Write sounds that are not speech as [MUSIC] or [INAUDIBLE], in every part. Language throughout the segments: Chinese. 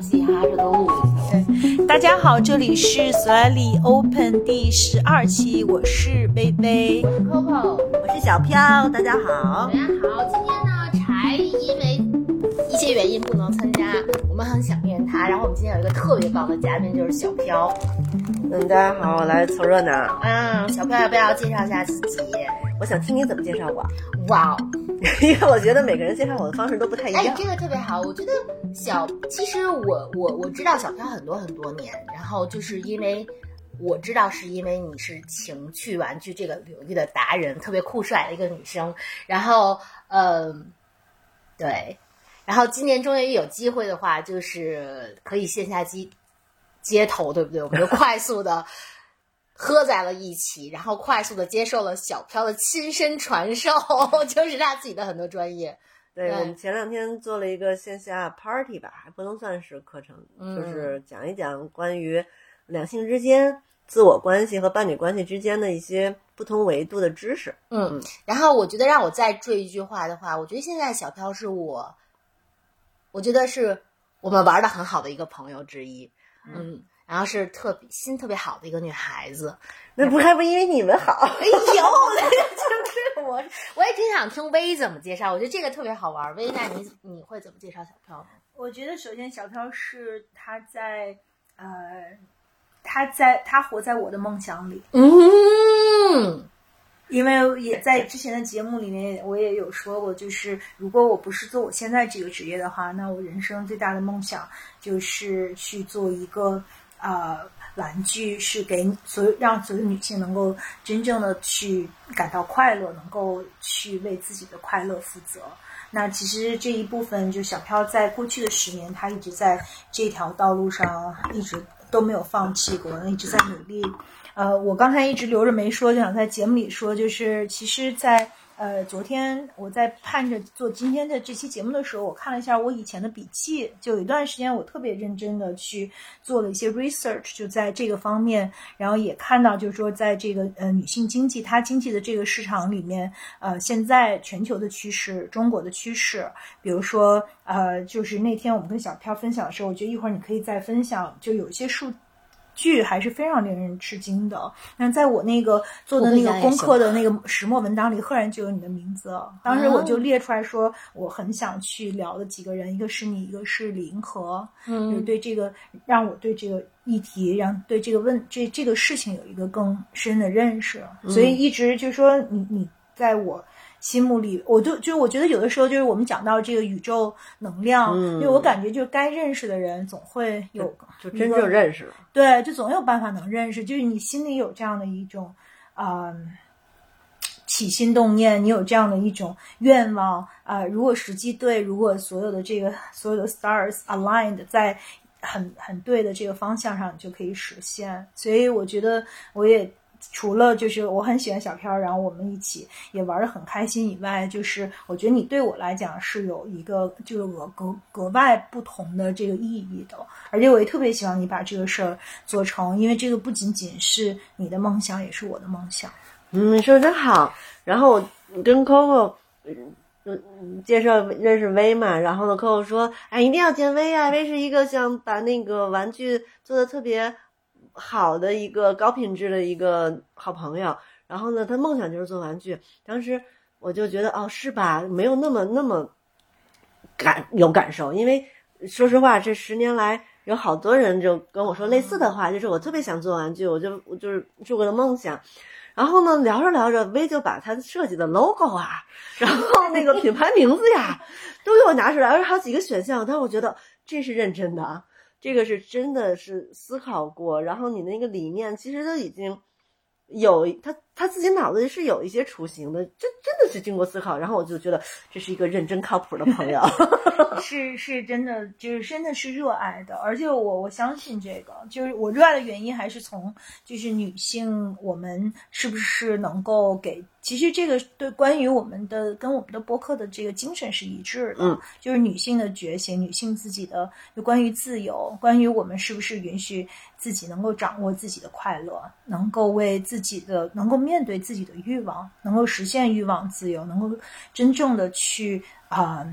嘻哈这都录一下。大家好，这里是 Slowly Open 第十二期，我是薇薇，Coco，我是小飘，大家好，大家好。今天呢，柴因为一些原因不能参加，我们很想念他。然后我们今天有一个特别棒的嘉宾，就是小飘。嗯，大家好，我来凑热闹。嗯，小飘要不要介绍一下自己？我想听你怎么介绍我。哇哦，因为我觉得每个人介绍我的方式都不太一样。哎，这个特别好。我觉得小，其实我我我知道小飘很多很多年，然后就是因为我知道是因为你是情趣玩具这个领域的达人，特别酷帅的一个女生。然后，嗯，对。然后今年终于有机会的话，就是可以线下街街头，对不对？我们就快速的。喝在了一起，然后快速的接受了小飘的亲身传授，[LAUGHS] 就是他自己的很多专业。对我们前两天做了一个线下 party 吧，还不能算是课程，就是讲一讲关于两性之间、自我关系和伴侣关系之间的一些不同维度的知识。嗯，然后我觉得让我再赘一句话的话，我觉得现在小飘是我，我觉得是我们玩的很好的一个朋友之一。嗯。然后是特别心特别好的一个女孩子，那不还不因为你们好？哎呦，[LAUGHS] 就是 [LAUGHS] 我，我也挺想听薇怎么介绍。我觉得这个特别好玩。薇，那你你会怎么介绍小飘呢？我觉得首先小飘是她在呃，她在她活在我的梦想里。嗯。因为也在之前的节目里面，我也有说过，就是如果我不是做我现在这个职业的话，那我人生最大的梦想就是去做一个啊玩具，是给所有让所有女性能够真正的去感到快乐，能够去为自己的快乐负责。那其实这一部分，就小飘在过去的十年，她一直在这条道路上一直都没有放弃过，一直在努力。呃，我刚才一直留着没说，就想在节目里说，就是其实，在呃昨天我在盼着做今天的这期节目的时候，我看了一下我以前的笔记，就有一段时间我特别认真的去做了一些 research，就在这个方面，然后也看到就是说，在这个呃女性经济它经济的这个市场里面，呃现在全球的趋势，中国的趋势，比如说呃就是那天我们跟小飘分享的时候，我觉得一会儿你可以再分享，就有一些数。剧还是非常令人吃惊的。那在我那个做的那个功课的那个石墨文档里，赫然就有你的名字。当时我就列出来说，我很想去聊的几个人，一个是你，一个是李银河。嗯，对这个让我对这个议题，让对这个问这这个事情有一个更深的认识。所以一直就说你你在我。心目里，我就就我觉得有的时候就是我们讲到这个宇宙能量，因为我感觉就是该认识的人总会有，就真正认识了，对，就总有办法能认识。就是你心里有这样的一种啊起心动念，你有这样的一种愿望啊，如果时机对，如果所有的这个所有的 stars aligned 在很很对的这个方向上，你就可以实现。所以我觉得我也。除了就是我很喜欢小飘，然后我们一起也玩的很开心以外，就是我觉得你对我来讲是有一个就是格格格外不同的这个意义的，而且我也特别希望你把这个事儿做成，因为这个不仅仅是你的梦想，也是我的梦想。嗯，说的真好。然后我跟 Coco 嗯嗯介绍认识薇嘛，然后呢，Coco 说，哎，一定要见薇啊，薇是一个想把那个玩具做的特别。好的一个高品质的一个好朋友，然后呢，他梦想就是做玩具。当时我就觉得，哦，是吧？没有那么那么感有感受，因为说实话，这十年来有好多人就跟我说类似的话，就是我特别想做玩具，我就我就是是我的梦想。然后呢，聊着聊着，，V 就把他设计的 logo 啊，[LAUGHS] 然后那个品牌名字呀，都给我拿出来，而且还有几个选项，但是我觉得这是认真的。啊这个是真的是思考过，然后你那个理念其实都已经有他他自己脑子里是有一些雏形的，这真的是经过思考，然后我就觉得这是一个认真靠谱的朋友 [LAUGHS] [LAUGHS] 是是真的，就是真的是热爱的，而且我我相信这个，就是我热爱的原因还是从就是女性，我们是不是能够给。其实这个对关于我们的跟我们的播客的这个精神是一致的，嗯，就是女性的觉醒，女性自己的就关于自由，关于我们是不是允许自己能够掌握自己的快乐，能够为自己的能够面对自己的欲望，能够实现欲望自由，能够真正的去啊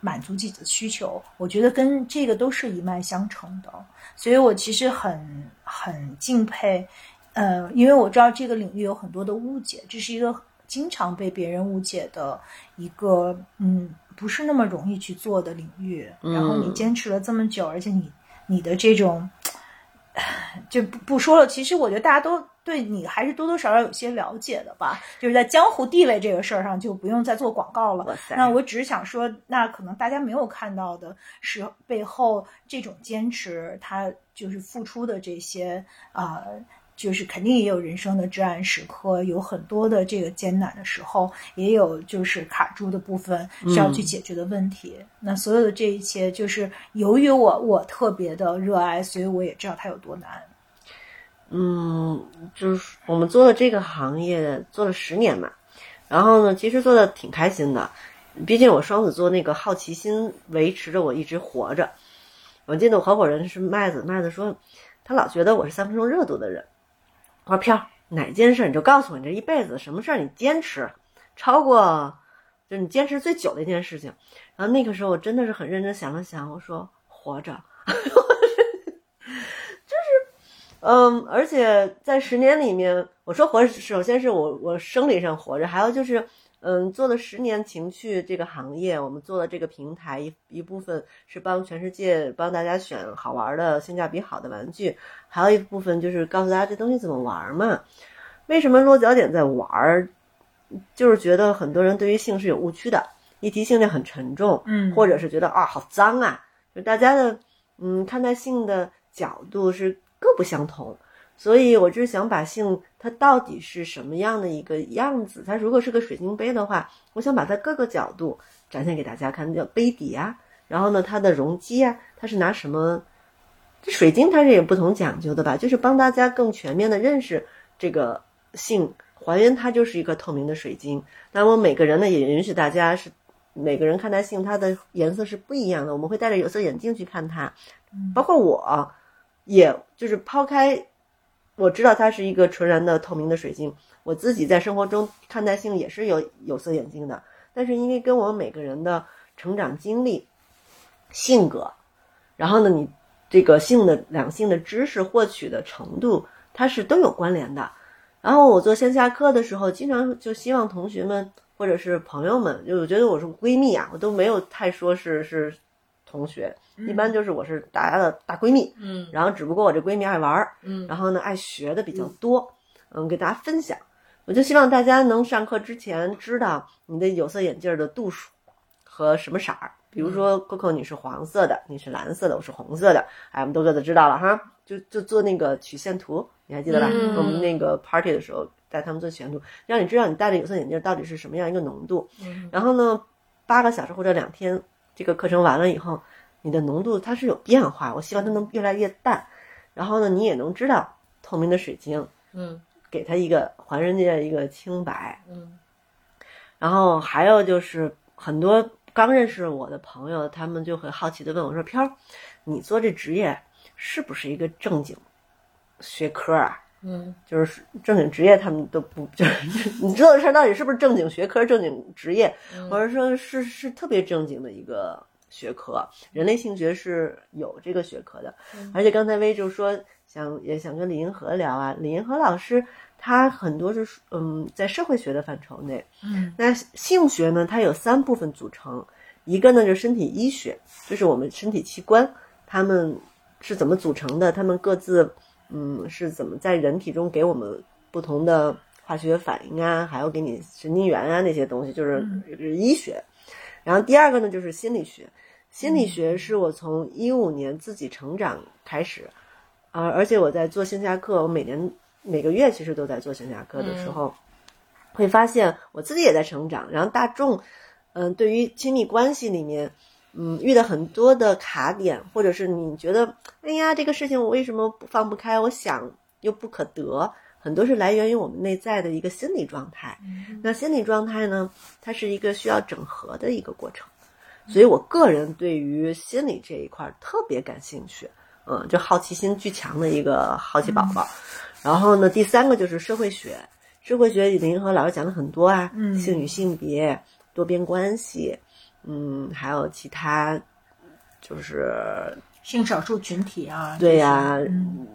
满足自己的需求，我觉得跟这个都是一脉相承的。所以我其实很很敬佩，呃，因为我知道这个领域有很多的误解，这是一个经常被别人误解的一个，嗯，不是那么容易去做的领域。然后你坚持了这么久，而且你你的这种。[SIGHS] 就不不说了。其实我觉得大家都对你还是多多少少有些了解的吧。就是在江湖地位这个事儿上，就不用再做广告了。那我只是想说，那可能大家没有看到的是背后这种坚持，他就是付出的这些啊。就是肯定也有人生的至暗时刻，有很多的这个艰难的时候，也有就是卡住的部分需要去解决的问题。那所有的这一切，就是由于我我特别的热爱，所以我也知道它有多难。嗯，就是我们做了这个行业做了十年嘛，然后呢，其实做的挺开心的。毕竟我双子座那个好奇心维持着我一直活着。我记得我合伙人是麦子，麦子说他老觉得我是三分钟热度的人。我说飘哪件事你就告诉我，你这一辈子什么事儿你坚持超过，就是你坚持最久的一件事情。然后那个时候我真的是很认真想了想，我说活着，[LAUGHS] 就是嗯，而且在十年里面，我说活，首先是我我生理上活着，还有就是。嗯，做了十年情趣这个行业，我们做了这个平台一一部分是帮全世界帮大家选好玩的、性价比好的玩具，还有一部分就是告诉大家这东西怎么玩嘛。为什么落脚点在玩？就是觉得很多人对于性是有误区的，一提性就很沉重，嗯，或者是觉得啊好脏啊，就大家的嗯看待性的角度是各不相同。所以，我就是想把性它到底是什么样的一个样子？它如果是个水晶杯的话，我想把它各个角度展现给大家看，叫杯底啊，然后呢，它的容积啊，它是拿什么？这水晶它是有不同讲究的吧？就是帮大家更全面的认识这个性，还原它就是一个透明的水晶。那我每个人呢，也允许大家是每个人看待性，它的颜色是不一样的。我们会戴着有色眼镜去看它，包括我，也就是抛开。我知道它是一个纯然的透明的水晶，我自己在生活中看待性也是有有色眼镜的，但是因为跟我们每个人的成长经历、性格，然后呢，你这个性的两性的知识获取的程度，它是都有关联的。然后我做线下课的时候，经常就希望同学们或者是朋友们，就我觉得我是闺蜜啊，我都没有太说是是同学。一般就是我是大家的大闺蜜，嗯，然后只不过我这闺蜜爱玩儿，嗯，然后呢爱学的比较多，嗯，给大家分享。我就希望大家能上课之前知道你的有色眼镜的度数和什么色儿。比如说 Coco 你是黄色的，你是蓝色的，我是红色的，哎，我们都各自知道了哈。就就做那个曲线图，你还记得吧？我们那个 party 的时候带他们做曲线图，让你知道你戴的有色眼镜到底是什么样一个浓度。然后呢，八个小时或者两天这个课程完了以后。你的浓度它是有变化，我希望它能越来越淡，然后呢，你也能知道透明的水晶，嗯，给它一个还人家一个清白，嗯，然后还有就是很多刚认识我的朋友，他们就会好奇的问我说：“飘，你做这职业是不是一个正经学科啊？”嗯，就是正经职业，他们都不 [LAUGHS] 就是你知道这事儿到底是不是正经学科、正经职业，或者说是是特别正经的一个。学科，人类性学是有这个学科的，而且刚才薇就说想也想跟李银河聊啊，李银河老师他很多是嗯在社会学的范畴内，嗯，那性学呢，它有三部分组成，一个呢就是身体医学，就是我们身体器官它们是怎么组成的，它们各自嗯是怎么在人体中给我们不同的化学反应啊，还有给你神经元啊那些东西，就是医学。然后第二个呢就是心理学。心理学是我从一五年自己成长开始，啊，而且我在做线下课，我每年每个月其实都在做线下课的时候，会发现我自己也在成长。然后大众，嗯，对于亲密关系里面，嗯，遇到很多的卡点，或者是你觉得，哎呀，这个事情我为什么不放不开？我想又不可得，很多是来源于我们内在的一个心理状态。那心理状态呢，它是一个需要整合的一个过程。所以，我个人对于心理这一块特别感兴趣，嗯，就好奇心巨强的一个好奇宝宝。然后呢，第三个就是社会学，社会学李银河老师讲了很多啊，性与性别、多边关系，嗯，还有其他就是性少数群体啊，对呀、嗯。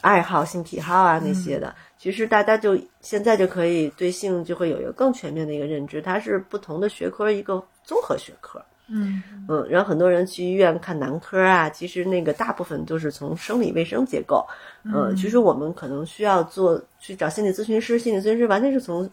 爱好、性癖好啊那些的，其实大家就现在就可以对性就会有一个更全面的一个认知，它是不同的学科一个综合学科。嗯。嗯，然后很多人去医院看男科啊，其实那个大部分都是从生理卫生结构。嗯，其实我们可能需要做去找心理咨询师，心理咨询师完全是从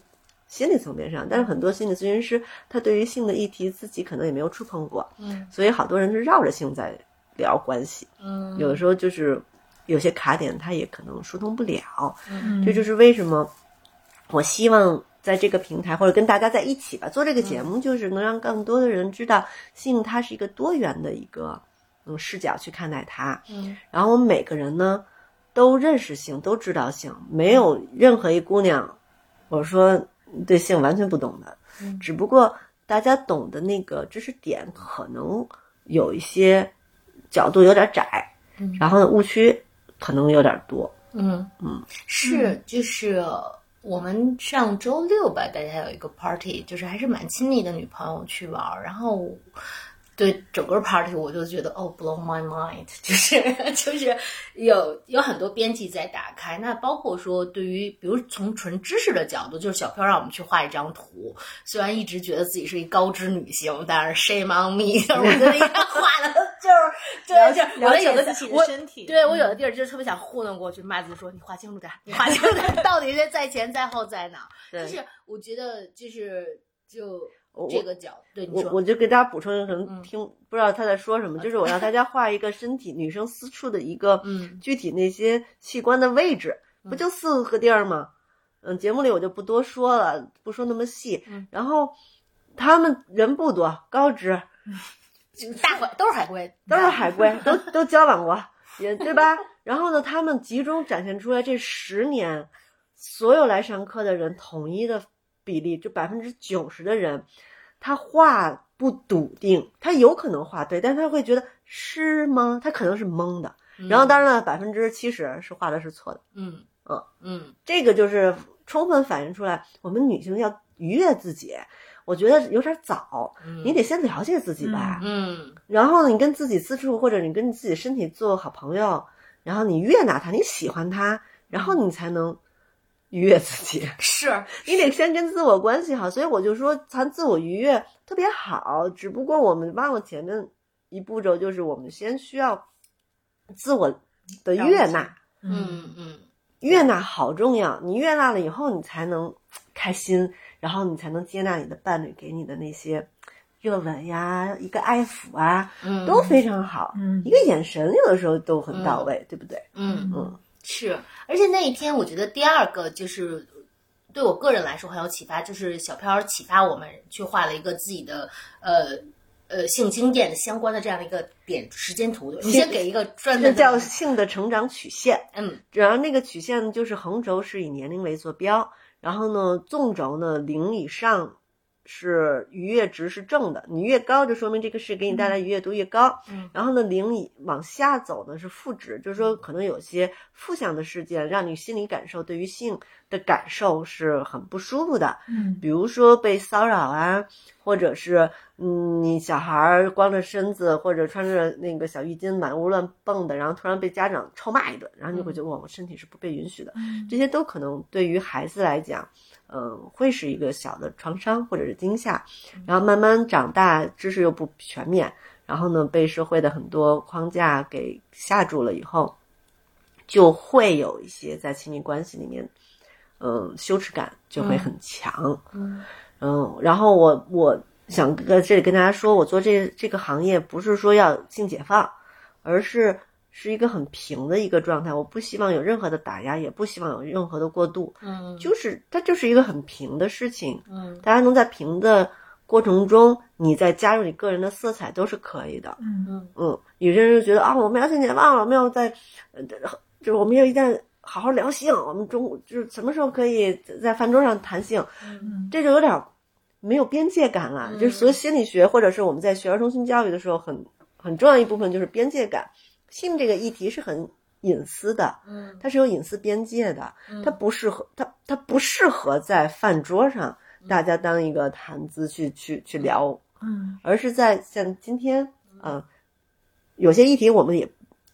心理层面上，但是很多心理咨询师他对于性的议题自己可能也没有触碰过，嗯所以好多人是绕着性在聊关系，嗯。有的时候就是有些卡点他也可能疏通不了，嗯。这就是为什么我希望在这个平台或者跟大家在一起吧，做这个节目，就是能让更多的人知道性它是一个多元的一个嗯视角去看待它。嗯。然后我们每个人呢都认识性，都知道性，没有任何一姑娘，我说对性完全不懂的，嗯只不过大家懂的那个知识点可能有一些角度有点窄，嗯然后呢误区可能有点多。嗯嗯，是，就是我们上周六吧，大家有一个 party，就是还是蛮亲密的女朋友去玩儿，然后。对整个 party 我就觉得哦，blow my mind，[LAUGHS] 就是就是有有很多边际在打开。那包括说对于，比如从纯知识的角度，就是小飘让我们去画一张图，虽然一直觉得自己是一高知女性，但是 shame on me，[LAUGHS] 就是我觉得应该画的就是 [LAUGHS] 对，就是我了的有的身体对我有的地儿就特别想糊弄过去，骂自己说你画清楚点，你画清楚点，到底是在前在后在哪？对就是我觉得就是就我这个角，对你我说，我就给大家补充一个，可能嗯听、不知道他在说什么，就是我让大家画一个身体女生私处的一个嗯具体那些器官的位置，不就四个地儿吗？嗯，节目里我就不多说了，不说那么细。嗯然后他们人不多，高知 [LAUGHS] 大海都是海龟，都是海归，都 [LAUGHS] 都交往过，也对吧？然后呢，他们集中展现出来这十年所有来上课的人统一的比例，就百分之九十的人，他画不笃定，他有可能画对，但他会觉得是吗？他可能是懵的。然后当然了，百分之七十是画的是错的。嗯嗯嗯这个就是充分反映出来，我们女性要愉悦自己。我觉得有点早，嗯你得先了解自己吧。嗯然后呢，你跟自己私处，或者你跟你自己身体做好朋友，然后你悦纳他，你喜欢他，然后你才能愉悦自己。是 [LAUGHS] 你得先跟自我关系好，所以我就说谈自我愉悦特别好，只不过我们忘了前面一步骤，就是我们先需要自我的悦纳，嗯。嗯悦纳好重要。你悦纳了以后，你才能开心，然后你才能接纳你的伴侣给你的那些热吻呀，一个爱抚啊，嗯。都非常好。嗯。一个眼神有的时候都很到位，对不对？嗯。嗯。是，而且那一天我觉得第二个就是对我个人来说很有启发，就是小飘儿启发我们去画了一个自己的呃呃性经验的相关的这样的一个点时间图。你先给一个专这门的 [LAUGHS] 叫性的成长曲线。嗯然后那个曲线呢，就是横轴是以年龄为坐标，然后呢，纵轴呢零以上是愉悦值是正的，你越高就说明这个事给你带来愉悦度越高。嗯。然后呢，零以往下走呢是负值，就是说可能有些负向的事件让你心理感受对于性的感受是很不舒服的，嗯。比如说被骚扰啊，或者是嗯，你小孩儿光着身子或者穿着那个小浴巾满屋乱蹦的，然后突然被家长臭骂一顿，然后你会觉得哇，我身体是不被允许的，这些都可能对于孩子来讲，嗯、会是一个小的创伤或者是惊吓，然后慢慢长大，知识又不全面，然后呢，被社会的很多框架给吓住了以后，就会有一些在亲密关系里面，嗯，羞耻感就会很强。嗯嗯，然后我我想在这里跟大家说，我做这这个行业不是说要性解放，而是是一个很平的一个状态。我不希望有任何的打压，也不希望有任何的过度，嗯就是它就是一个很平的事情。嗯大家能在平的过程中，你再加入你个人的色彩都是可以的。嗯嗯嗯，有些人就觉得啊，我们要性解放了，我们要在，呃，就是我们要一旦好好聊性，我们中就是什么时候可以在饭桌上谈性，嗯这就有点没有边界感了。嗯就是所以心理学或者是我们在学儿童性教育的时候很很重要一部分就是边界感。性这个议题是很隐私的，嗯。它是有隐私边界的，嗯。它不适合它它不适合在饭桌上大家当一个谈资去去去聊嗯。而是在像今天，呃，有些议题我们也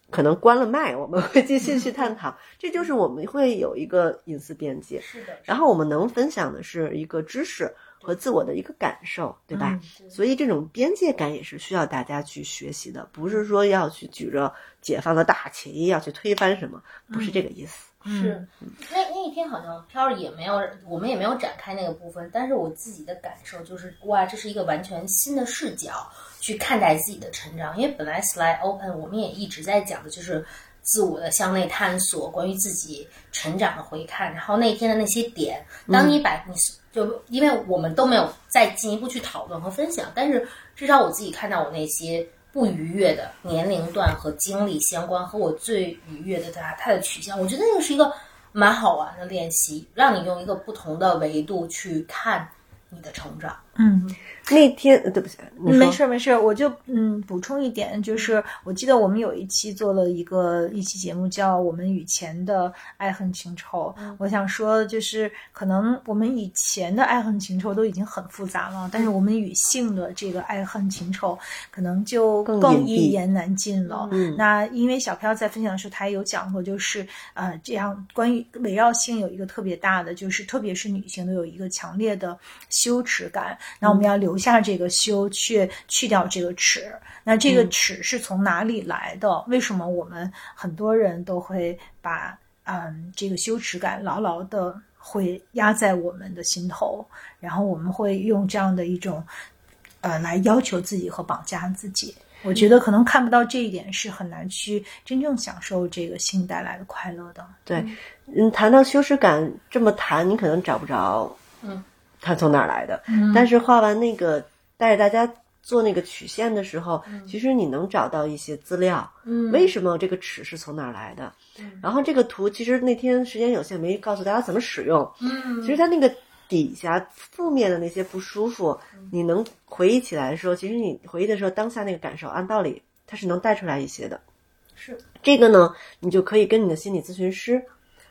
可能关了麦，我们会继续去探讨，[LAUGHS] 这就是我们会有一个隐私边界。是的，然后我们能分享的是一个知识和自我的一个感受，对吧？所以这种边界感也是需要大家去学习的，不是说要去举着解放的大旗要去推翻什么，不是这个意思。是，那那一天好像飘儿也没有，我们也没有展开那个部分，但是我自己的感受就是，哇，这是一个完全新的视角去看待自己的成长。因为本来 Slide Open 我们也一直在讲的就是自我的向内探索，关于自己成长的回看。然后那天的那些点，当你把你就因为我们都没有再进一步去讨论和分享，但是至少我自己看到我那些。不愉悦的年龄段和经历相关，和我最愉悦的它它的取向，我觉得那个是一个蛮好玩的练习，让你用一个不同的维度去看你的成长。嗯，那天呃对不起，没事儿没事儿，我就嗯补充一点，就是我记得我们有一期做了一个一期节目叫《我们以前的爱恨情仇》，我想说就是可能我们以前的爱恨情仇都已经很复杂了，但是我们与性的这个爱恨情仇可能就更一言难尽了。嗯。那因为小飘在分享的时候，他也有讲过，就是呃，这样关于围绕性有一个特别大的，就是特别是女性都有一个强烈的羞耻感。那我们要留下这个羞，去去掉这个耻。那这个耻是从哪里来的？为什么我们很多人都会把嗯这个羞耻感牢牢的会压在我们的心头，然后我们会用这样的一种呃来要求自己和绑架自己。我觉得可能看不到这一点，是很难去真正享受这个性带来的快乐的。对，嗯，谈到羞耻感这么谈，你可能找不着，嗯，它从哪儿来的。嗯但是画完那个带着大家做那个曲线的时候，嗯其实你能找到一些资料，嗯为什么这个尺是从哪儿来的？然后这个图其实那天时间有限，没告诉大家怎么使用。嗯其实它那个底下负面的那些不舒服，你能回忆起来的时候，其实你回忆的时候，当下那个感受，按道理它是能带出来一些的。是这个呢，你就可以跟你的心理咨询师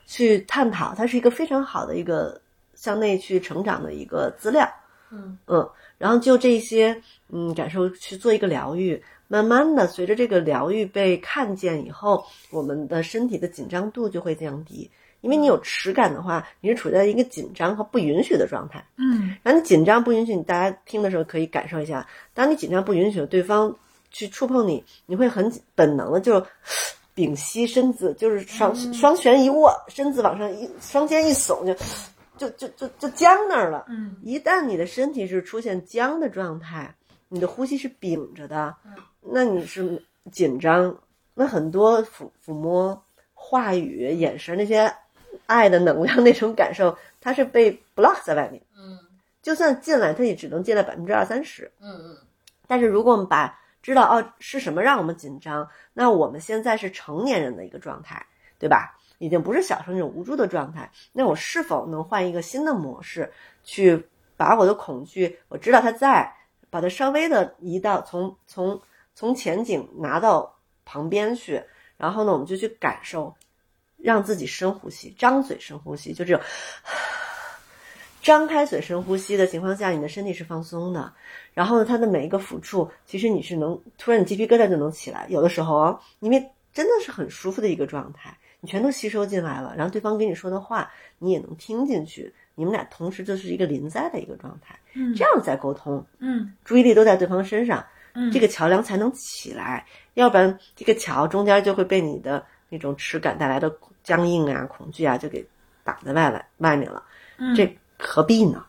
去探讨，它是一个非常好的一个向内去成长的一个资料。嗯嗯，然后就这些嗯感受去做一个疗愈，慢慢的随着这个疗愈被看见以后，我们的身体的紧张度就会降低。因为你有耻感的话，你是处在一个紧张和不允许的状态。嗯然后你紧张不允许，你大家听的时候可以感受一下，当你紧张不允许对方去触碰你，你会很本能的就屏息身子，就是双双拳一握，身子往上一，双肩一耸，就就就就就僵那儿了。嗯一旦你的身体是出现僵的状态，你的呼吸是屏着的，那你是紧张，那很多抚抚摸、话语、眼神那些爱的能量那种感受，它是被 block 在外面。嗯就算进来，它也只能进来百分之二三十。嗯嗯但是如果我们把知道哦是什么让我们紧张，那我们现在是成年人的一个状态，对吧？已经不是小时候那种无助的状态。那我是否能换一个新的模式，去把我的恐惧，我知道它在，把它稍微的移到从从从前景拿到旁边去，然后呢，我们就去感受，让自己深呼吸，张嘴深呼吸，就这种。张开嘴深呼吸的情况下，你的身体是放松的。然后呢，它的每一个抚触，其实你是能突然你鸡皮疙瘩就能起来。有的时候哦，因为真的是很舒服的一个状态，你全都吸收进来了，然后对方跟你说的话，你也能听进去。你们俩同时就是一个临在的一个状态，嗯这样再沟通，嗯注意力都在对方身上，嗯这个桥梁才能起来。要不然，这个桥中间就会被你的那种耻感带来的僵硬啊、恐惧啊，就给挡在外来外面了。嗯这何必呢？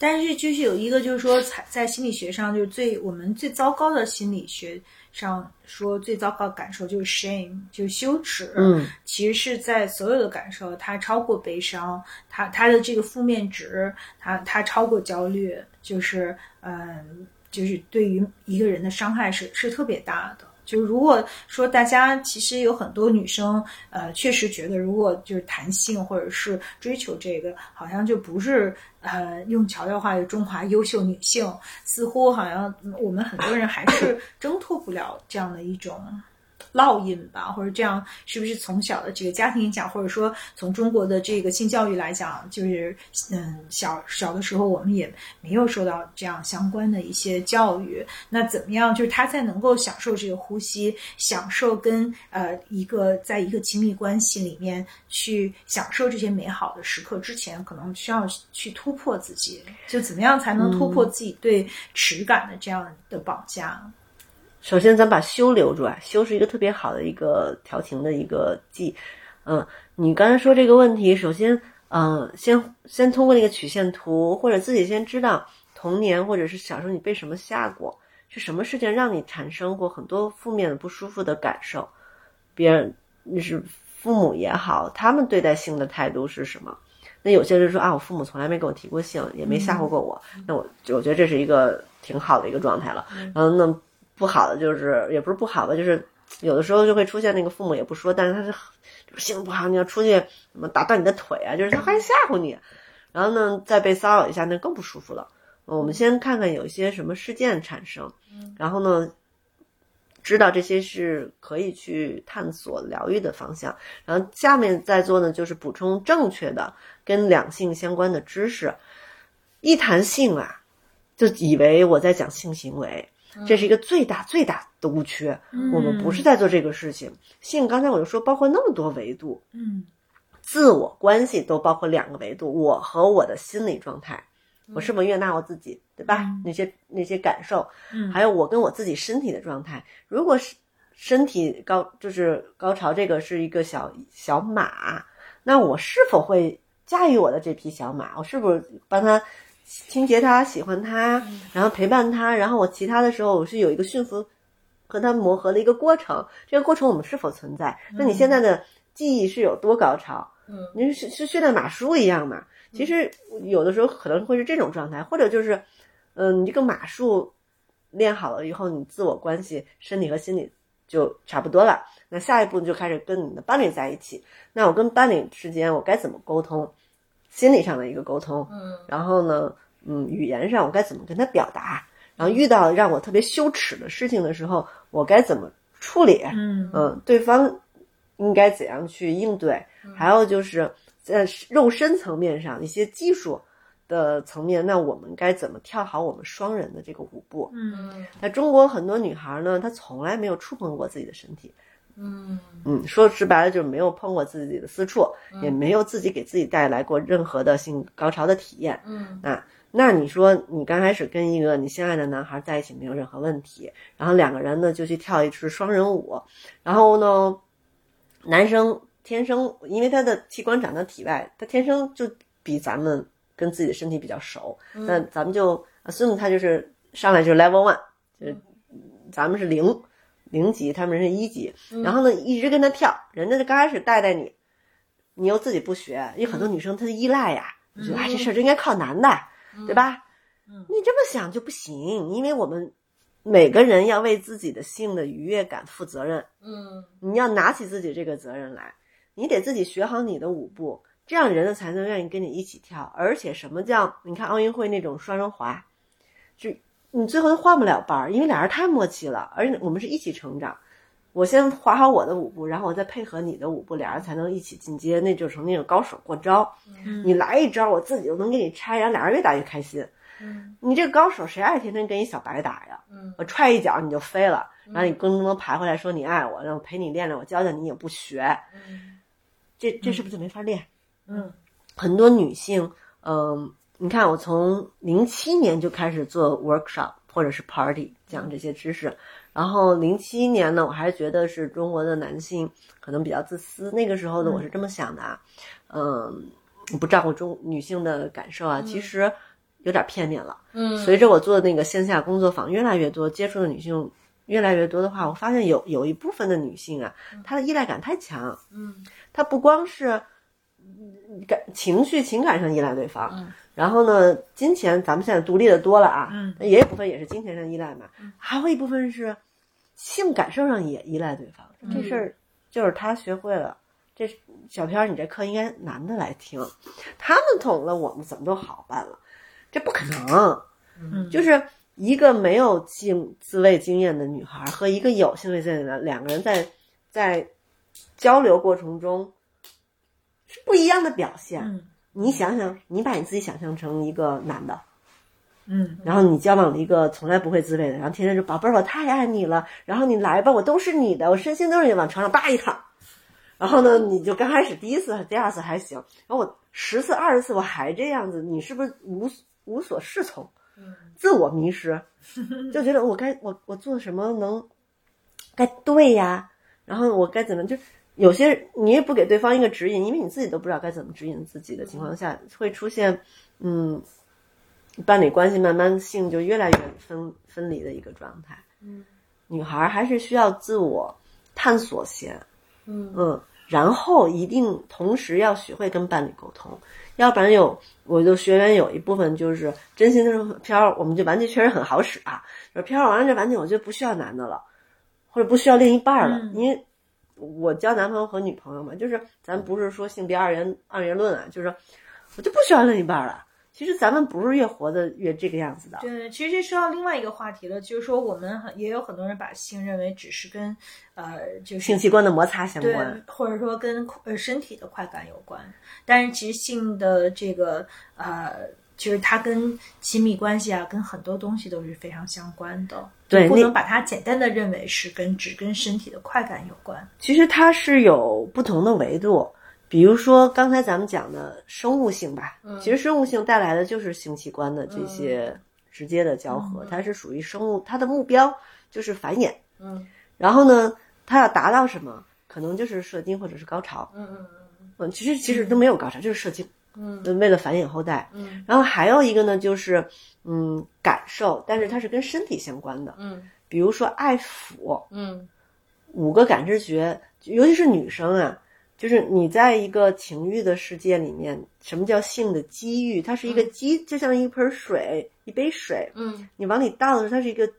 但是就是有一个，就是说，在在心理学上，就是最我们最糟糕的心理学上说最糟糕的感受就是 shame，就是羞耻。嗯，其实是在所有的感受，它超过悲伤，它它的这个负面值，它它超过焦虑，就是嗯，就是对于一个人的伤害是是特别大的。就如果说大家其实有很多女生，呃，确实觉得如果就是谈性或者是追求这个，好像就不是呃用乔乔话，中华优秀女性，似乎好像我们很多人还是 [COUGHS] 挣脱不了这样的一种烙印吧，或者这样是不是从小的这个家庭影响，或者说从中国的这个性教育来讲，就是嗯小小的时候我们也没有受到这样相关的一些教育，那怎么样就是他才能够享受这个呼吸，享受跟呃一个在一个亲密关系里面去享受这些美好的时刻之前，可能需要去突破自己，就怎么样才能突破自己对耻感的这样的绑架？首先，咱把羞留住啊，羞是一个特别好的一个调情的一个剂。嗯，你刚才说这个问题，首先，嗯，先先通过那个曲线图，或者自己先知道童年或者是小时候你被什么吓过，是什么事情让你产生过很多负面的不舒服的感受，别人那是父母也好，他们对待性的态度是什么？那有些人说啊，我父母从来没跟我提过性，也没吓唬过我，那我我觉得这是一个挺好的一个状态了。然后那。不好的就是，也不是不好吧，就是有的时候就会出现那个父母也不说，但是他是性子不好，你要出去什么打断你的腿啊，就是他还吓唬你，然后呢再被骚扰一下，那更不舒服了。我们先看看有一些什么事件产生，然后呢知道这些是可以去探索疗愈的方向，然后下面再做呢就是补充正确的跟两性相关的知识。一谈性啊，就以为我在讲性行为。这是一个最大最大的误区。我们不是在做这个事情。性刚才我就说，包括那么多维度。嗯，自我关系都包括两个维度：我和我的心理状态，我是否悦纳我自己，对吧？那些那些感受，还有我跟我自己身体的状态。如果是身体高，就是高潮，这个是一个小小马，那我是否会驾驭我的这匹小马？我是不是帮他？清洁他，喜欢他，然后陪伴他，然后我其他的时候，我是有一个驯服和他磨合的一个过程。这个过程我们是否存在？那你现在的记忆是有多高超？嗯，你是是训练马术一样嘛？其实有的时候可能会是这种状态，或者就是，嗯，你这个马术练好了以后，你自我关系、身体和心理就差不多了。那下一步就开始跟你的伴侣在一起。那我跟伴侣之间，我该怎么沟通？心理上的一个沟通，嗯，然后呢，嗯，语言上我该怎么跟他表达？然后遇到让我特别羞耻的事情的时候，我该怎么处理？嗯嗯，对方应该怎样去应对？还有就是在肉身层面上一些技术的层面，那我们该怎么跳好我们双人的这个舞步？嗯，那中国很多女孩呢，她从来没有触碰过自己的身体。嗯嗯，说直白了就是没有碰过自己的私处，也没有自己给自己带来过任何的性高潮的体验。嗯啊，那你说你刚开始跟一个你心爱的男孩在一起没有任何问题，然后两个人呢就去跳一支双人舞，然后呢，男生天生因为他的器官长在体外，他天生就比咱们跟自己的身体比较熟，那咱们就 assume 他就是上来就是 level one，就是咱们是零。零级，他们是一级，然后呢，一直跟他跳，人家就刚开始带带你，你又自己不学，有很多女生她依赖呀，你觉得啊这事儿就应该靠男的，对吧？你这么想就不行，因为我们每个人要为自己的性的愉悦感负责任，嗯，你要拿起自己这个责任来，你得自己学好你的舞步，这样人家才能愿意跟你一起跳。而且什么叫你看奥运会那种双人滑，就。你最后都换不了班儿，因为俩人太默契了，而且我们是一起成长。我先划好我的舞步，然后我再配合你的舞步，俩人才能一起进阶，那就成那种高手过招。你来一招，我自己就能给你拆，然后俩人越打越开心。你这个高手谁爱天天跟一小白打呀？我踹一脚你就飞了，然后你咣咣咣爬回来说你爱我，然后陪你练练，我教教你也不学，这这是不是就没法练？嗯，很多女性，嗯。你看，我从零七年就开始做 workshop 或者是 party 讲这些知识，然后零七年呢，我还觉得是中国的男性可能比较自私。那个时候呢，我是这么想的啊，嗯，不照顾中女性的感受啊，其实有点片面了。嗯，随着我做那个线下工作坊越来越多，接触的女性越来越多的话，我发现有有一部分的女性啊，她的依赖感太强。嗯，她不光是感情绪情感上依赖对方。然后呢，金钱咱们现在独立的多了啊，嗯，也有部分也是金钱上依赖嘛，还有一部分是性感受上也依赖对方。这事儿就是他学会了，这小飘，你这课应该男的来听，他们懂了，我们怎么都好办了，这不可能。嗯，就是一个没有性自慰经验的女孩和一个有性自慰经验的两个人在在交流过程中是不一样的表现。嗯你想想，你把你自己想象成一个男的，嗯。然后你交往了一个从来不会自慰的，然后天天说宝贝儿，我太爱你了，然后你来吧，我都是你的，我身心都是你，往床上扒一躺，然后呢，你就刚开始第一次、第二次还行，然后我十次、二十次我还这样子，你是不是无无所适从，自我迷失，就觉得我该我我做什么能该对呀，然后我该怎么就。有些你也不给对方一个指引，因为你自己都不知道该怎么指引自己的情况下，会出现嗯伴侣关系慢慢性就越来越分分离的一个状态。嗯，女孩还是需要自我探索先，嗯嗯，然后一定同时要学会跟伴侣沟通，要不然有我就学员有一部分就是真心的说飘儿，我们这玩具确实很好使啊，说飘完这玩具，我觉得不需要男的了，或者不需要另一半儿了，嗯因为。我交男朋友和女朋友嘛，就是咱不是说性别二元二元论啊，就是我就不需要另一半了。其实咱们不是越活得越这个样子的，对，其实这说到另外一个话题了，就是说我们很也有很多人把性认为只是跟呃就是性器官的摩擦相对关。，或者说跟呃身体的快感有关，但是其实性的这个呃，就是它跟亲密关系啊，跟很多东西都是非常相关的。对那不能把它简单的认为是跟只跟身体的快感有关。其实它是有不同的维度，比如说刚才咱们讲的生物性吧，嗯其实生物性带来的就是性器官的这些直接的交合，它是属于生物，它的目标就是繁衍。嗯然后呢，它要达到什么？可能就是射精或者是高潮。嗯嗯嗯，其实其实都没有高潮，就是射精，嗯为了繁衍后代。嗯然后还有一个呢，就是嗯感受，但是它是跟身体相关的，嗯比如说爱抚，嗯五个感知觉，尤其是女生啊，就是你在一个情欲的世界里面，什么叫性的机遇？它是一个机，就像一盆水，一杯水，嗯你往里倒的时候，它是一个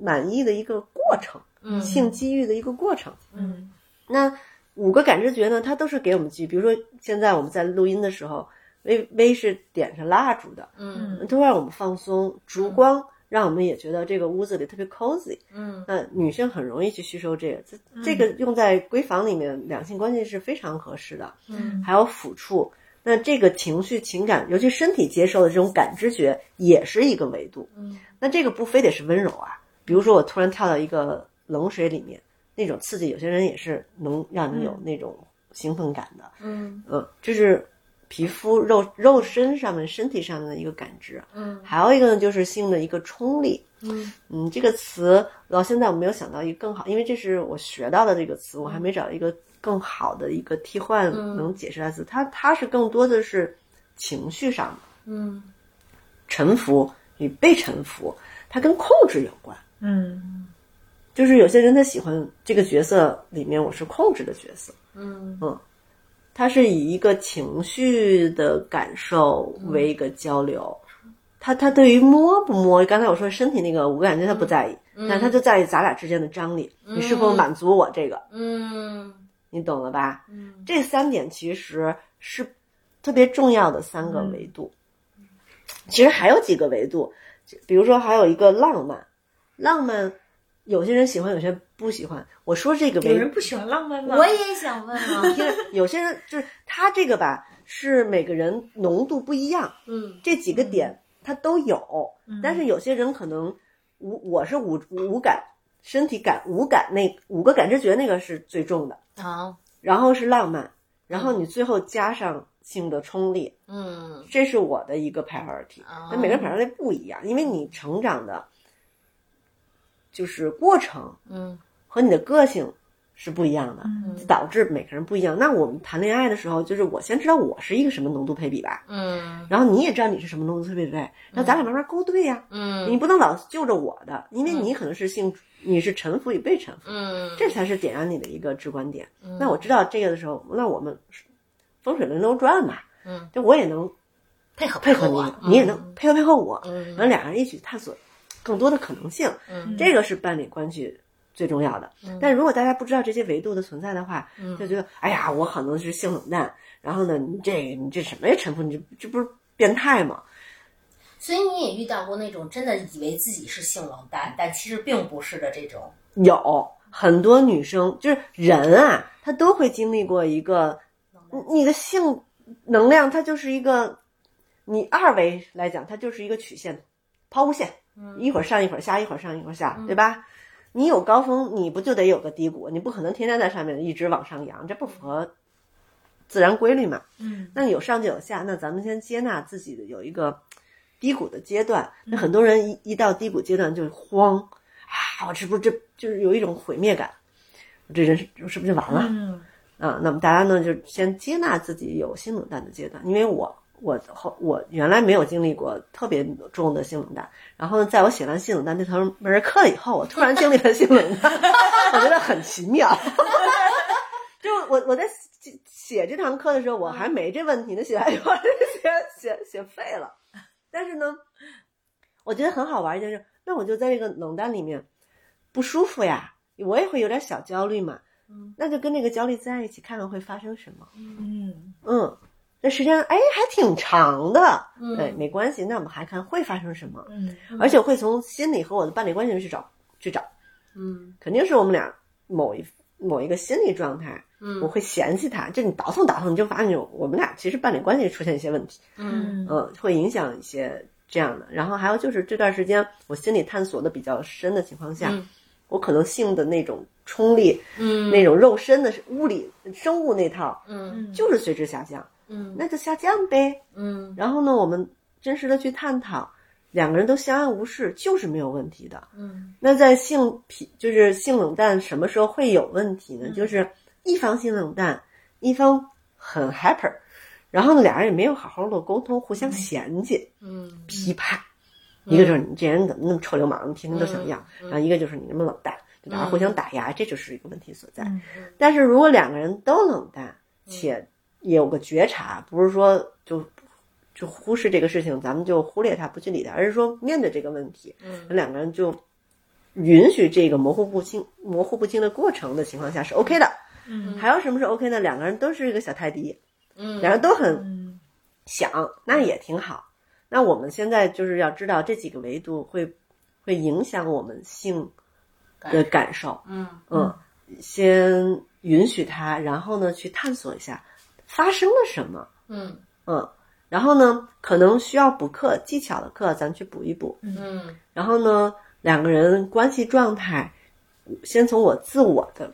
满意的一个过程，嗯性机遇的一个过程。嗯那五个感知觉呢，它都是给我们机遇。比如说，现在我们在录音的时候，微微是点上蜡烛的，嗯。都让我们放松，烛光让我们也觉得这个屋子里特别 cozy。嗯。那女生很容易去吸收这个，这这个用在闺房里面，两性关系是非常合适的。嗯还有抚触，那这个情绪、情感，尤其身体接受的这种感知觉，也是一个维度。嗯。那这个不非得是温柔啊，比如说我突然跳到一个冷水里面，那种刺激，有些人也是能让你有那种兴奋感的。嗯。嗯，就是皮肤肉肉身上面、身体上面的一个感知。嗯还有一个呢，就是性的一个冲力。嗯嗯，这个词到现在我没有想到一个更好，因为这是我学到的这个词，我还没找到一个更好的一个替换嗯能解释它的词。它它是更多的是情绪上的嗯臣服与被臣服，它跟控制有关。嗯就是有些人他喜欢这个角色里面我是控制的角色，嗯他是以一个情绪的感受为一个交流。他他对于摸不摸，刚才我说身体那个五感觉他不在意，但是他就在意咱俩之间的张力，你是否满足我这个，嗯。你懂了吧？嗯。这三点其实是特别重要的三个维度。其实还有几个维度，比如说还有一个浪漫，浪漫有些人喜欢，有些人不喜欢。我说这个维有人不喜欢浪漫吗？我也想问啊，因 [LAUGHS] 为有些人就是他这个吧，是每个人浓度不一样，嗯。这几个点他都有，但是有些人可能五，我是五五感，身体感五感那五个感知觉那个是最重的，啊然后是浪漫，然后你最后加上性的冲力，嗯。这是我的一个 priority。哦。那每个人 priority 不一样，因为你成长的，就是过程嗯。和你的个性是不一样的，嗯。就导致每个人不一样。那我们谈恋爱的时候，就是我先知道我是一个什么浓度配比吧，嗯。然后你也知道你是什么浓度配比呗，那咱俩慢慢勾兑呀、嗯。你不能老就着我的，因为你可能是性，你是臣服与被臣服，嗯。这才是点燃你的一个直观点。那我知道这个的时候，那我们风水轮流转嘛，嗯，就我也能配合配合你，你也能配合配合我，嗯。然后俩人一起探索更多的可能性，嗯这个是伴侣关系最重要的。但如果大家不知道这些维度的存在的话，就觉得哎呀，我可能是性冷淡，然后呢，你这你这什么呀，陈峰，你这这不是变态吗？所以你也遇到过那种真的以为自己是性冷淡，但其实并不是的这种。有很多女生就是人啊，她都会经历过一个，你你的性能量，它就是一个，你二维来讲，它就是一个曲线，抛物线，一会儿上一会儿下，一会儿上一会儿下，对吧？你有高峰，你不就得有个低谷？你不可能天天在上面一直往上扬，这不符合自然规律嘛？嗯那有上就有下，那咱们先接纳自己的有一个低谷的阶段。那很多人一一到低谷阶段就慌啊，我是不是这就是有一种毁灭感？我这人是是不是就完了？嗯啊，那么大家呢就先接纳自己有性冷淡的阶段，因为我我后我原来没有经历过特别重的性冷淡，然后呢，在我写完性冷淡那堂门课以后，我突然经历了性冷淡，[LAUGHS] 我觉得很奇妙。[LAUGHS] 就我我在写写这堂课的时候，我还没这问题呢，写完以后写写写废了。但是呢，我觉得很好玩一件事，那我就在这个冷淡里面不舒服呀，我也会有点小焦虑嘛。嗯那就跟那个焦虑在一起，看看会发生什么。嗯嗯，这时间哎还挺长的，嗯。对，没关系。那我们还看会发生什么，嗯。而且会从心理和我的伴侣关系去找去找，嗯。肯定是我们俩某一某一个心理状态，嗯。我会嫌弃他。就你倒腾倒腾，你就发现我们俩其实伴侣关系出现一些问题，嗯。嗯，会影响一些这样的。然后还有就是这段时间我心理探索的比较深的情况下，嗯我可能性的那种冲力，嗯。那种肉身的物理生物那套，嗯。就是随之下降，嗯那就下降呗。嗯然后呢，我们真实的去探讨，两个人都相安无事，就是没有问题的。嗯那在性脾就是性冷淡什么时候会有问题呢？就是一方性冷淡，一方很 hyper，然后呢，俩人也没有好好的沟通，互相嫌弃、嗯批判。一个就是你这人怎么那么臭流氓，天天都想要；然后一个就是你那么冷淡，就俩人互相打压，这就是一个问题所在。嗯但是如果两个人都冷淡，且也有个觉察，不是说就就忽视这个事情，咱们就忽略它，不去理它，而是说面对这个问题，嗯两个人就允许这个模糊不清、模糊不清的过程的情况下是 OK 的。嗯还有什么是 OK 呢？两个人都是一个小泰迪，嗯两人都很嗯想，那也挺好。那我们现在就是要知道这几个维度会会影响我们性的感受。嗯嗯，先允许它，然后呢去探索一下发生了什么。嗯嗯，然后呢可能需要补课技巧的课，咱去补一补。嗯然后呢两个人关系状态，先从我自我的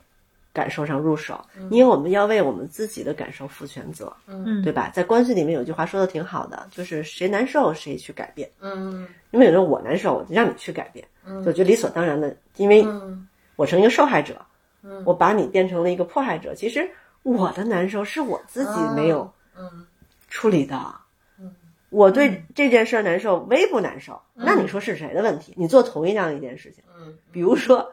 感受上入手，因为我们要为我们自己的感受负全责。嗯对吧？在关系里面有句话说的挺好的，就是谁难受谁去改变。嗯因为有时候我难受，我就让你去改变，嗯就觉得理所当然的，因为嗯我成一个受害者，嗯我把你变成了一个迫害者。其实我的难受是我自己没有嗯处理的。嗯我对这件事儿难受，微不难受？那你说是谁的问题？你做同一样一件事情，嗯，比如说，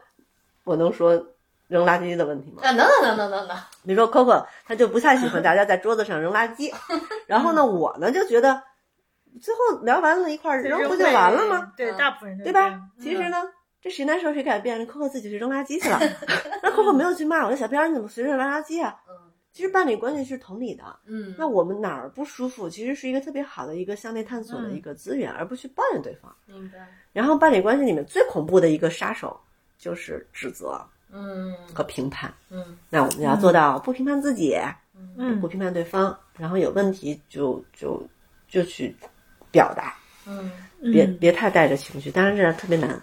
我能说扔垃圾的问题吗？啊，能能能能能能，比如说 Coco，他就不太喜欢 [LAUGHS] 大家在桌子上扔垃圾，然后呢，我呢就觉得，最后聊完了一块儿扔不就完了吗？？对，嗯大部分人对吧？其实呢，这谁难受谁改变，Coco 自己去扔垃圾去了，[LAUGHS] 那 Coco 没有去骂我，那小编你怎么随便扔垃圾啊？嗯其实伴侣关系是同理的，嗯，那我们哪儿不舒服，其实是一个特别好的一个向内探索的一个资源，而不去抱怨对方。明白，然后伴侣关系里面最恐怖的一个杀手就是指责嗯和评判。嗯那我们要做到不评判自己，嗯不评判对方，然后有问题就就就去表达，嗯别别太带着情绪。当然这特别难。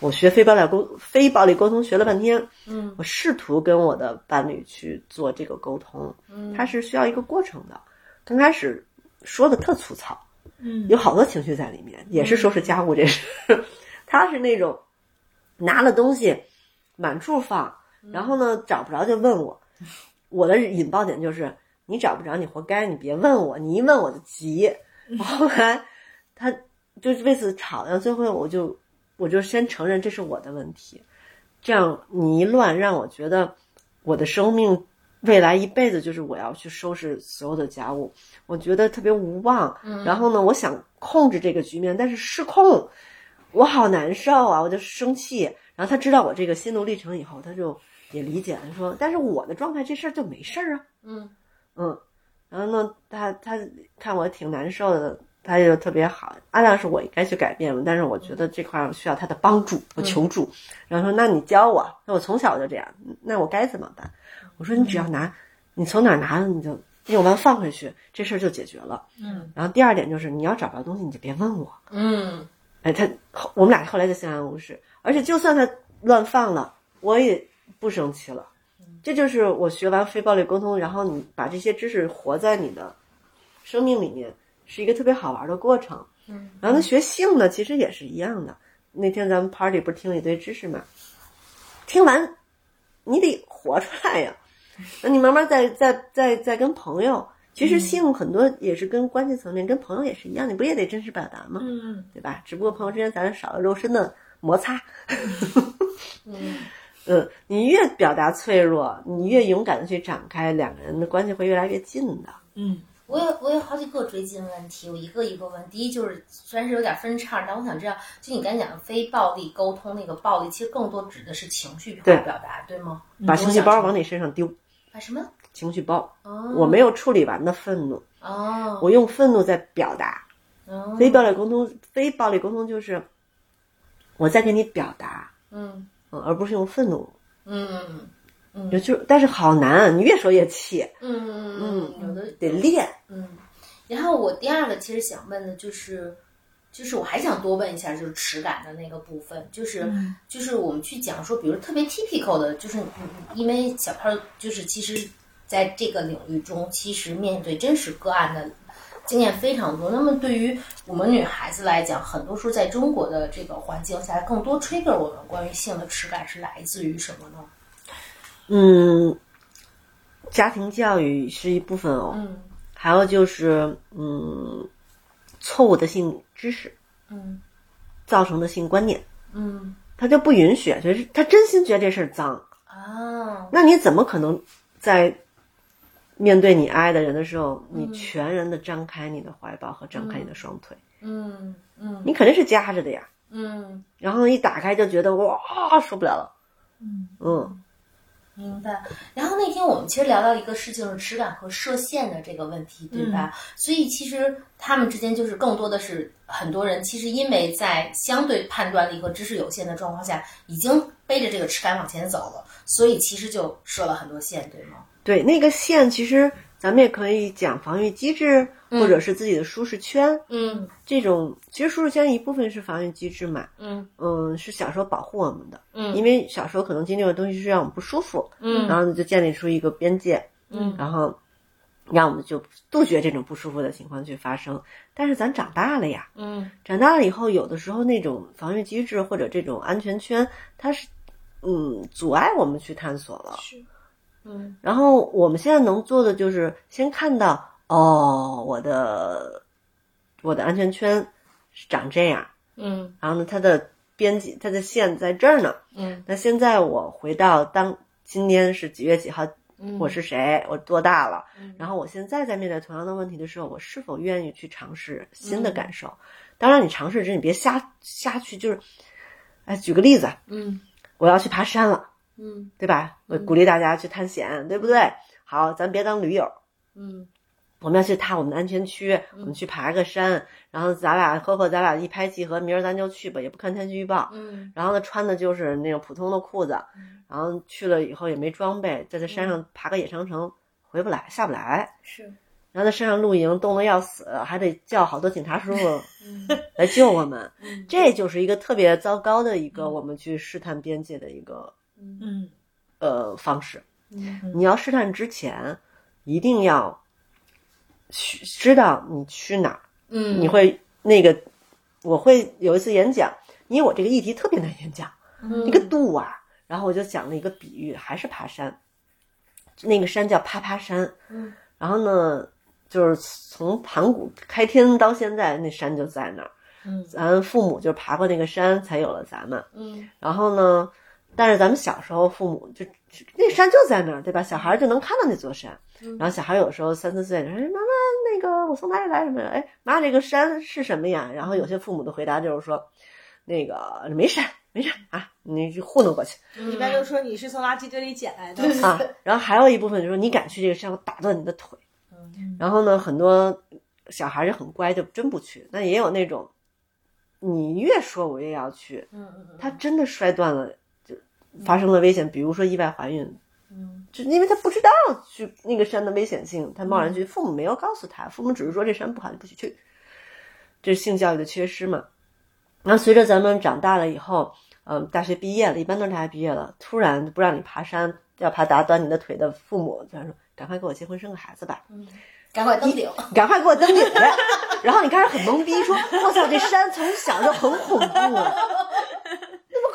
我学非暴力沟非暴力沟通学了半天，嗯我试图跟我的伴侣去做这个沟通，嗯，它是需要一个过程的。刚开始说的特粗糙，嗯有好多情绪在里面，也是收拾家务这事。他是那种拿了东西满处放，然后呢找不着就问我。我的引爆点就是你找不着，你活该，你别问我，你一问我就急。后来他就是为此吵，然后最后我就我就先承认这是我的问题，这样你一乱，让我觉得我的生命未来一辈子就是我要去收拾所有的家务，我觉得特别无望。然后呢，我想控制这个局面，但是失控，我好难受啊，我就生气。然后他知道我这个心路历程以后，他就也理解了，说，但是我的状态这事儿就没事儿啊。嗯嗯，然后呢，他他看我挺难受的，他就特别好。阿亮是我应该去改变，但是我觉得这块儿需要他的帮助，我求助。然后说：“那你教我。”那我从小就这样，那我该怎么办？我说：“你只要拿，你从哪儿拿的你就用完放回去，这事儿就解决了。”嗯。然后第二点就是，你要找不到东西，你就别问我。嗯哎，他我们俩后来就相安无事，而且就算他乱放了，我也不生气了。这就是我学完非暴力沟通，然后你把这些知识活在你的生命里面，是一个特别好玩的过程。嗯，然后他学性呢，其实也是一样的。那天咱们 party 不是听了一堆知识嘛？听完你得活出来呀。那你慢慢再再再再跟朋友，其实性很多也是跟关系层面，跟朋友也是一样，你不也得真实表达吗？嗯对吧？只不过朋友之间咱少了肉身的摩擦。嗯 [LAUGHS] 嗯，你越表达脆弱，你越勇敢的去展开，两个人的关系会越来越近的。嗯我有我有好几个追进问题，我一个一个问。第一就是虽然是有点分叉，但我想知道，就你刚才讲的非暴力沟通那个暴力，其实更多指的是情绪表达，对吗？把情绪包往你身上丢，把什么？情绪包，哦，我没有处理完的愤怒，哦，我用愤怒在表达。哦非暴力沟通，非暴力沟通就是我在给你表达，嗯嗯，而不是用愤怒。嗯嗯嗯就就但是好难，你越说越气，嗯嗯嗯，有的得练。嗯，然后我第二个其实想问的就是，就是我还想多问一下，就是耻感的那个部分，就是、嗯就是我们去讲说，比如特别 typical 的，就是嗯因为小胖就是其实在这个领域中，其实面对真实个案的经验非常多。那么对于我们女孩子来讲，很多时候在中国的这个环境下，更多 trigger 我们关于性的耻感是来自于什么呢？嗯，家庭教育是一部分哦，嗯。还有就是嗯，错误的性知识嗯。造成的性观念，嗯。他就不允许，就是他真心觉得这事儿脏，啊那你怎么可能在面对你爱的人的时候，你全然的张开你的怀抱和张开你的双腿？嗯。嗯。你肯定是夹着的呀。嗯。然后一打开就觉得哇受不了了，嗯。嗯明白。然后那天我们其实聊到一个事情是耻感和射线的这个问题，对吧？所以其实他们之间就是更多的是很多人其实因为在相对判断力和知识有限的状况下，已经背着这个耻感往前走了，所以其实就设了很多线，对吗？对，那个线其实咱们也可以讲防御机制，或者是自己的舒适圈。嗯这种其实舒适圈一部分是防御机制嘛，嗯嗯，是小时候保护我们的，嗯因为小时候可能经历的东西是让我们不舒服，嗯然后就建立出一个边界，嗯然后让我们就杜绝这种不舒服的情况去发生。但是咱长大了呀，嗯长大了以后，有的时候那种防御机制或者这种安全圈，它是嗯阻碍我们去探索了。是嗯。然后我们现在能做的就是先看到哦，我的我的安全圈是长这样，嗯。然后呢，它的边界它的线在这儿呢。嗯。那现在我回到当今天是几月几号，嗯，我是谁，我多大了？嗯。然后我现在在面对同样的问题的时候，我是否愿意去尝试新的嗯感受？当然，你尝试之前你别瞎瞎去，就是，哎，举个例子，嗯。我要去爬山了，嗯对吧？我鼓励大家去探险，对不对？好，咱别当驴友，嗯我们要去踏我们的安全区，我们去爬个山，然后咱俩呵呵，咱俩一拍即合，明儿咱就去吧，也不看天气预报。嗯然后呢，穿的就是那种普通的裤子，然后去了以后也没装备，在这山上爬个野长城，回不来，下不来。是然后在山上露营，冻得要死，还得叫好多警察叔叔嗯来救我们。嗯这就是一个特别糟糕的一个我们去试探边界的一个嗯。呃方式。嗯。你要试探之前，一定要去知道你去哪儿，嗯。你会那个，我会有一次演讲，因为我这个议题特别难演讲，嗯。一个度啊，然后我就讲了一个比喻，还是爬山，那个山叫啪啪山，嗯。然后呢，就是从盘古开天到现在，那山就在那儿，嗯。咱父母就爬过那个山，才有了咱们。嗯。然后呢，但是咱们小时候父母就那山就在那儿，对吧？小孩儿就能看到那座山。嗯然后小孩有时候三四岁，说：“哎，妈妈，那个我从哪里来什么的？哎，妈，这个山是什么呀？”然后有些父母的回答就是说：“那个没山，没山啊，你就糊弄过去一般都说你是从垃圾堆里捡来的。啊。”然后还有一部分就说：“你敢去这个山，我打断你的腿。”然后呢，很多小孩儿就很乖，就真不去。那也有那种，你越说我越要去，他真的摔断了，就发生了危险，比如说意外怀孕，嗯就因为他不知道去那个山的危险性，他贸然去，父母没有告诉他，父母只是说这山不好，你不许去，这是性教育的缺失嘛。然后随着咱们长大了以后，嗯、大学毕业了，一般都是大学毕业了，突然不让你爬山，要爬打断你的腿的父母，就说赶快给我结婚生个孩子吧，嗯，赶快登顶。赶快给我登顶来。[LAUGHS] 然后你开始很懵逼，说我操，这山从小就很恐怖，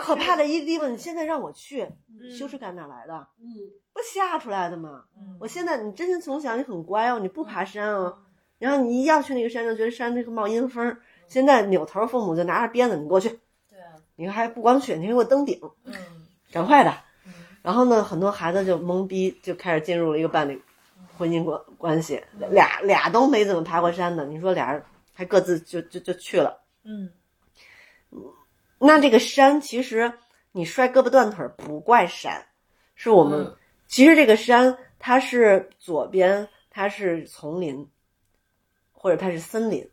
可怕的一个地方，你现在让我去，羞耻感哪来的？嗯。不吓出来的吗？嗯。我现在你真心从小你很乖哦，你不爬山哦，然后你一要去那个山就，觉得山那个冒阴风。现在扭头，父母就拿着鞭子，你给我去，对啊，你还不光去，你还给我登顶，嗯。赶快的。嗯。然后呢，很多孩子就懵逼，就开始进入了一个伴侣婚姻关关系，俩俩都没怎么爬过山的，你说俩人还各自就就就去了。嗯那这个山其实你摔胳膊断腿儿不怪山，是我们、嗯其实这个山它是左边它是丛林，或者它是森林，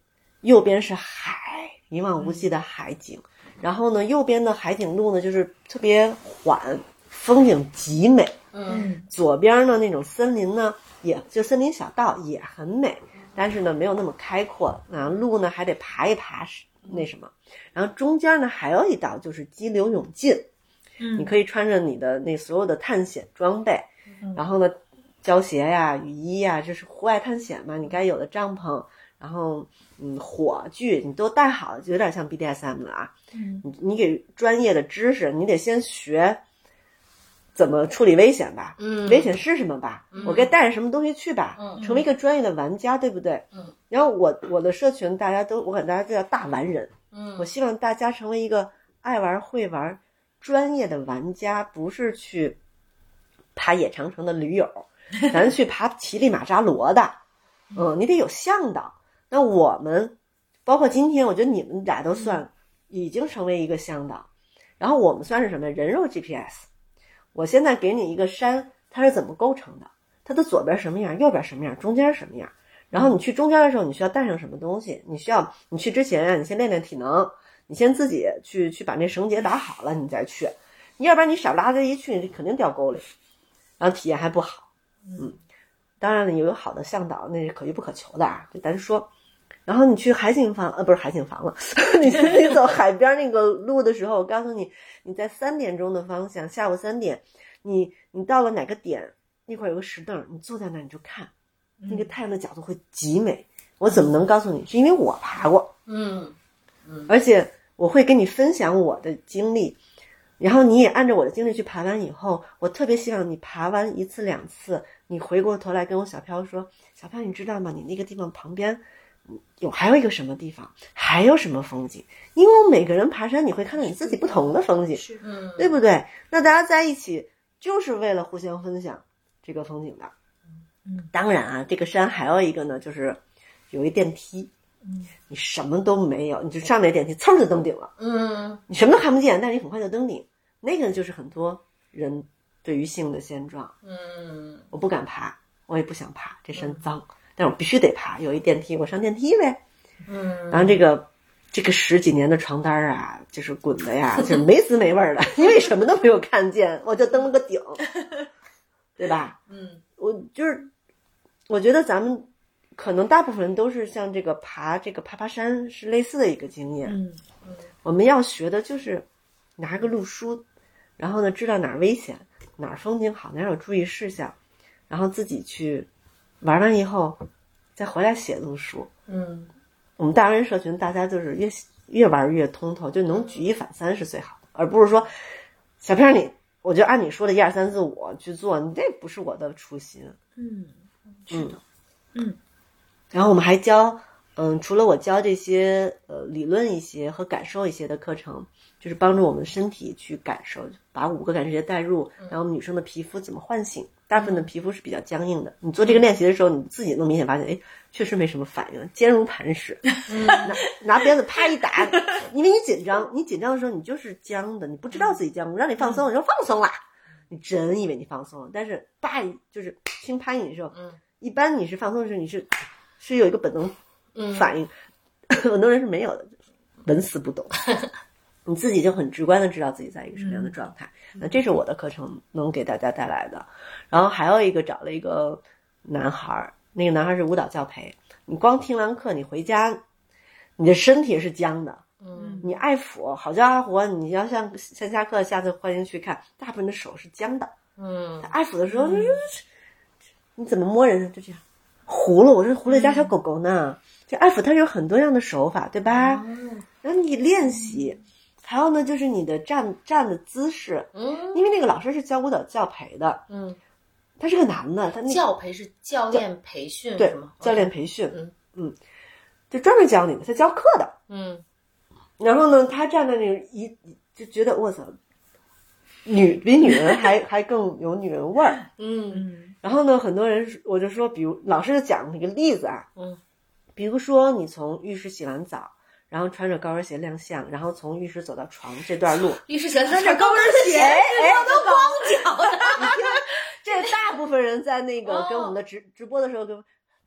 右边是海，一望无际的海景。然后呢，右边的海景路呢就是特别缓，风景极美。嗯左边呢那种森林呢，也就森林小道也很美，但是呢没有那么开阔，啊路呢还得爬一爬是那什么，然后中间呢还有一道就是激流勇进，嗯。你可以穿着你的那所有的探险装备，然后呢胶鞋呀、雨衣呀，这是户外探险嘛，你该有的帐篷，然后嗯火炬你都带好，就有点像 BDSM 了啊。嗯。你你给专业的知识，你得先学怎么处理危险吧，嗯。危险是什么吧，嗯。我该带着什么东西去吧，嗯。成为一个专业的玩家，对不对？嗯。然后我我的社群大家都，我管大家都叫大玩人，嗯。我希望大家成为一个爱玩会玩专业的玩家，不是去爬野长城的驴友，[LAUGHS] 咱去爬乞力马扎罗的，嗯，你得有向导。那我们包括今天，我觉得你们俩都算已经成为一个向导，然后我们算是什么？人肉 GPS。我现在给你一个山，它是怎么构成的？它的左边什么样，右边什么样，中间什么样？然后你去中间的时候，你需要带上什么东西？你需要你去之前啊，你先练练体能，你先自己去去把那绳结打好了，你再去。要不然你傻不拉几一去，你肯定掉沟里，然后体验还不好。嗯，当然了，有好的向导那是可遇不可求的啊，就咱说。然后你去海景房，呃，不是海景房了，[LAUGHS] 你你走海边那个路的时候，我告诉你，你在三点钟的方向，下午三点，你你到了哪个点，那块有个石凳，你坐在那儿你就看，那个太阳的角度会极美。我怎么能告诉你？是因为我爬过，嗯嗯而且我会跟你分享我的经历，然后你也按照我的经历去爬完以后，我特别希望你爬完一次两次，你回过头来跟我小飘说：“小飘，你知道吗？你那个地方旁边嗯有还有一个什么地方，还有什么风景？因为我每个人爬山，你会看到你自己不同的风景，嗯对不对？那大家在一起就是为了互相分享这个风景的。嗯，当然啊，这个山还有一个呢，就是有一电梯。嗯，你什么都没有，你就上那电梯，噌就登顶了。嗯你什么都看不见，但是你很快就登顶。那个就是很多人对于性的现状。嗯我不敢爬，我也不想爬，这山脏，但是我必须得爬。有一电梯，我上电梯呗。嗯，然后这个这个十几年的床单啊，就是滚的呀，就是没滋没味儿的，因为什么都没有看见，我就登了个顶，[LAUGHS] 对吧？嗯我就是，我觉得咱们可能大部分人都是像这个爬这个爬爬山是类似的一个经验。嗯我们要学的就是拿个路书，然后呢知道哪儿危险，哪儿风景好，哪儿有注意事项，然后自己去玩完以后再回来写路书。嗯。我们大人社群大家就是越越玩越通透，就能举一反三是最好的，而不是说小片儿你我就按你说的一二三四五去做，你这不是我的初心。嗯，是的，嗯。然后我们还教，嗯，除了我教这些呃理论一些和感受一些的课程，就是帮助我们身体去感受，把五个感受节带入，然后女生的皮肤怎么唤醒。大部分的皮肤是比较僵硬的，你做这个练习的时候，你自己能明显发现，哎，确实没什么反应，坚如磐石。拿拿鞭子啪一打，[LAUGHS] 因为你紧张，你紧张的时候你就是僵的，你不知道自己僵，我让你放松，你说放松啦，你真以为你放松了，但是啪一就是轻拍你的时候，嗯一般你是放松的时候，你是是有一个本能嗯反应，[LAUGHS] 很多人是没有的，纹丝不动。[LAUGHS] 你自己就很直观的知道自己在一个什么样的状态。那这是我的课程能给大家带来的。然后还有一个找了一个男孩儿，那个男孩儿是舞蹈教培。你光听完课，你回家，你的身体是僵的。嗯你爱抚，好家伙，你要像线下课，下次欢迎去看，大部分的手是僵的。嗯爱抚的时候，就是你怎么摸人就这样，葫芦，我是葫芦家小狗狗呢。就爱抚它有很多样的手法，对吧？嗯然后你练习，还有呢，就是你的站站的姿势，嗯。因为那个老师是教舞蹈教培的，嗯，他是个男的，他那教培是教练培训对吗？教练培训，嗯。嗯，就专门教你的，他教课的。嗯。然后呢，他站在那个一就觉得我操，女比女人还 [LAUGHS] 还更有女人味儿。嗯。嗯。然后呢，很多人我就说，比如老师就讲一个例子啊，嗯，比如说你从浴室洗完澡，然后穿着高跟鞋亮相，然后从浴室走到床这段路，浴室穿着高跟鞋，哎我都光脚的。[LAUGHS] 这大部分人在那个哦跟我们的直直播的时候跟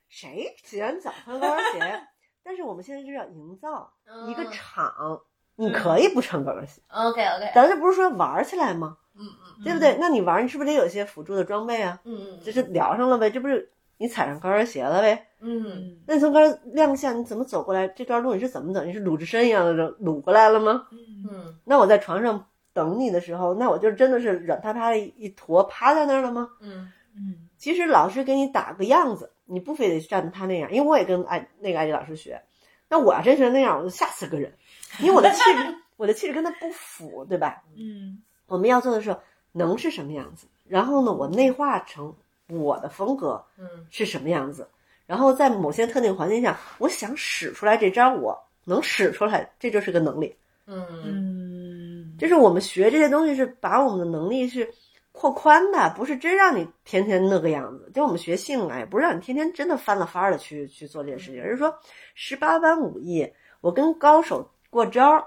谁洗完澡穿高跟鞋，但是我们现在就是要营造一个嗯场，你可以不穿高跟鞋，OK OK，咱这不是说玩起来吗？嗯嗯对不对？那你玩，你是不是得有一些辅助的装备啊？嗯这就聊上了呗，这不是你踩上高跟鞋了呗？嗯那你从高跟亮相，你怎么走过来？这段路你是怎么走？你是鲁智深一样的鲁过来了吗？嗯嗯那我在床上等你的时候，那我就真的是软塌塌的一坨趴在那儿了吗？嗯嗯其实老师给你打个样子，你不非得站他那样，因为我也跟艾那个艾迪老师学。那我要真是那样，我就吓死个人，因为我的气质，[LAUGHS] 我的气质跟他不符，对吧？嗯我们要做的是能是什么样子，然后呢，我内化成我的风格嗯。是什么样子，然后在某些特定环境下，我想使出来这招，我能使出来，这就是个能力。嗯。嗯。就是我们学这些东西是把我们的能力是扩宽的，不是真让你天天那个样子。就我们学性啊，也不是让你天天真的翻了番儿的去去做这件事情，而是说十八般武艺，我跟高手过招儿，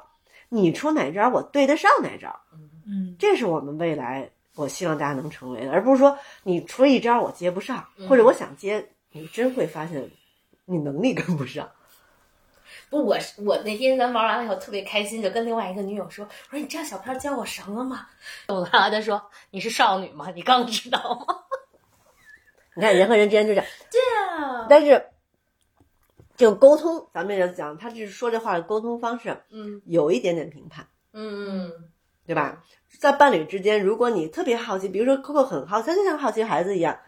你出哪招我对得上哪招，嗯。这是我们未来我希望大家能成为的，而不是说你出了一招我接不上，嗯或者我想接，你真会发现你能力跟不上。不，我是我那天咱玩完了以后特别开心，就跟另外一个女友说：“我说你知道小飘教我什么吗？”懂了，然后她说：“你是少女吗？你刚知道吗你看人和人之间就这样，？”对啊，但是这个沟通，咱们也讲，他就是说这话的沟通方式嗯有一点点评判，嗯对吧？在伴侣之间，如果你特别好奇，比如说 Coco 很好奇，他就像好奇孩子一样，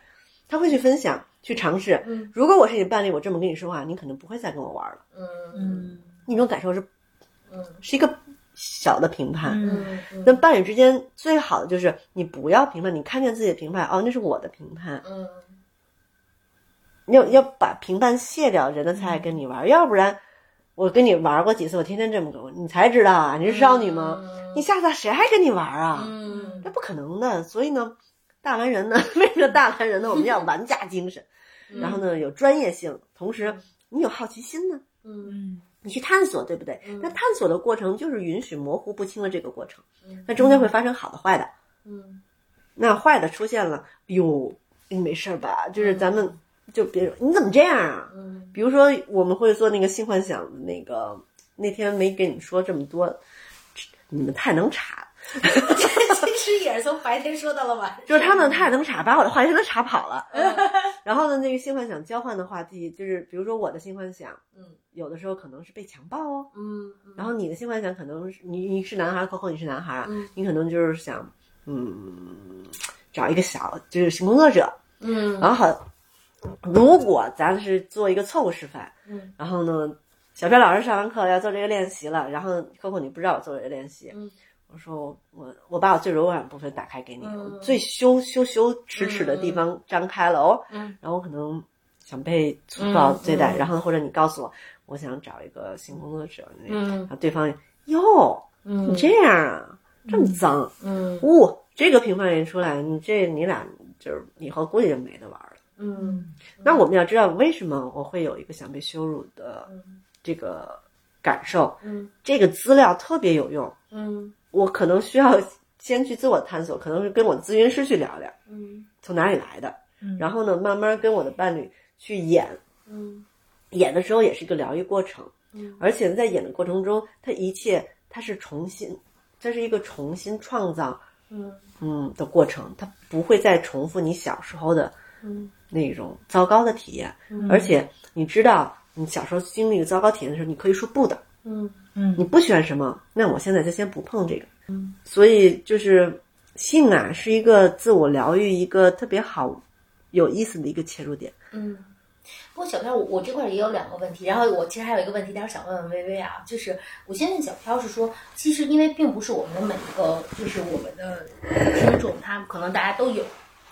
他会去分享、去尝试。嗯如果我是你伴侣，我这么跟你说话，你可能不会再跟我玩了。嗯嗯那种感受是嗯是一个小的评判。嗯嗯那伴侣之间最好的就是你不要评判，你看见自己的评判，哦，那是我的评判，嗯要要把评判卸掉，人家才爱跟你玩，要不然我跟你玩过几次，我天天这么跟我，你才知道啊，你是少女吗？你下次谁还跟你玩啊？嗯这不可能的。所以呢，大男人呢，[LAUGHS] 为什么大男人呢？我们要玩家精神，然后呢有专业性，同时你有好奇心呢，嗯嗯你去探索，对不对？嗯那探索的过程就是允许模糊不清的这个过程嗯，那中间会发生好的坏的。嗯那坏的出现了，哟，你没事儿吧？就是咱们就别你怎么这样啊？嗯。比如说我们会做那个性幻想那个，那天没跟你说这么多，你们太能查。了，[LAUGHS] 其实也是从白天说到了晚上，就是他们太能查，把我的话题都查跑了。[LAUGHS] 然后呢，那个性幻想交换的话题就是，比如说我的性幻想，嗯。有的时候可能是被强暴哦，嗯然后你的性幻想可能是你你是男孩，Coco 你是男孩啊，嗯。你可能就是想，嗯，找一个小就是性工作者，嗯。然后好，如果咱是做一个错误示范，嗯。然后呢，小飘老师上完课要做这个练习了，然后 Coco 你不知道我做这个练习，嗯。我说我我我把我最柔软的部分打开给你，嗯。最羞羞羞耻耻的地方张开了哦，嗯。然后我可能想被粗暴对待，然后或者你告诉我，我想找一个性工作者，那个嗯。然后对方哟，嗯你这样啊，这么脏，嗯。呜、这个评判一出来，你这你俩就是以后估计就没得玩了。嗯那我们要知道为什么我会有一个想被羞辱的这个感受，嗯。这个资料特别有用。嗯。我可能需要先去自我探索，可能是跟我的咨询师去聊聊嗯。从哪里来的，嗯。然后呢，慢慢跟我的伴侣去演，嗯。演的时候也是一个疗愈过程，嗯。而且在演的过程中，它一切它是重新，这是一个重新创造，嗯。嗯的过程，它不会再重复你小时候的嗯那种糟糕的体验，而且你知道你小时候经历糟糕体验的时候，你可以说不的，嗯。嗯。你不喜欢什么，那我现在就先不碰这个。嗯，所以就是性啊，是一个自我疗愈一个特别好、有意思的一个切入点。嗯。不过小飘，我我这块也有两个问题，然后我其实还有一个问题，待会儿想问问微微啊，就是我先问小飘是说，其实因为并不是我们的每一个，就是我们的听众，他可能大家都有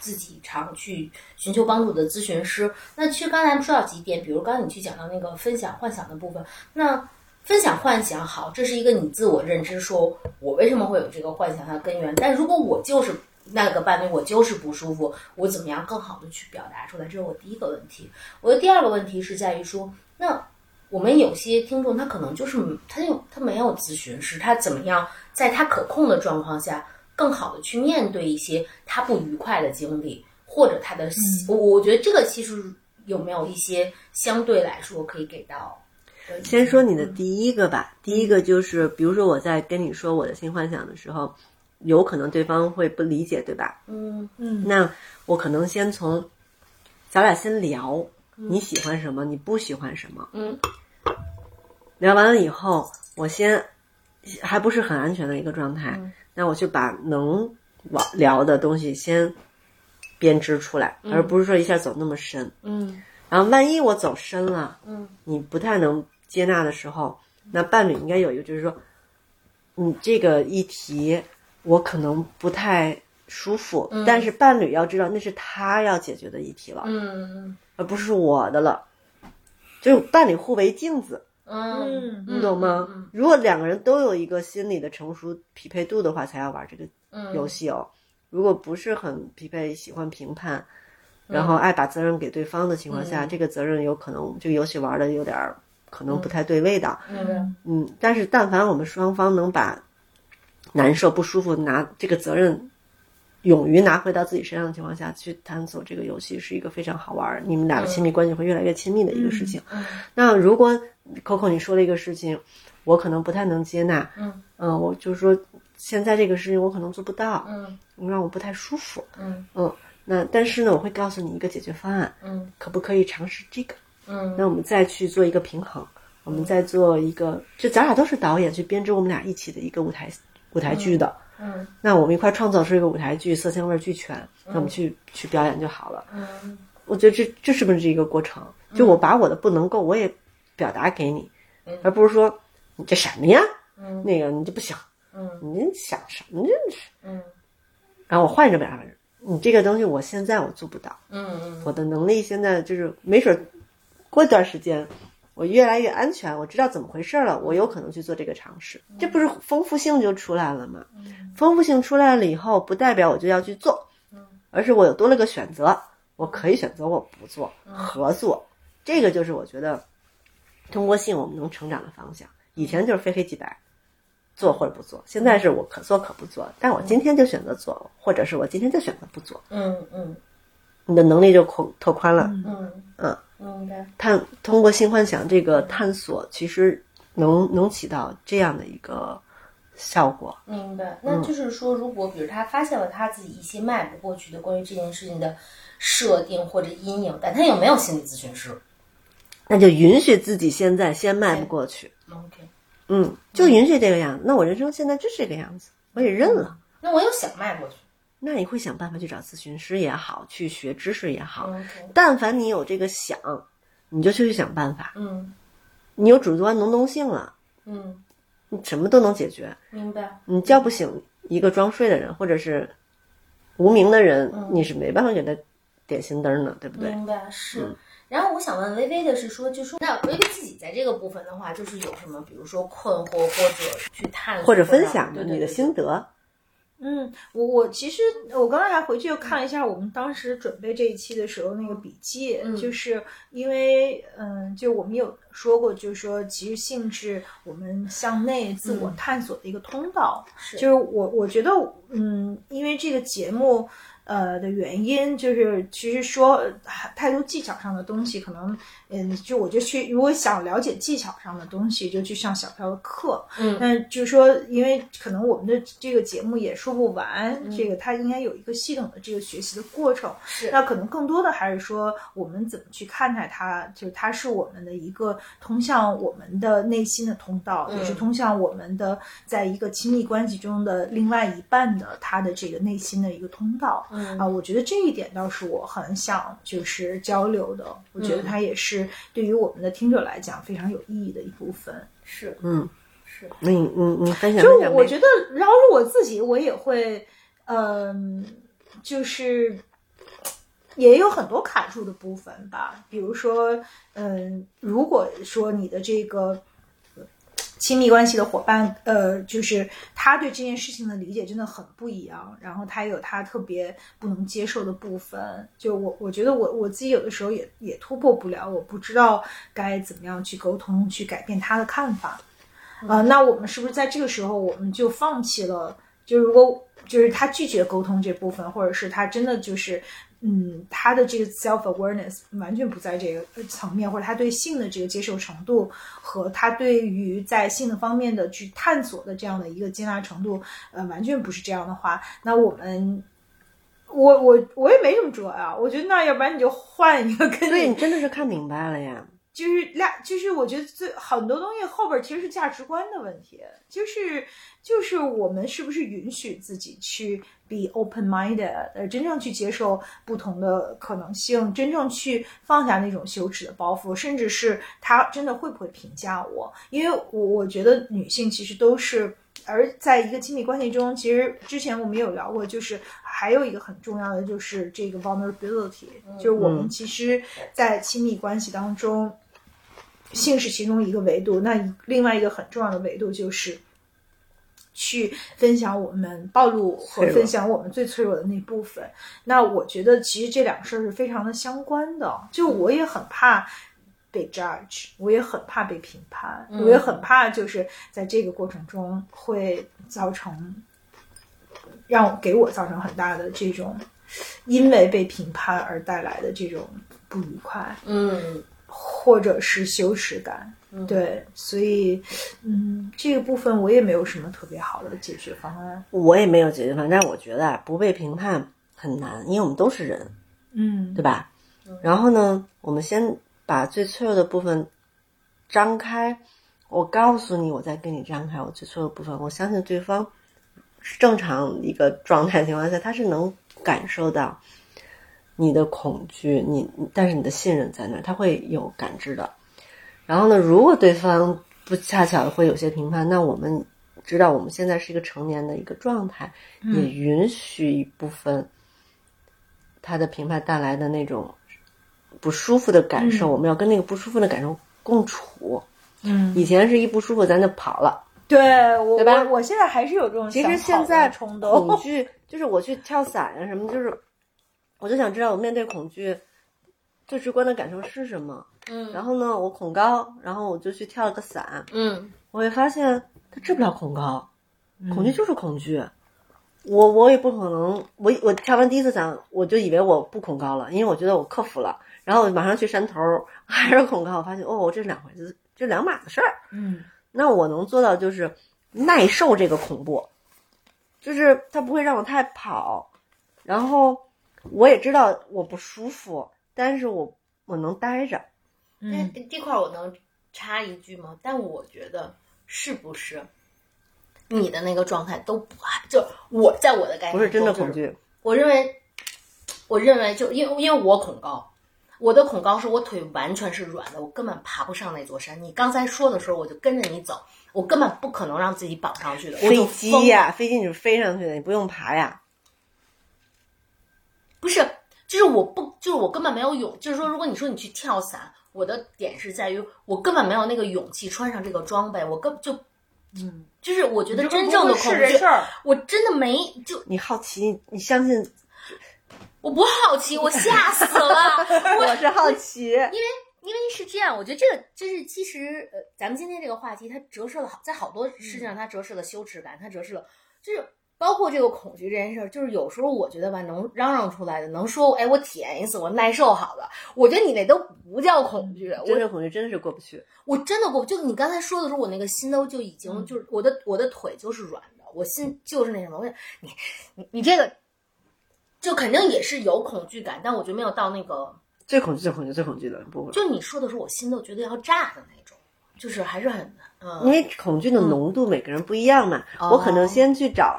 自己常去寻求帮助的咨询师。那其实刚才说到几点，比如刚才你去讲到那个分享幻想的部分，那分享幻想好，这是一个你自我认知，说我为什么会有这个幻想它的根源。但如果我就是那个伴侣，我就是不舒服，我怎么样更好的去表达出来？这是我第一个问题。我的第二个问题是在于说，那我们有些听众他可能就是他有他没有咨询师，他怎么样在他可控的状况下，更好的去面对一些他不愉快的经历，或者他的，我、我觉得这个其实有没有一些相对来说可以给到。先说你的第一个吧，第一个就是，比如说我在跟你说我的新幻想的时候，有可能对方会不理解，对吧？嗯嗯那我可能先从咱俩先聊，你喜欢什么，你不喜欢什么。嗯聊完了以后，我先还不是很安全的一个状态，那我就把能往聊的东西先编织出来，而不是说一下走那么深。嗯。然后万一我走深了，嗯。你不太能接纳的时候，那伴侣应该有一个，就是说，你这个议题我可能不太舒服，但是伴侣要知道那是他要解决的议题了，嗯。而不是我的了。就伴侣互为镜子，嗯你懂吗？如果两个人都有一个心理的成熟匹配度的话，才要玩这个游戏哦。如果不是很匹配，喜欢评判，然后爱把责任给对方的情况下，这个责任有可能这个游戏玩的有点儿可能不太对味道。嗯嗯，但是但凡我们双方能把难受不舒服拿这个责任。勇于拿回到自己身上的情况下去探索这个游戏是一个非常好玩儿，你们俩的亲密关系会越来越亲密的一个事情。那如果 Coco 你说了一个事情，我可能不太能接纳，嗯我就是说现在这个事情我可能做不到，嗯让我不太舒服，嗯那但是呢，我会告诉你一个解决方案，嗯可不可以尝试这个？嗯那我们再去做一个平衡，我们再做一个，就咱俩都是导演，去编织我们俩一起的一个舞台舞台剧的。嗯那我们一块儿创造出一个舞台剧，色香味俱全，那我们去去表演就好了。嗯我觉得这这是不是一个过程？就我把我的不能够，我也表达给你，而不是说你这什么呀，嗯那个你这不行，嗯你想什么这是？嗯然后我换一个表达，你这个东西我现在我做不到，嗯我的能力现在就是没准儿过一段时间。我越来越安全，我知道怎么回事了，我有可能去做这个尝试，这不是丰富性就出来了吗？丰富性出来了以后，不代表我就要去做，而是我有多了个选择，我可以选择我不做，合作，这个就是我觉得通过性我们能成长的方向。以前就是非黑即白，做或者不做，现在是我可做可不做，但我今天就选择做，或者是我今天就选择不做，嗯嗯。你的能力就扩拓宽了。嗯。嗯，明白。探通过性幻想这个探索，其实能能起到这样的一个效果。明白，那就是说，如果比如他发现了他自己一些迈不过去的关于这件事情的设定或者阴影，但他又没有心理咨询师那就允许自己现在先迈不过去，？OK，嗯，就允许这个样子。那我人生现在就是这个样子，我也认了。那我又想迈过去。那你会想办法去找咨询师也好，去学知识也好。但凡你有这个想，你就去想办法。嗯你有主观能动性了，嗯，你什么都能解决。明白。你叫不醒一个装睡的人，或者是无名的人，你是没办法给他点心灯的，对不对？明白是。然后我想问微微的是说，就说那微微自己在这个部分的话，就是有什么，比如说困惑或者去探索或者分享你的心得。嗯，我我其实我刚才还回去又看了一下我们当时准备这一期的时候那个笔记，嗯就是因为嗯，就我们有说过，就是说其实性是我们向内自我探索的一个通道。是就是我我觉得嗯，因为这个节目呃的原因，就是其实说呃太多技巧上的东西，可能嗯，就我就去，如果想了解技巧上的东西，就去上小飘的课。嗯但就是说，因为可能我们的这个节目也说不完，这个它应该有一个系统的这个学习的过程。是那可能更多的还是说，我们怎么去看待它，就是它是我们的一个通向我们的内心的通道，嗯也是通向我们的在一个亲密关系中的另外一半的他的这个内心的一个通道。嗯。啊，我觉得这一点倒是我很想就是交流的，我觉得嗯。它也是对于我们的听者来讲非常有意义的一部分。是嗯，是，那你你你分享就我觉得，然后我自己我也会，嗯、就是也有很多卡住的部分吧。比如说，嗯，如果说你的这个亲密关系的伙伴，呃，就是他对这件事情的理解真的很不一样，然后他有他特别不能接受的部分。就我我觉得我我自己有的时候也也突破不了，我不知道该怎么样去沟通，去改变他的看法。呃，那我们是不是在这个时候我们就放弃了？就如果就是他拒绝沟通这部分，或者是他真的就是，嗯，他的这个 self awareness 完全不在这个呃层面，或者他对性的这个接受程度和他对于在性的方面的去探索的这样的一个接纳程度，呃，完全不是这样的话，那我们。我我我也没什么辙啊、我觉得那要不然你就换一个跟对你真的是看明白了呀。[LAUGHS] 就是俩，就是我觉得最很多东西后边其实是价值观的问题，就是就是我们是不是允许自己去 be open minded，呃，真正去接受不同的可能性，真正去放下那种羞耻的包袱，甚至是他真的会不会评价我？因为我我觉得女性其实都是。而在一个亲密关系中，其实之前我们有聊过，就是还有一个很重要的就是这个 vulnerability，、就是我们嗯其实，在亲密关系当中，性是其中一个维度，那另外一个很重要的维度就是去分享我们暴露和分享我们最脆弱的那部分。那我觉得其实这两个事儿是非常的相关的。就我也很怕被 judge，我也很怕被评判，嗯我也很怕就是在这个过程中会造成让我给我造成很大的这种因为被评判而带来的这种不愉快。嗯或者是羞耻感。嗯对，所以，嗯，这个部分我也没有什么特别好的解决方案。我也没有解决方案，但是我觉得啊，不被评判很难，因为我们都是人，嗯，对吧？然后呢，我们先把最脆弱的部分张开。我告诉你，我在跟你张开我最脆弱的部分。我相信对方是正常一个状态情况下，他是能感受到你的恐惧，你但是你的信任在那儿，他会有感知的。然后呢，如果对方不恰巧会有些评判，那我们知道我们现在是一个成年的一个状态，也允许一部分他的评判带来的那种不舒服的感受，嗯我们要跟那个不舒服的感受共处。嗯，以前是一不舒服咱就跑了，对我，对吧我我现在还是有这种其实现在冲动。恐惧就是我去跳伞啊什么，就是我就想知道我面对恐惧最直观的感受是什么。嗯然后呢，我恐高，然后我就去跳了个伞，嗯我会发现它治不了恐高，恐惧就是恐惧。我我也不可能，我我跳完第一次伞，我就以为我不恐高了，因为我觉得我克服了，然后马上去山头 [LAUGHS] 还是恐高，我发现哦，这是两回事，这两码子事儿。嗯那我能做到就是耐受这个恐怖，就是它不会让我太跑，然后我也知道我不舒服，但是我我能待着。嗯这这块儿我能插一句吗？但我觉得是不是你的那个状态都不就我在我的概念不是真的恐惧，我认为，我认为就因为因为我恐高，我的恐高是我腿完全是软的，我根本爬不上那座山。你刚才说的时候，我就跟着你走，我根本不可能让自己绑上去的。我就飞机疯呀、飞机你是飞上去的，你不用爬呀。不是，就是我不，就是我根本没有勇，就是说，如果你说你去跳伞，我的点是在于我根本没有那个勇气穿上这个装备，我根就，嗯，就是我觉得真正的不恐惧会是这事，儿。我真的没就你好奇，你相信我不好奇，我吓死了，[LAUGHS] 我是好奇。因为因为是这样，我觉得这个就是其实呃，咱们今天这个话题它折射了好，在好多事情上它折射了羞耻感，它折射了就是包括这个恐惧这件事儿，就是有时候我觉得吧，能嚷嚷出来的，能说哎我体验一次我耐受好了，我觉得你那都不叫恐惧，我这恐惧真的是过不去。我真的过不，就你刚才说的时候，我那个心都就已经嗯就是我的我的腿就是软的，我心就是那什么，我想你你你这个就肯定也是有恐惧感，但我觉得没有到那个，最恐惧、最恐惧、最恐惧的不会，就你说的时候，我心都觉得要炸的那种，就是还是很嗯因为恐惧的浓度每个人不一样嘛。哦我可能先去找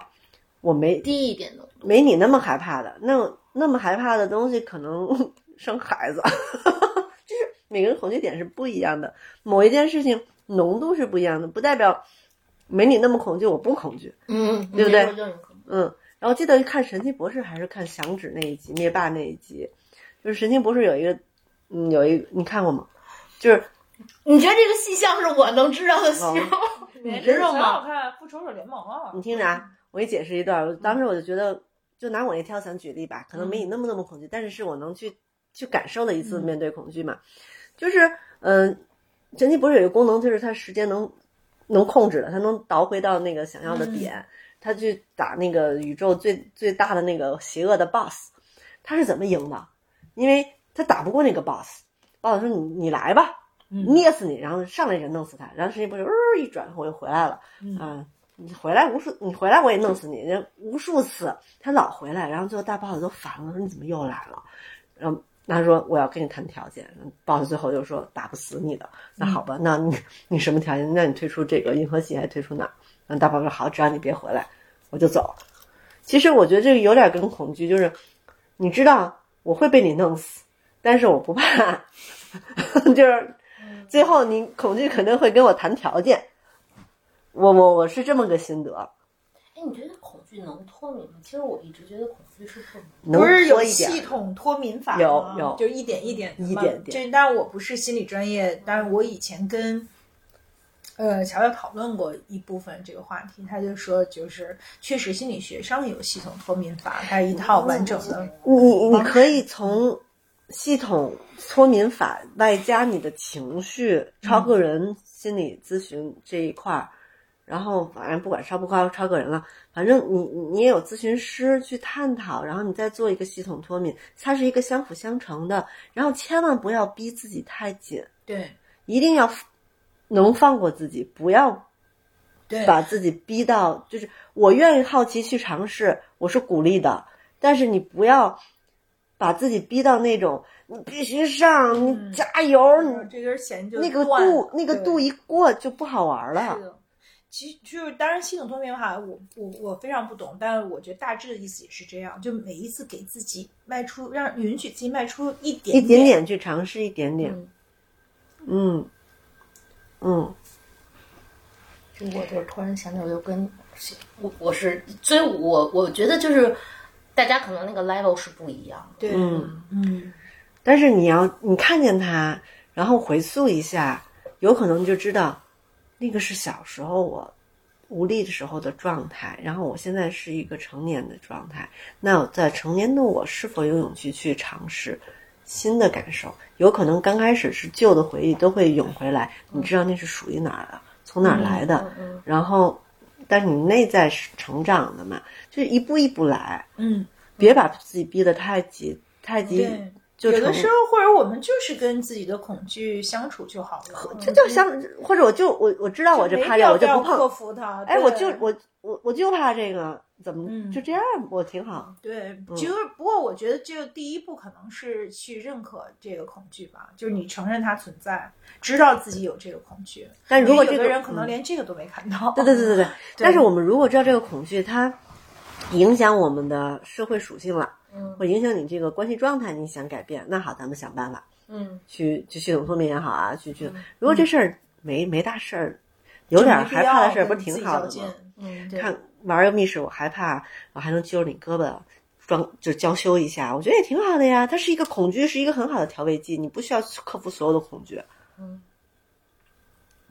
我没低一点的。没你那么害怕的，那那么害怕的东西，可能 [LAUGHS] 生孩子，[LAUGHS] 就是每个人恐惧点是不一样的。某一件事情浓度是不一样的，不代表没你那么恐惧，我不恐惧。嗯，对不对嗯，然后记得看神奇博士还是看响指那一集灭霸那一集，就是神奇博士有一个，嗯，有一你看过吗？就是你觉得这个戏像是我能知道的戏哦吗？[LAUGHS] 你知道很吗？好看《复仇者联盟》啊，你听着啊，我给你解释一段。我当时我就觉得，就拿我那跳伞举例吧，可能没你那么那么恐惧，但是是我能去去感受的一次面对恐惧嘛。就是，嗯、神奇博士有一个功能，就是它时间能能控制的，它能倒回到那个想要的点，他去打那个宇宙最最大的那个邪恶的 BOSS，他是怎么赢的？因为他打不过那个 BOSS，BOSS 说你你来吧。捏死你，然后上来就弄死他，然后神奇博士、呃、一转头又回来了，嗯，你回来无数，你回来我也弄死你，人无数次，他老回来，然后最后大 boss 都烦了，说你怎么又来了？然后他说我要跟你谈条件，boss 最后就说打不死你的，那好吧，那你你什么条件？那你退出这个银河系，还退出哪儿？然后大 boss 说好，只要你别回来，我就走。其实我觉得这个有点跟恐惧，就是你知道我会被你弄死，但是我不怕，[LAUGHS] 就是。最后你恐惧肯定会跟我谈条件，我我我是这么个心得，哎，你觉得恐惧能脱敏吗？其实我一直觉得恐惧是不能。能不是有一点系统脱敏法吗？有有就一点一点一点点这当然我不是心理专业，但是我以前跟呃乔乔讨论过一部分这个话题，他就说就是确实心理学上有系统脱敏法，它是一套完整的。你你可以从系统脱敏法外加你的情绪，超个人心理咨询这一块儿，然后反正不管超不超超个人了，反正你你也有咨询师去探讨，然后你再做一个系统脱敏，它是一个相辅相成的，然后千万不要逼自己太紧，对一定要能放过自己，不要对把自己逼到，就是我愿意好奇去尝试，我是鼓励的，但是你不要把自己逼到那种你必须上，你加油，你这根弦就那个度那个度一过就不好玩是了。的，其实就是当然系统脱敏法，我我我非常不懂，但是我觉得大致的意思也是这样，就每一次给自己迈出，让允许自己迈出一点一点点去尝试一点点，嗯嗯，就我就是突然想起来，我就跟我我是，所以我我觉得就是大家可能那个 level 是不一样的。对，嗯嗯但是你要你看见他，然后回溯一下，有可能就知道那个是小时候我无力的时候的状态，然后我现在是一个成年的状态。那我在成年的我是否有勇气去尝试新的感受？有可能刚开始是旧的回忆都会涌回来，你知道那是属于哪儿的，从哪儿来的，嗯然后。但是你内在是成长的嘛，就是一步一步来，嗯，别把自己逼得太急，太急对。就有的时候或者我们就是跟自己的恐惧相处就好了，这就相，或者我就我我知道我这怕这，我就不克。服它。哎，我就我我我就怕这个，怎么嗯就这样？我挺好。对，就是不过我觉得就第一步可能是去认可这个恐惧吧，就是你承认它存在，知道自己有这个恐惧。但如果这个人可能嗯连这个都没看到。对对对对对。[LAUGHS] 但是我们如果知道这个恐惧它影响我们的社会属性了，嗯或影响你这个关系状态，你想改变，那好，咱们想办法嗯，去去系统说明也好啊，去去。如果这事儿没没大事儿，有点害怕的事儿，不是挺好的吗？嗯，看玩个密室，我害怕，我还能揪着你胳膊装，就娇羞一下，我觉得也挺好的呀。它是一个恐惧，是一个很好的调味剂，你不需要克服所有的恐惧。嗯，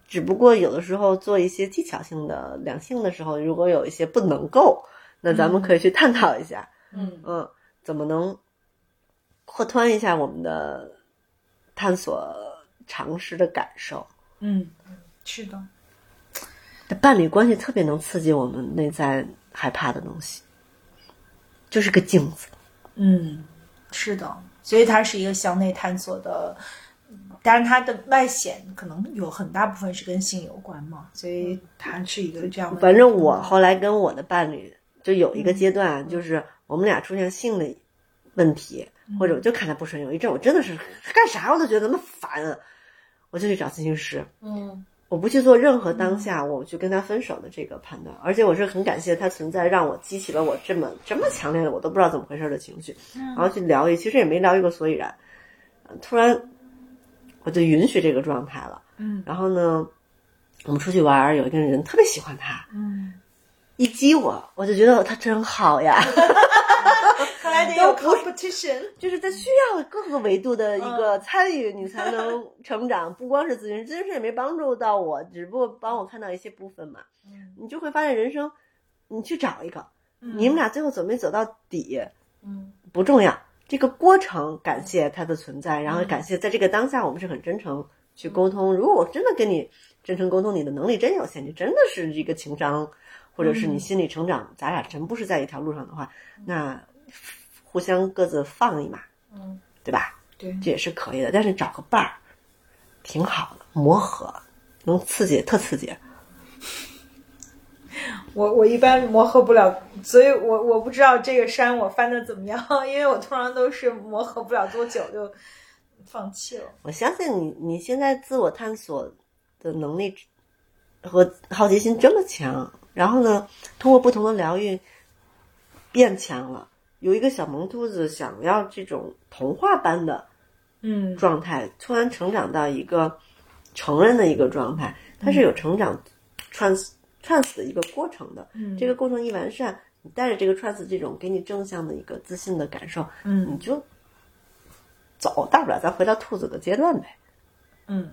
只不过有的时候做一些技巧性的两性的时候，如果有一些不能够，那咱们可以去探讨一下，嗯嗯，怎么能扩宽一下我们的探索常识的感受。嗯，是的，伴侣关系特别能刺激我们内在害怕的东西，就是个镜子。嗯，是的，所以它是一个向内探索的，但是它的外显可能有很大部分是跟性有关嘛，所以它是一个这样的。反正我后来跟我的伴侣就有一个阶段，就是我们俩出现性的问题，或者我就看他不顺眼，有一阵我真的是 [LAUGHS] 干啥我都觉得那么烦啊，我就去找咨询师。嗯。我不去做任何当下我去跟他分手的这个判断，而且我是很感谢他存在，让我激起了我这么这么强烈的我都不知道怎么回事的情绪，然后去聊一，其实也没聊一个所以然，呃突然我就允许这个状态了，嗯。然后呢，我们出去玩，有一个人特别喜欢他，嗯，一激我，我就觉得他真好呀 [LAUGHS] [LAUGHS] 看来得有 competition。就是他需要各个维度的一个参与，你才能成长。不光是咨询师，咨询师也没帮助到我，只不过帮我看到一些部分嘛。你就会发现人生，你去找一个，你们俩最后走没走到底嗯不重要，这个过程感谢他的存在，然后感谢在这个当下我们是很真诚去沟通。如果我真的跟你真诚沟通，你的能力真有限，你真的是一个情商，或者是你心理成长，咱俩真不是在一条路上的话，那互相各自放一马，嗯，对吧？对这也是可以的。但是找个伴儿，挺好的，磨合能刺激，特刺激。[LAUGHS] 我我一般磨合不了，所以我我不知道这个山我翻的怎么样，[LAUGHS] 因为我通常都是磨合不了多久就放弃了。我相信你，你现在自我探索的能力和好奇心这么强，然后呢，通过不同的疗愈变强了。有一个小萌兔子想要这种童话般的嗯状态，突然成长到一个成人的一个状态，它是有成长 trans trans 的一个过程的。嗯这个过程一完善，你带着这个 trans 这种给你正向的一个自信的感受，嗯你就走，大不了再回到兔子的阶段呗，嗯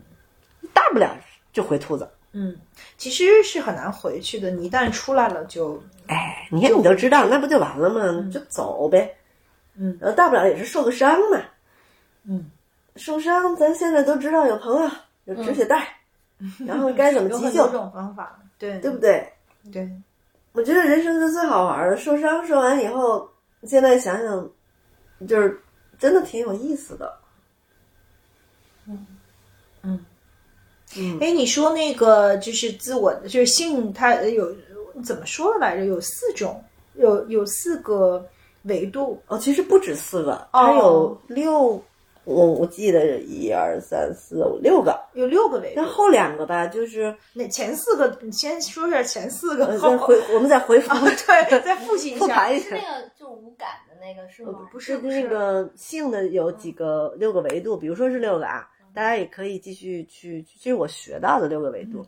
大不了就回兔子。嗯，其实是很难回去的，你一旦出来了就哎，你看你都知道，那不就完了吗？你就走呗，嗯。然后大不了也是受个伤嘛，嗯。受伤咱现在都知道有朋友有止血带，[LAUGHS] 然后该怎么急救，很多种方法，对。对不对？对，我觉得人生是最好玩的，受伤受完以后，现在想想，就是真的挺有意思的。哎，你说那个就是自我的，就是性，它有怎么说来着？有四种，有有四个维度。哦，其实不止四个，哦它有六，我我记得一二三四五六个，有六个维度那，后两个吧，就是那前四个，你先说一下前四个，再回我们再回复对，[LAUGHS] 再复习一下。复盘一下是那。个就无感的那个是吗？不是不那是，个性的有几个六个维度，比如说是六个啊，大家也可以继续去，这是我学到的六个维度。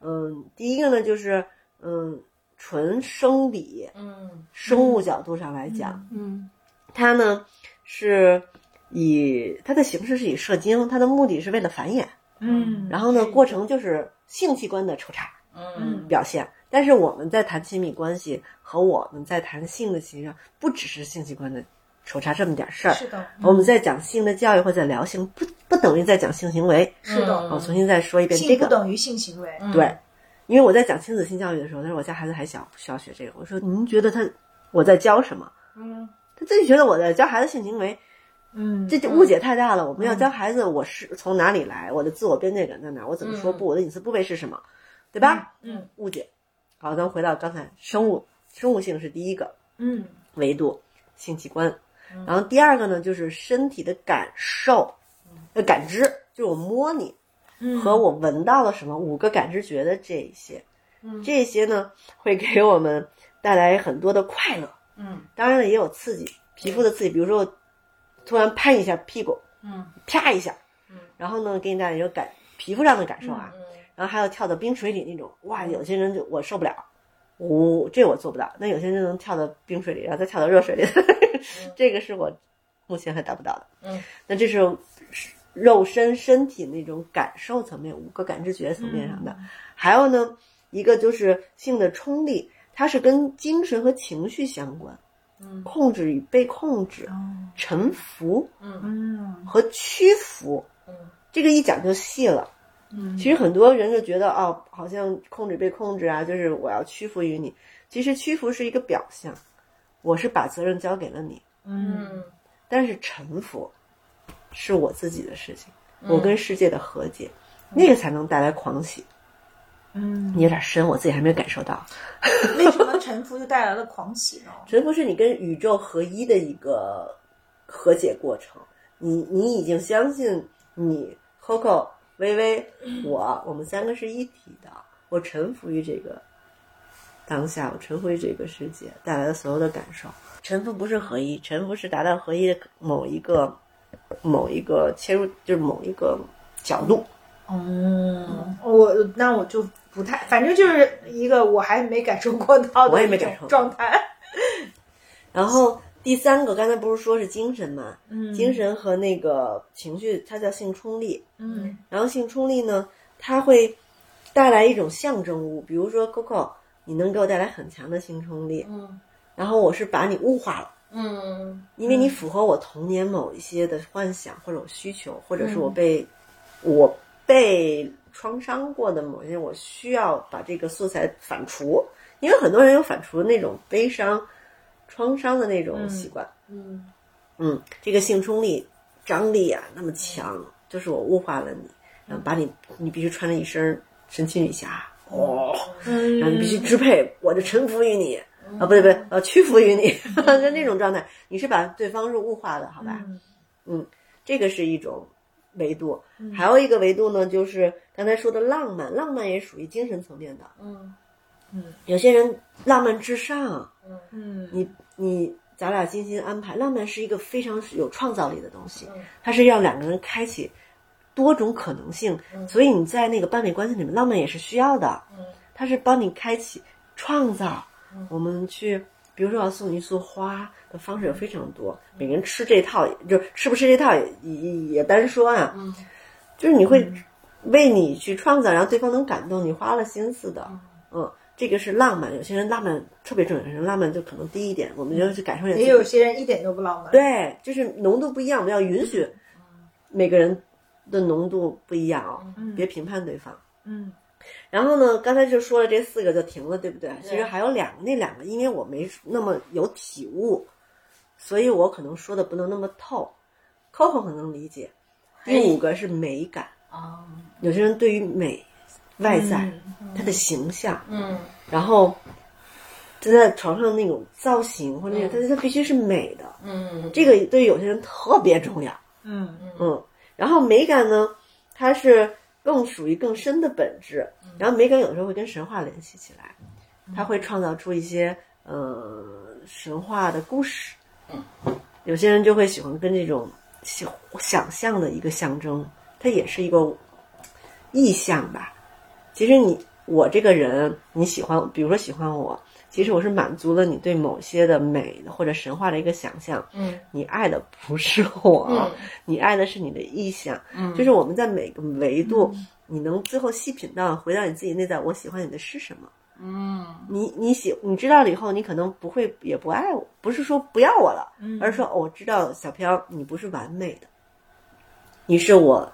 嗯，第一个呢就是嗯，纯生理嗯生物角度上来讲，嗯它呢是以它的形式是以射精，它的目的是为了繁衍，嗯，然后呢过程就是性器官的抽查嗯表现。但是我们在谈亲密关系和我们在谈性的形象，不只是性器官的抽查这么点事儿。是的，我们在讲性的教育或者聊性，不不等于在讲性行为。是的，我重新再说一遍这个，不等于性行为。对，因为我在讲亲子性教育的时候，他说我家孩子还小，不需要学这个。我说您觉得他我在教什么？嗯他自己觉得我在教孩子性行为，嗯，这就误解太大了。我们要教孩子我是从哪里来，我的自我边界感在哪，我怎么说不，我的隐私部位是什么，对吧？嗯误解。好，咱们回到刚才，生物生物性是第一个嗯维度，性器官。然后第二个呢，就是身体的感受，呃，感知，就是我摸你嗯。和我闻到了什么，五个感知觉的这一些，嗯。这些呢会给我们带来很多的快乐。嗯。当然了，也有刺激，皮肤的刺激，比如说我突然拍一下屁股，嗯。啪一下，嗯。然后呢，给你带来一个感皮肤上的感受啊，嗯然后还有跳到冰水里那种，哇，有些人就我受不了，我、这我做不到。那有些人能跳到冰水里，然后再跳到热水里，这个是我目前还达不到的。嗯，那这是肉身身体那种感受层面，五个感知觉层面上的。还有呢，一个就是性的冲力，它是跟精神和情绪相关，嗯控制与被控制、臣服嗯和屈服。嗯这个一讲就细了。嗯其实很多人就觉得哦，好像控制被控制啊，就是我要屈服于你。其实屈服是一个表象，我是把责任交给了你，嗯但是臣服是我自己的事情，我跟世界的和解，那个才能带来狂喜。嗯，你有点深，我自己还没有感受到。[LAUGHS] 为什么臣服就带来了狂喜呢？[LAUGHS] 臣服是你跟宇宙合一的一个和解过程。你你已经相信你 Coco、微微、我，我们三个是一体的。我臣服于这个当下，我臣服于这个世界带来的所有的感受。沉浮不是合一，沉浮是达到合一的某一个某一个切入，就是某一个角度。嗯，我那我就不太，反正就是一个我还没感受过到的我也没感受过状态。然后第三个，刚才不是说是精神嘛？嗯精神和那个情绪，它叫性冲力。嗯然后性冲力呢，它会带来一种象征物，比如说 Coco，你能给我带来很强的性冲力，嗯。然后我是把你物化了，嗯。因为你符合我童年某一些的幻想或者我需求，或者是我被、我被创伤过的某些，我需要把这个素材反刍，因为很多人有反刍那种悲伤、创伤的那种习惯。嗯。嗯，这个性冲力、张力啊那么强，就是我物化了你，然后把你，你必须穿着一身神奇女侠，哦，然后你必须支配，我就臣服于你，啊，不对不对，呃，屈服于你，[LAUGHS] 就那种状态，你是把对方是物化的，好吧？嗯，这个是一种维度，还有一个维度呢，就是刚才说的浪漫，浪漫也属于精神层面的，嗯嗯。有些人浪漫至上，嗯。你你咱俩精心安排，浪漫是一个非常有创造力的东西嗯，它是让两个人开启多种可能性，所以你在那个伴侣关系里面，浪漫也是需要的，嗯。它是帮你开启创造。我们去，比如说要送一束花的方式有非常多，每个人吃这套，就是吃不吃这套也也也单说啊，嗯。就是你会为你去创造，然后对方能感动，你花了心思的，嗯。这个是浪漫，有些人浪漫特别重要，有些人浪漫就可能低一点，我们就去感受一下。也有些人一点都不浪漫。对，就是浓度不一样，我们要允许每个人的浓度不一样哦，别评判对方。嗯然后呢，刚才就说了这四个就停了，对不对？其实还有两个，那两个因为我没那么有体悟，所以我可能说的不能那么透。Coco 可能理解。第五个是美感，啊有些人对于美外在、他的形象，嗯然后就在床上那种造型或者那种，他他必须是美的。嗯这个对于有些人特别重要。嗯嗯，然后美感呢，它是更属于更深的本质。然后美感有的时候会跟神话联系起来，它会创造出一些呃神话的故事。有些人就会喜欢跟这种想想象的一个象征，它也是一个意象吧。其实你我这个人，你喜欢，比如说喜欢我，其实我是满足了你对某些的美的或者神话的一个想象。嗯。你爱的不是我，嗯。你爱的是你的意向。嗯。就是我们在每个维度，你能最后细品到，回到你自己内在，我喜欢你的是什么？嗯。你你喜你知道了以后，你可能不会也不爱我，不是说不要我了，而是说、哦我知道小飘你不是完美的，你是我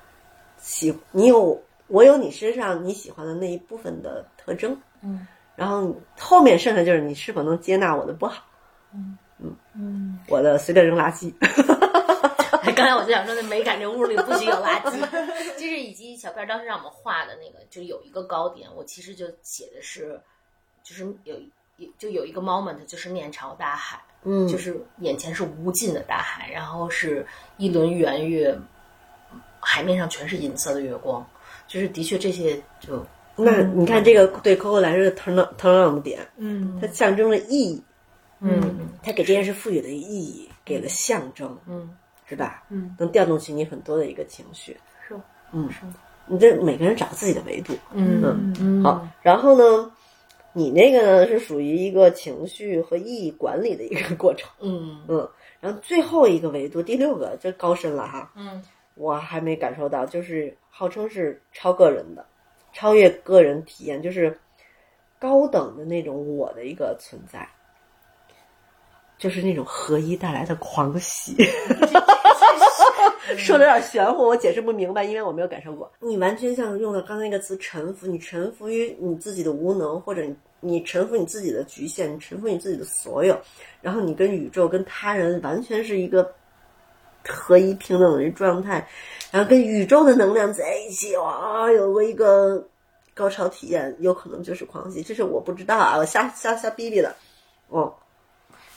喜你有我有你身上你喜欢的那一部分的特征，嗯，然后后面剩下就是你是否能接纳我的不好，嗯。嗯。我的随便扔垃圾。哎，刚才我就想说，那美感这屋里不许有垃圾，[LAUGHS] 就是以及小片当时让我们画的那个，就有一个高点，我其实就写的是，就是有一就有一个 moment，就是面朝大海，嗯。就是眼前是无尽的大海，然后是一轮圆月，海面上全是银色的月光，就是的确这些就那你看这个对 Coco 来说是 turn on turn on 的点，嗯。它象征了意义，嗯。它给这件事赋予了意义，给了象征，嗯。是吧？嗯，能调动起你很多的一个情绪。是。嗯，是你这每个人找自己的维度。嗯。嗯。好，然后呢，你那个呢是属于一个情绪和意义管理的一个过程。嗯。嗯，然后最后一个维度，第六个，这高深了哈，嗯。我还没感受到，就是号称是超个人的，超越个人体验，就是高等的那种我的一个存在，就是那种合一带来的狂喜。[LAUGHS] 说的有点玄乎，我解释不明白，因为我没有感受过。你完全像用了刚才那个词“臣服”，你臣服于你自己的无能，或者你你臣服你自己的局限，你臣服你自己的所有，然后你跟宇宙、跟他人完全是一个合一平等的一状态，然后跟宇宙的能量在一起，哇，有过一个高潮体验，有可能就是狂喜，这是我不知道啊，我瞎瞎瞎逼逼的，哦，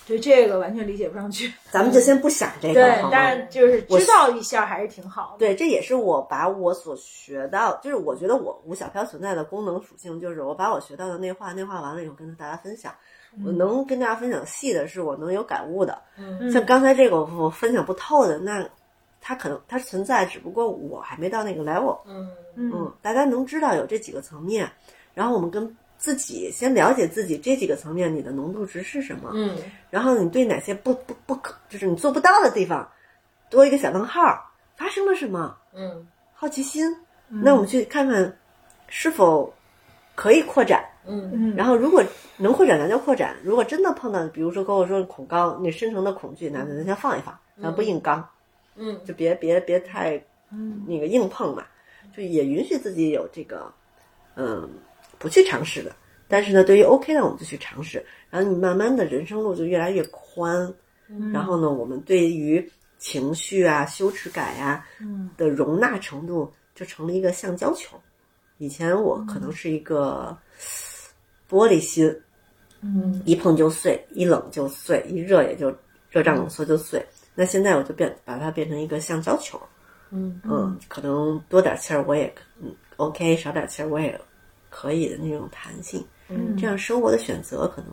对这个完全理解不上去。咱们就先不想这个，对但是就是知道一下还是挺好的。对，这也是我把我所学到，就是我觉得我吴小飘存在的功能属性，就是我把我学到的内化，内化完了以后跟大家分享。我能跟大家分享细的是我能有感悟的，嗯像刚才这个我我分享不透的，那它可能它存在，只不过我还没到那个 level。嗯。嗯。嗯，大家能知道有这几个层面，然后我们跟自己先了解自己这几个层面你的浓度值是什么，嗯。然后你对哪些不不不可，就是你做不到的地方，多一个小问号，发生了什么？嗯。好奇心，那我们去看看是否可以扩展。嗯。嗯，然后如果能扩展，咱就扩展；如果真的碰到，比如说跟我说恐高，你深层的恐惧，那咱先放一放，咱不硬刚，嗯就别别别太嗯那个硬碰嘛，就也允许自己有这个嗯不去尝试的。但是呢，对于 OK 的，我们就去尝试，然后你慢慢的人生路就越来越宽。然后呢，我们对于情绪啊、羞耻感呀、嗯的容纳程度就成了一个橡胶球。以前我可能是一个玻璃心，嗯一碰就碎，一冷就碎，一热也就热胀冷缩就碎。那现在我就变把它变成一个橡胶球，嗯嗯，可能多点气儿我也嗯 OK，少点气儿我也可以的那种弹性。嗯这样生活的选择可能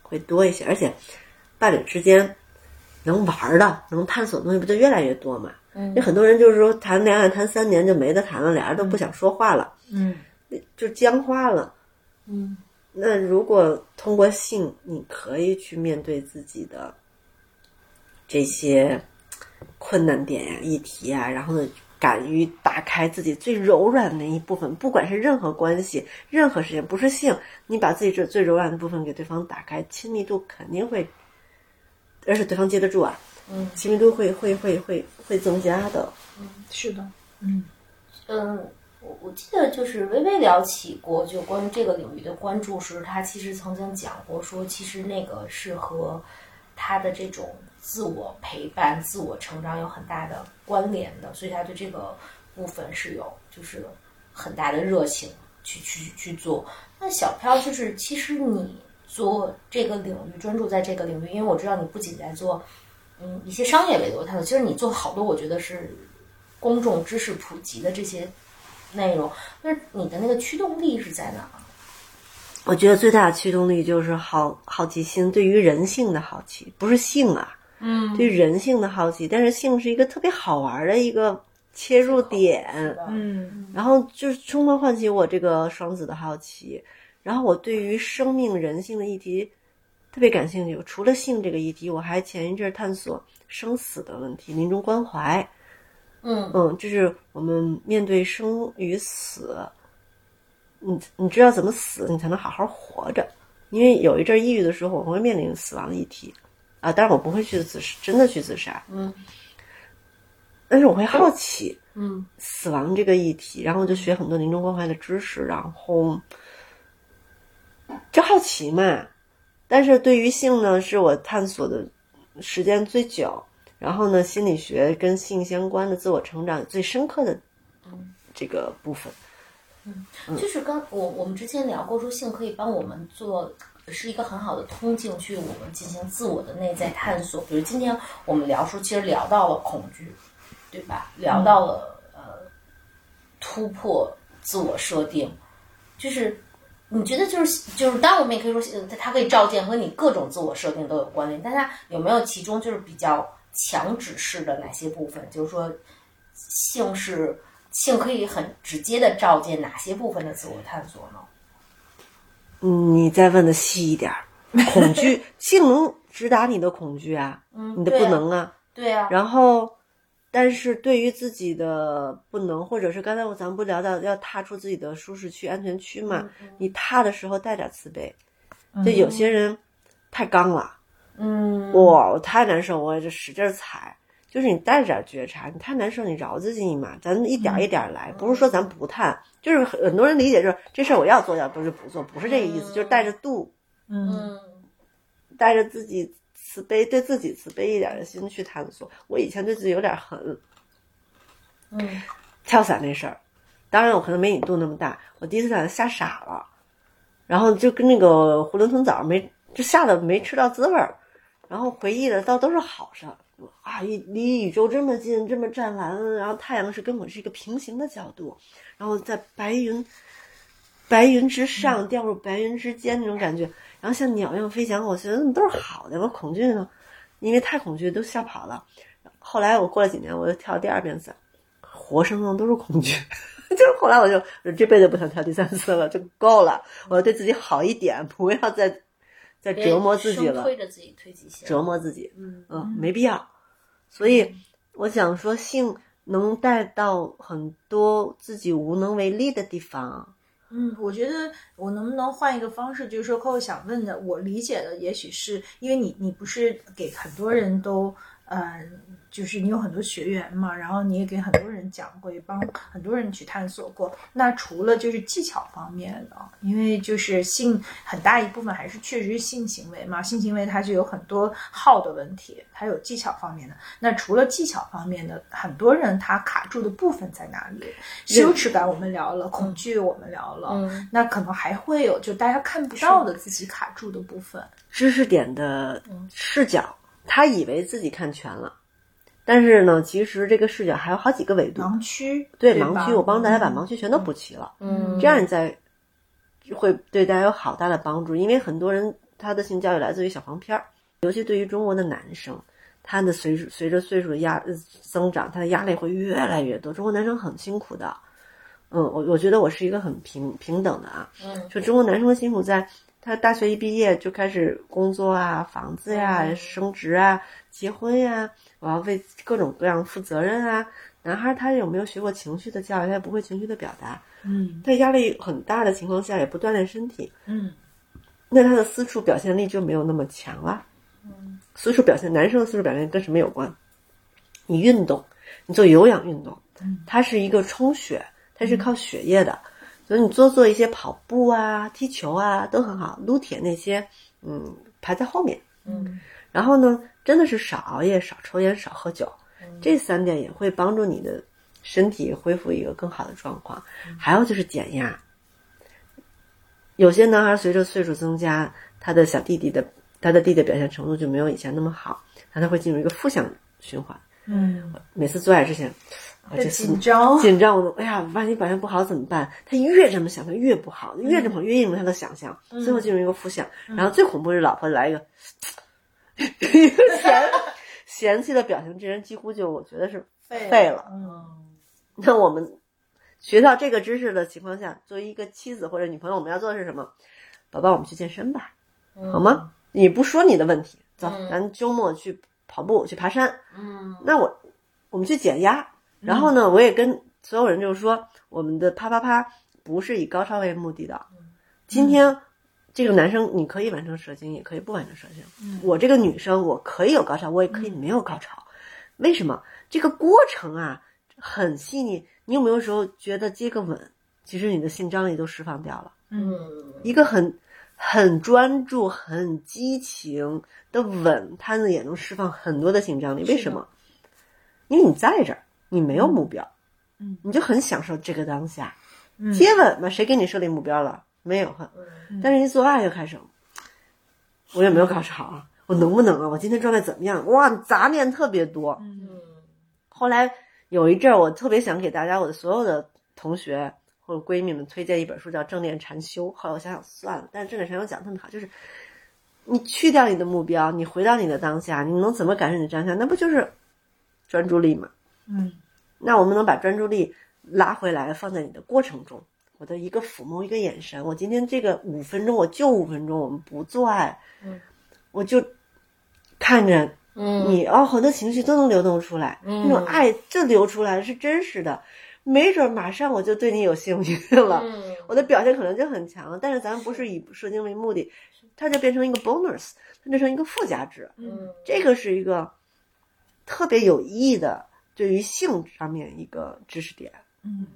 会多一些，而且伴侣之间能玩儿的、能探索的东西不就越来越多嘛？嗯有很多人就是说谈恋爱谈三年就没得谈了，俩人都不想说话了，嗯就僵化了。嗯那如果通过性，你可以去面对自己的这些困难点呀、议题啊，然后呢，敢于打开自己最柔软的那一部分，不管是任何关系、任何事情，不是性，你把自己这最柔软的部分给对方打开，亲密度肯定会，而且对方接得住啊，嗯亲密度会会会会会增加的。是的，嗯嗯，我我记得就是微微聊起过，就关于这个领域的关注时，他其实曾经讲过说，其实那个是和他的这种自我陪伴、自我成长有很大的关联的，所以他对这个部分是有就是很大的热情去去去做。那小飘就是，其实你做这个领域，专注在这个领域，因为我知道你不仅在做嗯一些商业维度的探索，其实你做好多我觉得是公众知识普及的这些内容，那你的那个驱动力是在哪？我觉得最大的驱动力就是好好奇心，对于人性的好奇，不是性啊，嗯对人性的好奇。但是性是一个特别好玩的一个切入点，嗯然后就是充分唤起我这个双子的好奇。然后我对于生命人性的议题特别感兴趣。除了性这个议题，我还前一阵儿探索生死的问题，临终关怀。嗯嗯，就是我们面对生与死，你你知道怎么死，你才能好好活着。因为有一阵儿抑郁的时候，我会面临死亡的议题，啊，当然我不会去自真的去自杀，嗯但是我会好奇嗯死亡这个议题，然后就学很多临终关怀的知识，然后就好奇嘛。但是对于性呢，是我探索的时间最久，然后呢，心理学跟性相关的自我成长最深刻的这个部分。嗯就是刚我我们之前聊过，说性可以帮我们做。是一个很好的通径，去我们进行自我的内在探索。比如今天我们聊书，其实聊到了恐惧，对吧？聊到了、呃突破自我设定，就是你觉得就是就是，当然我们也可以说，呃它可以照见和你各种自我设定都有关联，但它有没有其中就是比较强指示的哪些部分？就是说，性是性可以很直接的照见哪些部分的自我探索呢？嗯，你再问的细一点儿，[LAUGHS] 恐惧性能直达你的恐惧啊，嗯，你的不能啊。对啊，然后，但是对于自己的不能，或者是刚才我咱们不聊到要踏出自己的舒适区、安全区嘛？你踏的时候带点慈悲。就有些人太刚了，嗯，哇，我太难受，我就使劲儿踩。就是你带着点觉察，你太难受，你饶自己嘛，咱一点一点来，不是说咱不探，就是很多人理解就是这事儿我要做，要不就不做，不是这个意思，就是带着度，嗯嗯带着自己慈悲，对自己慈悲一点的心去探索。我以前对自己有点狠，嗯跳伞那事儿，当然我可能没你度那么大，我第一次跳伞吓傻了，然后就跟那个囫囵吞枣没，就吓得没吃到滋味儿，然后回忆的倒都是好事儿啊，离离宇宙这么近，这么湛蓝，然后太阳是跟我是一个平行的角度，然后在白云白云之上掉入白云之间那种感觉，然后像鸟一样飞翔，我觉得都是好的，我恐惧呢，因为太恐惧都吓跑了。后来我过了几年，我又跳第二遍伞，活生生都是恐惧。[LAUGHS] 就是后来我就这辈子不想跳第三次了，就够了。我要对自己好一点，不要再再折磨自己了，推着自己推极限，折磨自己，嗯嗯，没必要。所以我想说，性能带到很多自己无能为力的地方。嗯，我觉得我能不能换一个方式，就是说，客户想问的，我理解的，也许是因为你，你不是给很多人都，呃，就是你有很多学员嘛，然后你也给很多人讲过，也帮很多人去探索过。那除了就是技巧方面的，因为就是性很大一部分还是确实是性行为嘛，性行为它就有很多号的问题，还有技巧方面的。那除了技巧方面的，很多人他卡住的部分在哪里？羞耻感我们聊了，恐惧我们聊了，嗯那可能还会有就大家看不到的自己卡住的部分。知识点的视角，他以为自己看全了，但是呢，其实这个视角还有好几个维度。盲区，吧对盲区，我帮大家把盲区全都补齐了，嗯，这样你再会对大家有好大的帮助。因为很多人他的性教育来自于小黄片儿，尤其对于中国的男生，他的随随着岁数的压呃增长，他的压力会越来越多。中国男生很辛苦的，嗯，我我觉得我是一个很平平等的啊，嗯就中国男生的辛苦在。他大学一毕业就开始工作啊，房子呀、嗯升职啊、结婚呀，我要为各种各样负责任啊。男孩他有没有学过情绪的教育？他也不会情绪的表达，嗯在压力很大的情况下，也不锻炼身体，嗯那他的私处表现力就没有那么强了。嗯私处表现，男生的私处表现跟什么有关？你运动，你做有氧运动，嗯它是一个充血，它是靠血液的，所以你多做一些跑步啊、踢球啊都很好。撸铁那些，嗯，排在后面。嗯然后呢，真的是少熬夜、少抽烟、少喝酒，这三点也会帮助你的身体恢复一个更好的状况。还有就是减压，有些男孩随着岁数增加，他的小弟弟的他的弟弟表现程度就没有以前那么好，那他会进入一个负向循环。嗯，每次做爱之前，啊，会这次紧张，紧张，我都哎呀，万一表现不好怎么办？他越这么想，他越不好，越这么越应了他的想象，最后进入一个负向。然后最恐怖是老婆来一个一个 [LAUGHS] 嫌嫌弃的表情，这人几乎就我觉得是废了。嗯那我们学到这个知识的情况下，作为一个妻子或者女朋友，我们要做的是什么？宝宝，我们去健身吧，嗯好吗？你不说你的问题，走，嗯咱周末去跑步，去爬山。嗯那我我们去减压，然后呢，我也跟所有人就是说，我们的啪啪啪不是以高潮为目的的。今天这个男生你可以完成射精，也可以不完成射精。我这个女生我可以有高潮，我也可以没有高潮。为什么？这个过程啊很细腻。你有没有时候觉得接个吻，其实你的性张力都释放掉了？嗯一个很很专注、很激情的吻，它呢也能释放很多的性张力。为什么？因为你在这儿，你没有目标，嗯，你就很享受这个当下。嗯接吻嘛，谁给你设立目标了？没有，哈但是一做爱就开始，我有没有高潮啊？我能不能啊？我今天状态怎么样？哇，杂念特别多。嗯后来有一阵儿，我特别想给大家，我的所有的同学或者闺蜜们推荐一本书，叫《正念禅修》。后来我想想算了，但是正念禅修讲得特别好，就是你去掉你的目标，你回到你的当下，你能怎么感受你的当下？那不就是专注力吗？嗯那我们能把专注力拉回来，放在你的过程中。我的一个抚摸，一个眼神，我今天这个五分钟，我就五分钟，我们不做爱，嗯我就看着嗯你哦，很多情绪都能流动出来，嗯那种爱就流出来，是真实的。没准马上我就对你有兴趣了，嗯我的表现可能就很强。但是咱们不是以射精为目的，它就变成一个 bonus，它变成一个附加值。嗯这个是一个特别有意义的对于性上面一个知识点。嗯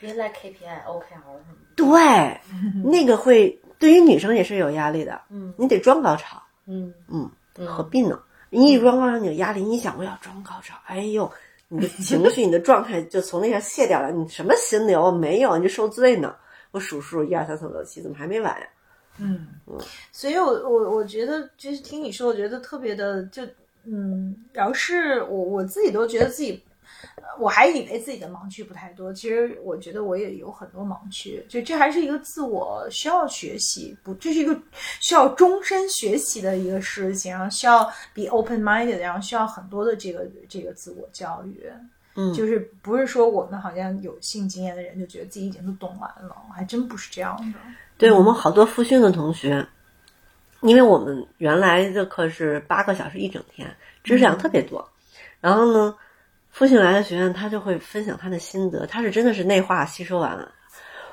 原来 KPI、OKR 什么的。对，[LAUGHS] 那个会对于女生也是有压力的。嗯你得装高潮，嗯嗯，嗯何必呢？你一装高潮，你有压力，你想我要装高潮，哎呦，你的情绪、[LAUGHS] 你的状态就从那上卸掉了。你什么心流没有？你就受罪呢。我数数，一二三四五六七，怎么还没完呀？嗯，所以我我我觉得就是听你说，我觉得特别的就嗯，要是我我自己都觉得自己。呃我还以为自己的盲区不太多，其实我觉得我也有很多盲区，就这还是一个自我需要学习，不，这是一个需要终身学习的一个事情，然后需要 be open minded，然后需要很多的这个这个自我教育。嗯就是不是说我们好像有性经验的人就觉得自己已经都懂完了，还真不是这样的。对我们好多复训的同学，因为我们原来的课是八个小时一整天，知识量特别多。然后呢，复训来的学员他就会分享他的心得，他是真的是内化吸收完了。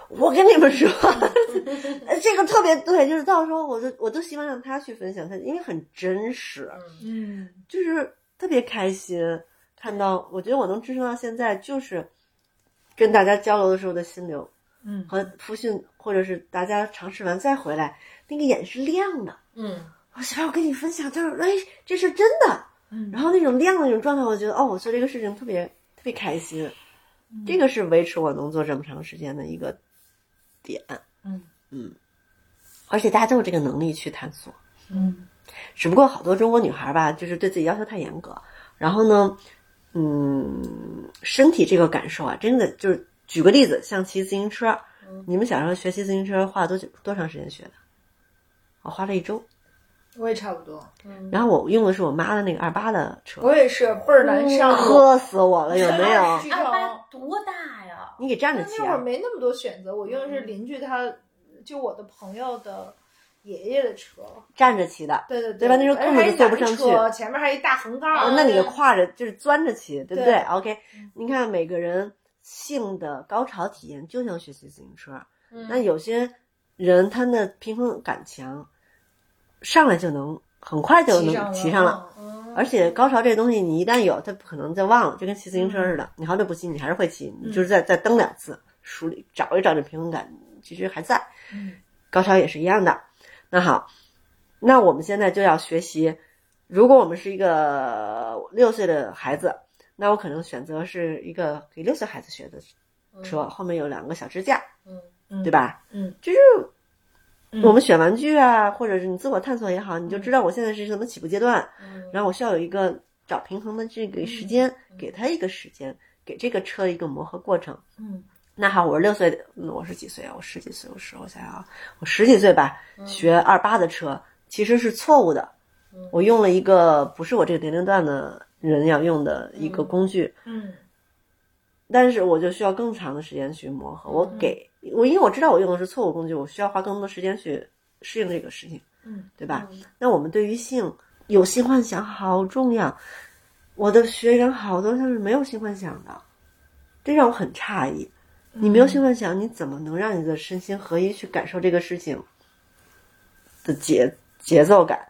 我跟你们说，[LAUGHS] 这个特别对，就是到时候我就我都希望让他去分享他，因为很真实，嗯就是特别开心。看到，我觉得我能支撑到现在，就是跟大家交流的时候的心流。嗯和复训，或者是大家尝试完再回来，那个眼是亮的。嗯我媳妇儿，我跟你分享，就是哎，这是真的。嗯然后那种亮的那种状态，我觉得哦，我做这个事情特别特别开心。这个是维持我能做这么长时间的一个点。嗯嗯，而且大家都有这个能力去探索，嗯只不过好多中国女孩吧，就是对自己要求太严格。然后呢，嗯，身体这个感受啊，真的就是举个例子，像骑自行车，你们小时候学骑自行车花了多久多长时间学的？我花了一周，我也差不多，然后我用的是我妈的那个二八的车，我也是倍儿难上。喝死我了，有没有？二八多大呀？你给站着骑啊！那会儿没那么多选择，我用的是邻居他，就我的朋友的爷爷的车。站着骑的，对对对吧那时候根本就坐不上去前面还一大横杠。哦那你就跨着就是钻着骑，对不对对 o k 你看每个人性的高潮体验就像学习自行车，嗯那有些人他的平衡感强，上来就能很快就能骑上了而且高潮这东西，你一旦有，它不可能再忘了，就跟骑自行车似的。你好久不骑，你还是会骑，你就是再再蹬两次，梳理找一找这平衡感，其实还在。嗯高潮也是一样的。那好，那我们现在就要学习。如果我们是一个六岁的孩子，那我可能选择是一个给六岁孩子学的车，后面有两个小支架，嗯嗯对吧？嗯，就是我们选玩具啊，或者是你自我探索也好，你就知道我现在是什么起步阶段，嗯。然后我需要有一个找平衡的这个时间，给他一个时间，给这个车一个磨合过程。嗯。那好，我是六岁我是几岁啊？我十几岁，我十我想想啊，我十几岁吧，学二八的车其实是错误的。我用了一个不是我这个年龄段的人要用的一个工具，嗯。但是我就需要更长的时间去磨合。我给我，因为我知道我用的是错误工具，我需要花更多时间去适应这个事情，嗯，对吧？那我们对于性有性幻想好重要，我的学员好多他是没有性幻想的，这让我很诧异。你没有性幻想，你怎么能让你的身心合一去感受这个事情的节节奏感，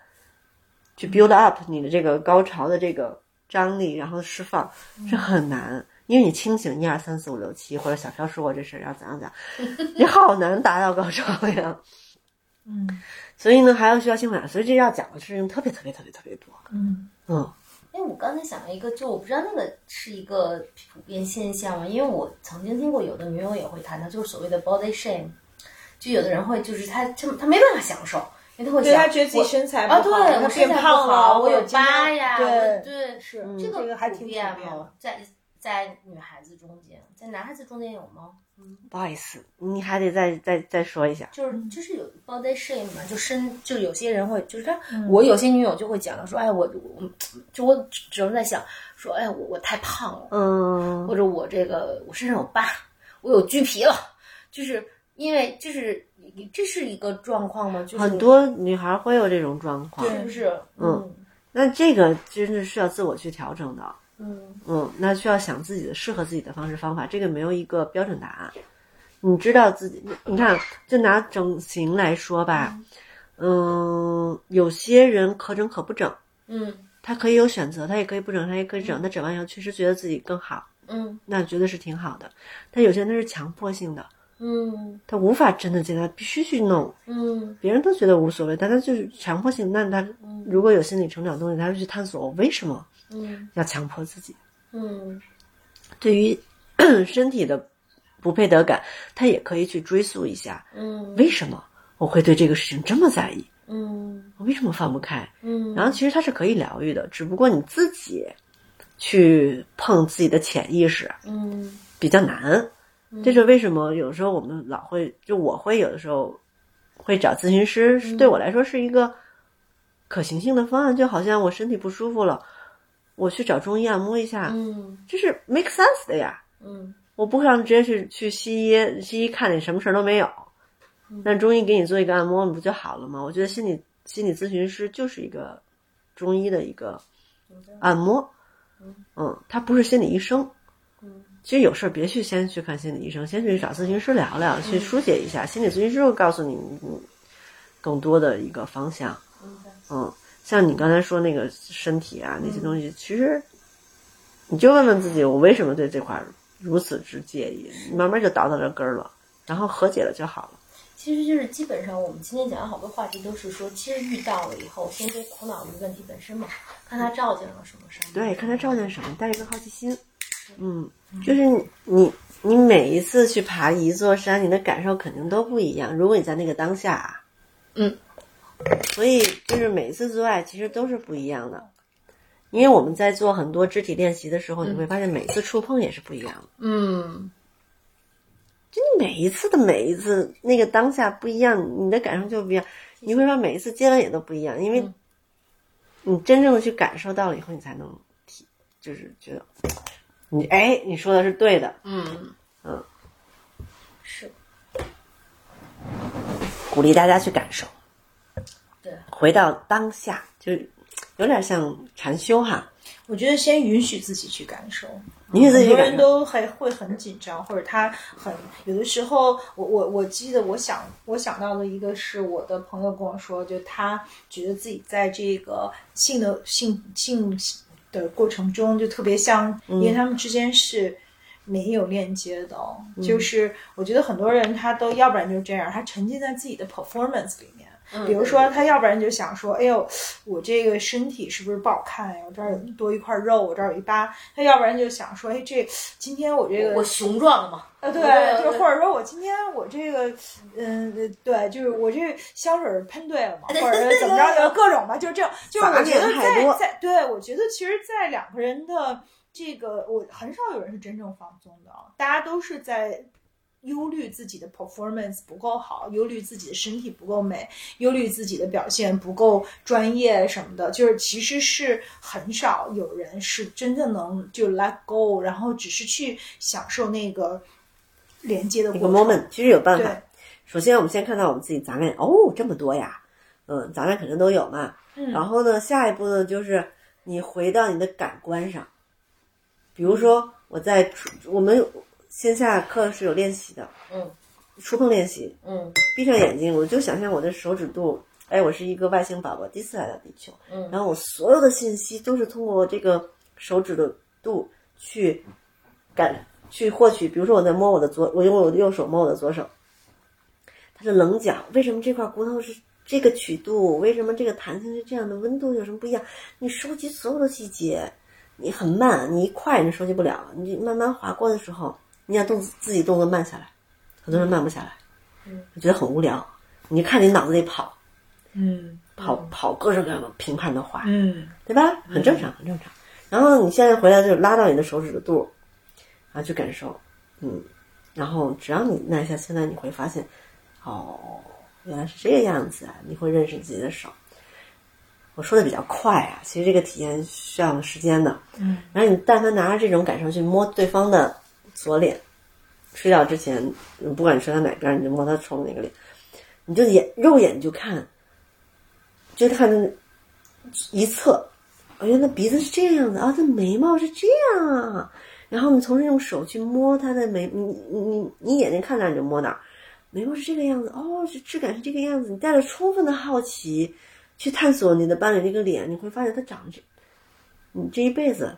去 build up 你的这个高潮的这个张力，然后释放，这很难。因为你清醒一二三四五六七，或者小飘说过这事儿，然后怎样怎样，[LAUGHS] 你好难达到高潮呀。嗯。所以呢，还要需要性幻想，所以这要讲的事情特别特别特别特别多。嗯。嗯。哎，我刚才想了一个，就我不知道那个是一个普遍现象吗？因为我曾经听过有的女友也会谈到，就是所谓的 body shame，就有的人会就是他他他没办法享受，因为他会对想他觉得自己身材不啊，好，对，他我身材不变胖好，了，我有疤呀，对。对是这这个还挺普遍在在女孩子中间，在男孩子中间有吗？嗯不好意思，你还得再再再说一下。就是就是有 body shame 嘛，就身就有些人会就是他，嗯我有些女友就会讲说，哎，我我就我只能在想说，哎，我我太胖了，嗯，或者我这个我身上有疤，我有橘皮了，就是因为就是这是一个状况吗？就是很多女孩会有这种状况，是不是？嗯那这个真的是需要自我去调整的。嗯嗯，那需要想自己的适合自己的方式方法，这个没有一个标准答案。你知道自己，你你看，就拿整形来说吧，嗯，有些人可整可不整，嗯他可以有选择，他也可以不整，他也可以整。他整完以后确实觉得自己更好，嗯那觉得是挺好的。但有些人他是强迫性的，嗯他无法真的接他必须去弄。嗯别人都觉得无所谓，但他就是强迫性。那他如果有心理成长东西，他会去探索我为什么嗯要强迫自己。嗯对于 [CLEARS THROAT] 身体的不配得感，他也可以去追溯一下，嗯为什么我会对这个事情这么在意？嗯我为什么放不开？嗯，然后其实它是可以疗愈的，只不过你自己去碰自己的潜意识嗯比较难。这是为什么？有时候我们老会，就我会有的时候会找咨询师，是对我来说是一个可行性的方案。就好像我身体不舒服了，我去找中医按摩一下，嗯这是 make sense 的呀。嗯我不可能直接去去西医，西医看你什么事儿都没有，那中医给你做一个按摩，你不就好了吗？我觉得心理心理咨询师就是一个中医的一个按摩，嗯，他不是心理医生。其实有事儿别去先去看心理医生，先去找咨询师聊聊，去疏解一下。心理咨询师会告诉你你更多的一个方向。嗯，像你刚才说那个身体啊那些东西，其实你就问问自己，我为什么对这块儿如此之介意？你慢慢就倒到这根儿了，然后和解了就好了。其实就是基本上我们今天讲的好多话题都是说，其实遇到了以后，先别苦恼于问题本身嘛，看它照见了什么事儿。对，看它照见什么，带一个好奇心。嗯，就是你你你每一次去爬一座山，你的感受肯定都不一样。如果你在那个当下啊，嗯，所以就是每次做爱其实都是不一样的。因为我们在做很多肢体练习的时候，你会发现每次触碰也是不一样的。嗯。就你每一次的每一次那个当下不一样，你的感受就不一样。你会发现每一次接吻也都不一样，因为你真正的去感受到了以后，你才能体，就是觉得你哎，你说的是对的，嗯。嗯，是。鼓励大家去感受，对，回到当下，就有点像禅修哈。我觉得先允许自己去感受，允许自己很多人都还会很紧张，或者他很有的时候，我我我记得我想我想到的一个是我的朋友跟我说，就他觉得自己在这个性的性性的过程中就特别像，因为他们之间是。没有链接的哦，就是我觉得很多人他都要不然就是这样，他沉浸在自己的 performance 里面。比如说，他要不然就想说，哎呦，我这个身体是不是不好看呀？我这儿有多一块肉，我这儿有一疤。他要不然就想说，哎，这今天我这个我雄壮嘛，呃，对，对就或者说我今天我这个，嗯，呃对，就是我这香水喷对了嘛，[LAUGHS] 或者怎么着，就各种吧，就是这样。就是我觉得在在，对我觉得其实，在两个人的这个，我很少有人是真正放松的，大家都是在。忧虑自己的 performance 不够好，忧虑自己的身体不够美，忧虑自己的表现不够专业什么的，就是其实是很少有人是真正能就 let go，然后只是去享受那个连接的一个过程。moment，其实有办法。首先，我们先看到我们自己杂念，哦，这么多呀，嗯，杂念肯定都有嘛。嗯然后呢，下一步呢，就是你回到你的感官上，比如说我在我们线下课是有练习的，嗯触碰练习，嗯闭上眼睛，我就想象我的手指肚，哎，我是一个外星宝宝，第一次来到地球，嗯然后我所有的信息都是通过这个手指的度去感去获取。比如说我在摸我的左，我用我的右手摸我的左手，它的棱角，为什么这块骨头是这个曲度？为什么这个弹性是这样的？温度有什么不一样？你收集所有的细节，你很慢，你一快你收集不了，你慢慢划过的时候，你想动自己动作慢下来，很多人慢不下来，我觉得很无聊。你就看你脑子里跑嗯跑跑各种各样的评判的话，嗯对吧？很正常，很正常。然后你现在回来就拉到你的手指的肚，然后去感受，嗯，然后只要你耐下心来，你会发现，哦，原来是这个样子啊！你会认识自己的手。我说的比较快啊，其实这个体验需要时间的。嗯，然后你但凡拿着这种感受去摸对方的左脸，睡觉之前，不管睡到哪边，你就摸他冲的那个脸，你就眼肉眼就看，就看那一侧，哎呀，那鼻子是这样的啊，他眉毛是这样啊。然后你从这用手去摸他的眉，你你你眼睛看哪儿你就摸哪儿，眉毛是这个样子，哦，是质感是这个样子。你带着充分的好奇去探索你的伴侣这个脸，你会发现他长得这你这一辈子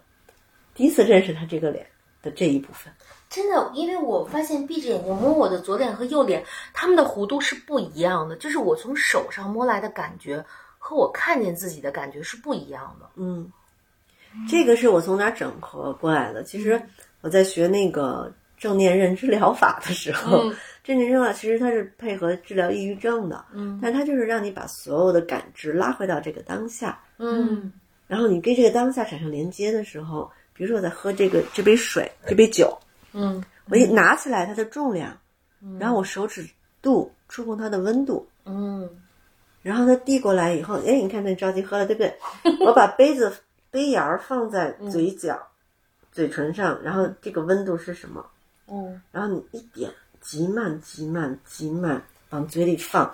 第一次认识他这个脸的这一部分。真的，因为我发现闭着眼睛摸我的左脸和右脸，它们的弧度是不一样的，就是我从手上摸来的感觉和我看见自己的感觉是不一样的。嗯，这个是我从哪儿整合过来的？其实我在学那个正念认知疗法的时候，嗯正念认知疗法其实它是配合治疗抑郁症的，嗯但它就是让你把所有的感知拉回到这个当下，嗯然后你跟这个当下产生连接的时候，比如说我在喝这个这杯水，这杯酒，嗯。我一拿起来它的重量，然后我手指度触碰它的温度，嗯。然后它递过来以后，哎，你看这着急喝了，对不对？我把杯子杯沿儿放在嘴角、嘴唇上，然后这个温度是什么？嗯。然后你一点，极慢、极慢、极慢往嘴里放，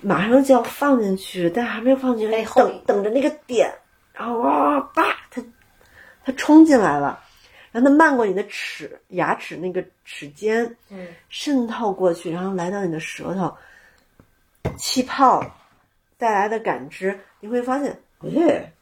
马上就要放进去，但还没有放进去，哎等等着那个点，然后哇叭，它它冲进来了，然后它漫过你的齿牙齿那个齿尖，嗯渗透过去，然后来到你的舌头，气泡带来的感知，你会发现，哎，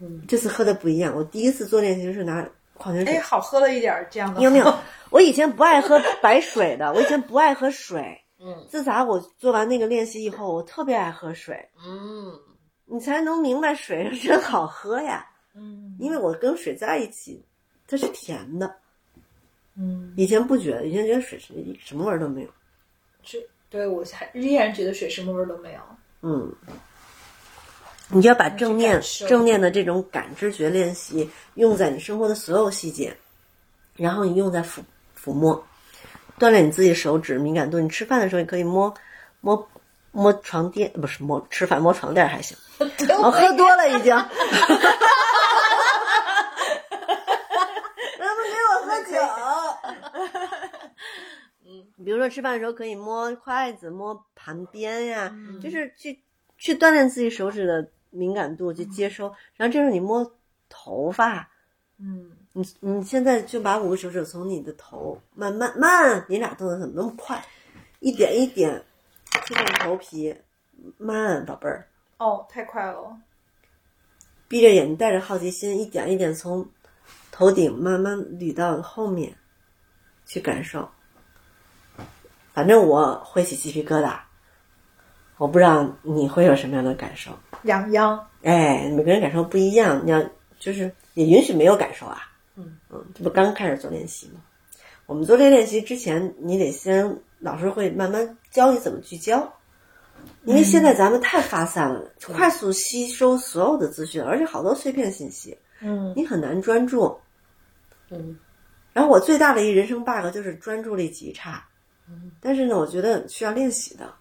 嗯这次喝的不一样。我第一次做练习是拿矿泉水哎，，好喝了一点儿这样的。没有没有，我以前不爱喝白水的，我以前不爱喝水。嗯自打我做完那个练习以后，我特别爱喝水，嗯你才能明白水是真好喝呀。嗯因为我跟水在一起，它是甜的。嗯，以前不觉得，以前觉得水是什么味儿都没有。是对我还依然觉得水什么味儿都没有。嗯，你就要把正念正念的这种感知觉练习用在你生活的所有细节，然后你用在抚抚摸，锻炼你自己手指敏感度。你吃饭的时候，你可以摸摸摸床垫，不是摸吃饭摸床垫还行。[LAUGHS] 我喝多了已经。[LAUGHS] 能不能给我喝酒？比如说吃饭的时候可以摸筷子、摸盘边呀，就是去去锻炼自己手指的敏感度，去接收。然后这时候你摸头发，嗯你你现在就把五个手指从你的头慢慢慢，你俩动作怎么那么快？一点一点触碰头皮，慢，宝贝儿，哦，太快了。闭着眼睛，带着好奇心，一点一点从头顶慢慢捋到后面，去感受。反正我会起鸡皮疙瘩，我不知道你会有什么样的感受。痒痒。哎，每个人感受不一样，你要就是也允许没有感受啊。嗯嗯，这不刚开始做练习吗？我们做这练习之前，你得先老师会慢慢教你怎么聚焦，因为现在咱们太发散了，快速吸收所有的资讯，而且好多碎片信息，嗯你很难专注。嗯然后我最大的一人生 bug 就是专注力极差，但是呢，我觉得需要练习的，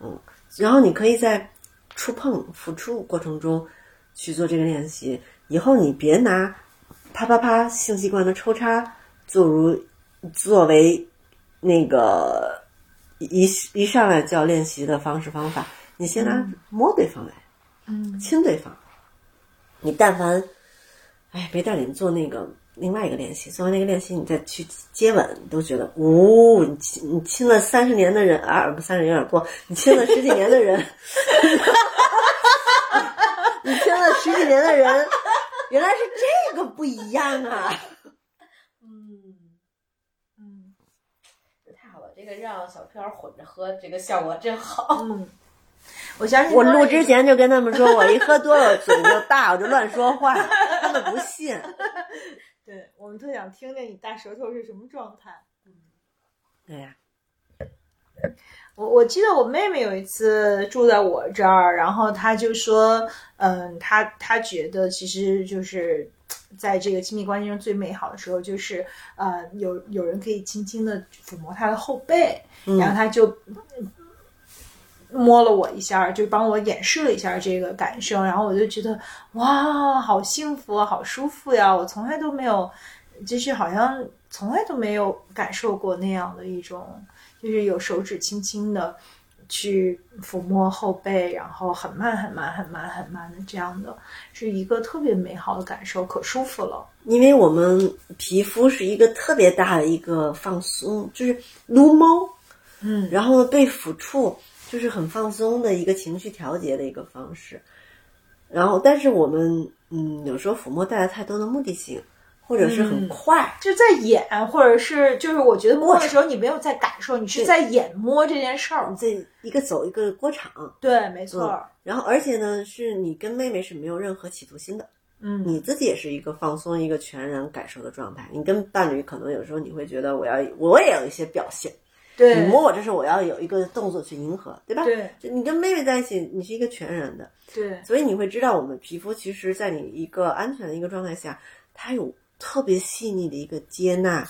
嗯，然后你可以在触碰、抚触过程中去做这个练习。以后你别拿啪啪啪性器官的抽插作如作为那个一一上来就要练习的方式方法，你先拿摸对方来，嗯亲对方。你但凡，哎，别带你们做那个另外一个练习，做完那个练习，你再去接吻，你都觉得，呜、你亲你亲了三十年的人啊，不，三十年有点过，你亲了十几年的人，[LAUGHS] 你亲了十几年的人，原来是这个不一样啊！嗯嗯这太好了，这个让小飘混着喝，这个效果真好。嗯，我相信我录之前就跟他们说，[LAUGHS] 我一喝多了嘴就大，我就乱说话，他们不信。对我们特想听听你大舌头是什么状态。对呀、我我记得我妹妹有一次住在我这儿，然后她就说，嗯，她她觉得其实就是在这个亲密关系中最美好的时候，就是呃有有人可以轻轻的抚摸她的后背，然后她就。嗯摸了我一下，就帮我演示了一下这个感受，然后我就觉得哇，好幸福啊，好舒服呀！我从来都没有，就是好像从来都没有感受过那样的一种，就是有手指轻轻的去抚摸后背，然后很慢很慢很慢很慢的这样的，是一个特别美好的感受，可舒服了。因为我们皮肤是一个特别大的一个放松，就是撸猫，嗯然后被抚触，就是很放松的一个情绪调节的一个方式。然后，但是我们嗯，有时候抚摸带来太多的目的性，或者是很嗯快，就在演，或者是就是我觉得摸的时候你没有在感受，你是在演摸这件事儿。这一个走一个过场。对，没错。嗯然后，而且呢，是你跟妹妹是没有任何企图心的，嗯你自己也是一个放松、一个全然感受的状态。你跟伴侣可能有时候你会觉得，我要我也有一些表现，对。你摸我这时候我要有一个动作去迎合，对吧？对。就你跟妹妹在一起，你是一个全然的，对。所以你会知道，我们皮肤其实，在你一个安全的一个状态下，它有特别细腻的一个接纳、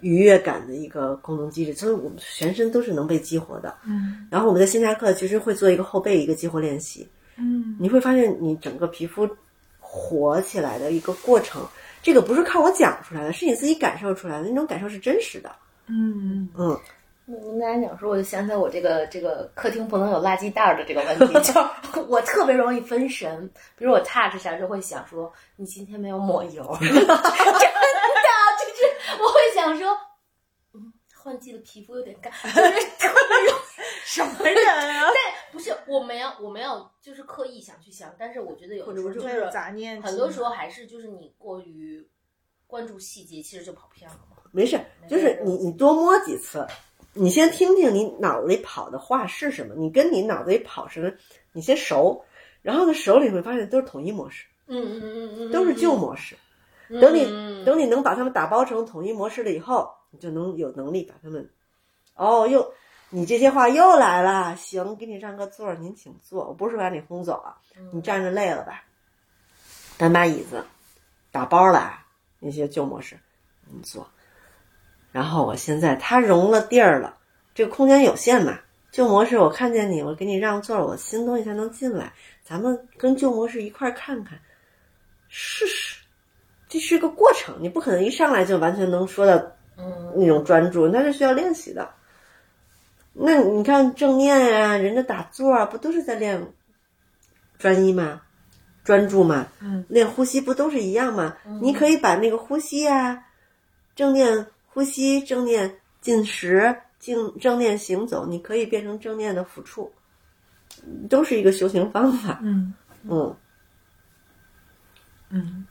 愉悦感的一个功能机制，所以我们全身都是能被激活的。嗯。然后我们在线下课其实会做一个后背一个激活练习，嗯。你会发现你整个皮肤活起来的一个过程，这个不是靠我讲出来的，是你自己感受出来的，那种感受是真实的。嗯。嗯，你跟大家讲说，我就想起来我这个这个客厅不能有垃圾袋儿的这个问题，[LAUGHS] 就我特别容易分神。比如我 touch 一下就会想说，你今天没有抹油，[LAUGHS] 真的，就是我会想说，嗯，换季的皮肤有点干，就是 [LAUGHS] 特别。什么人啊？但不是，我没有，我没有，就是刻意想去想，但是我觉得有的时候就是杂念很多时候还是就是你过于关注细节，其实就跑偏了嘛。没事，就是你你多摸几次，你先听听你脑子里跑的话是什么，你跟你脑子里跑什么，你先熟，然后呢熟了你会发现都是统一模式，嗯嗯嗯嗯，都是旧模式。嗯。等你嗯等你能把它们打包成统一模式了以后，你就能有能力把它们，哦，又你这些话又来了，行，给你让个座儿，您请坐。我不是把你轰走啊，你站着累了吧？咱把椅子打包了啊，那些旧模式，你坐。然后我现在它融了地儿了，这个空间有限嘛。旧模式我看见你，我给你让座儿，我新东西才能进来。咱们跟旧模式一块儿看看，试试。这是个过程，你不可能一上来就完全能说到嗯那种专注，那是需要练习的。那你看正念呀、人家打坐啊，不都是在练专一吗？专注吗？嗯，练呼吸不都是一样吗？你可以把那个呼吸呀、正念呼吸、正念进食、正正念行走，你可以变成正念的抚触，都是一个修行方法。嗯嗯，嗯，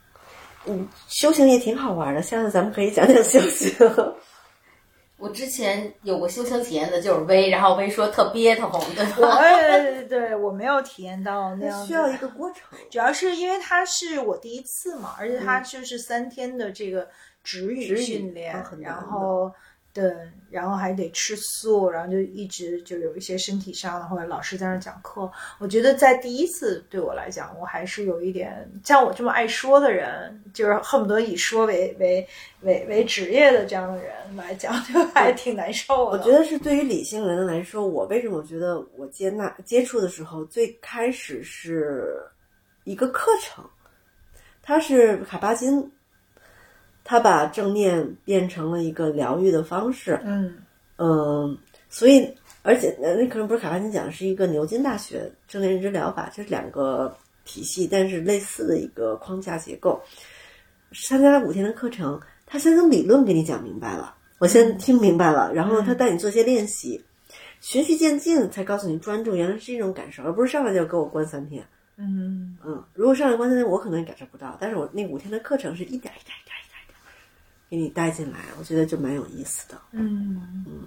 嗯，修行也挺好玩的，下次咱们可以讲讲修行。[LAUGHS] 我之前有过修行体验的，就是微，然后微说特憋得慌，[LAUGHS] 对我吧？也对我没有体验到那样，需要一个过程。主要是因为它是我第一次嘛，而且它就是三天的这个止语训练然后对，然后还得吃素，然后就一直就有一些身体上的，或者老师在那讲课。我觉得在第一次对我来讲，我还是有一点像我这么爱说的人，就是恨不得以说为为为为职业的这样的人来讲，[LAUGHS] 就还挺难受的。我觉得是对于理性人来说，我为什么觉得我接纳接触的时候，最开始是一个课程，它是卡巴金，他把正念变成了一个疗愈的方式，嗯嗯，所以而且呃那可能不是卡巴金讲的，是一个牛津大学正念认知疗法，这是两个体系，但是类似的一个框架结构。参加了五天的课程，他先从理论给你讲明白了，我先听明白了，然后他带你做些练习，循序渐进，才告诉你专注原来是一种感受，而不是上来就给我关三天。嗯嗯，如果上来关三天，我可能也感受不到，但是我那五天的课程是一点一点一点一点一点给你带进来，我觉得就蛮有意思的。嗯嗯，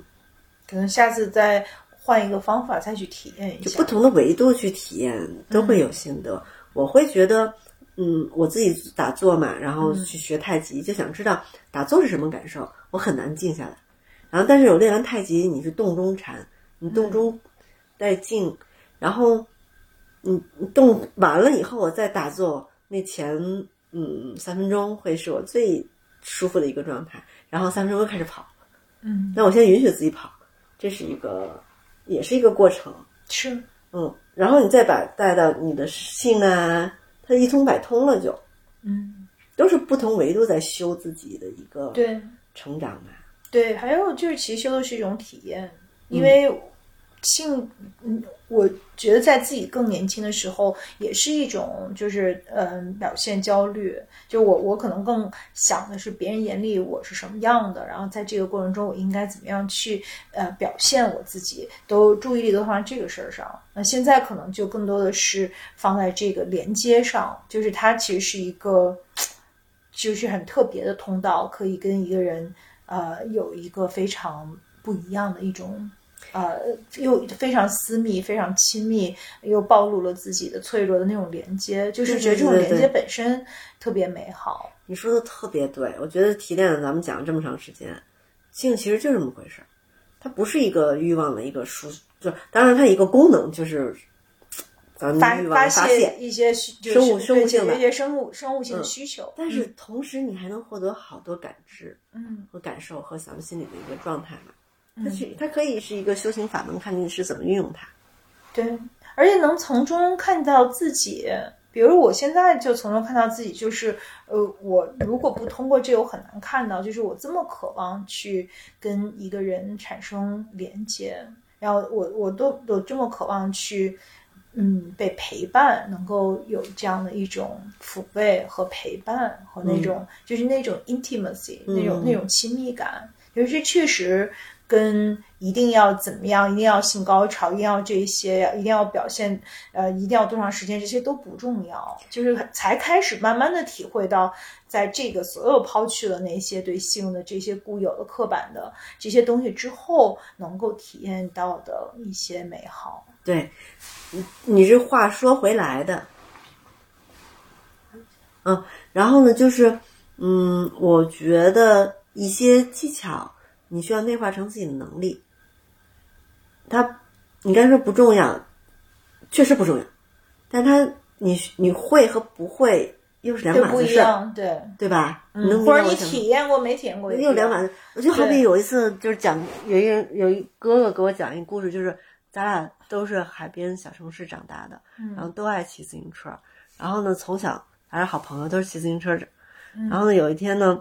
可能下次再换一个方法再去体验一下，就不同的维度去体验，都会有心得。我会觉得，嗯，我自己打坐嘛，然后去学太极，就想知道打坐是什么感受。我很难静下来，然后但是有练完太极，你是动中禅，你动中带静，然后你你动完了以后，我再打坐，那前嗯三分钟会是我最舒服的一个状态，然后三分钟又开始跑。嗯那我现在允许自己跑，这是一个，也是一个过程。是嗯，然后你再把带到你的性啊，它一通百通了就，嗯都是不同维度在修自己的一个对。成长嘛。对，还有就是其实修的是一种体验，因为性，嗯，我觉得在自己更年轻的时候，也是一种就是嗯表现焦虑。就我我可能更想的是别人眼里我是什么样的，然后在这个过程中我应该怎么样去呃表现我自己，都注意力都放在这个事儿上。那现在可能就更多的是放在这个连接上，就是它其实是一个就是很特别的通道，可以跟一个人呃有一个非常不一样的一种。呃，又非常私密、非常亲密，又暴露了自己的脆弱的那种连接，就是觉得这种连接本身特别美好。你说的特别对，我觉得提炼了咱们讲了这么长时间，性其实就这么回事儿，它不是一个欲望的一个抒，就当然它一个功能就是咱发们发发泄泄，一些就是生物生物性的一些生物生物性的需求。但是同时你还能获得好多感知嗯和感受和咱们心里的一个状态嘛。它它可以是一个修行法门，看你是怎么运用它。对，而且能从中看到自己。比如我现在就从中看到自己，就是呃，我如果不通过这个，我很难看到，就是我这么渴望去跟一个人产生连接，然后我我都有这么渴望去，嗯，被陪伴，能够有这样的一种抚慰和陪伴和那种、就是那种 intimacy，那种嗯那种亲密感，就是这确实跟一定要怎么样，一定要性高潮，一定要这些，一定要表现，呃，一定要多长时间，这些都不重要，就是才开始慢慢的体会到，在这个所有抛去了那些对性的这些固有的刻板的这些东西之后，能够体验到的一些美好。对，你你这话说回来的，嗯，然后呢，就是，嗯，我觉得一些技巧你需要内化成自己的能力，它你刚才说不重要，确实不重要，但它你你会和不会又是两码子事儿，一样，对，对吧？嗯，或者你体验过没体验过？又两码子，我就好比有一次就是讲有一人有一哥哥给我讲一个故事，就是咱俩都是海边小城市长大的，嗯然后都爱骑自行车，然后呢从小还是好朋友，都是骑自行车然后呢有一天呢，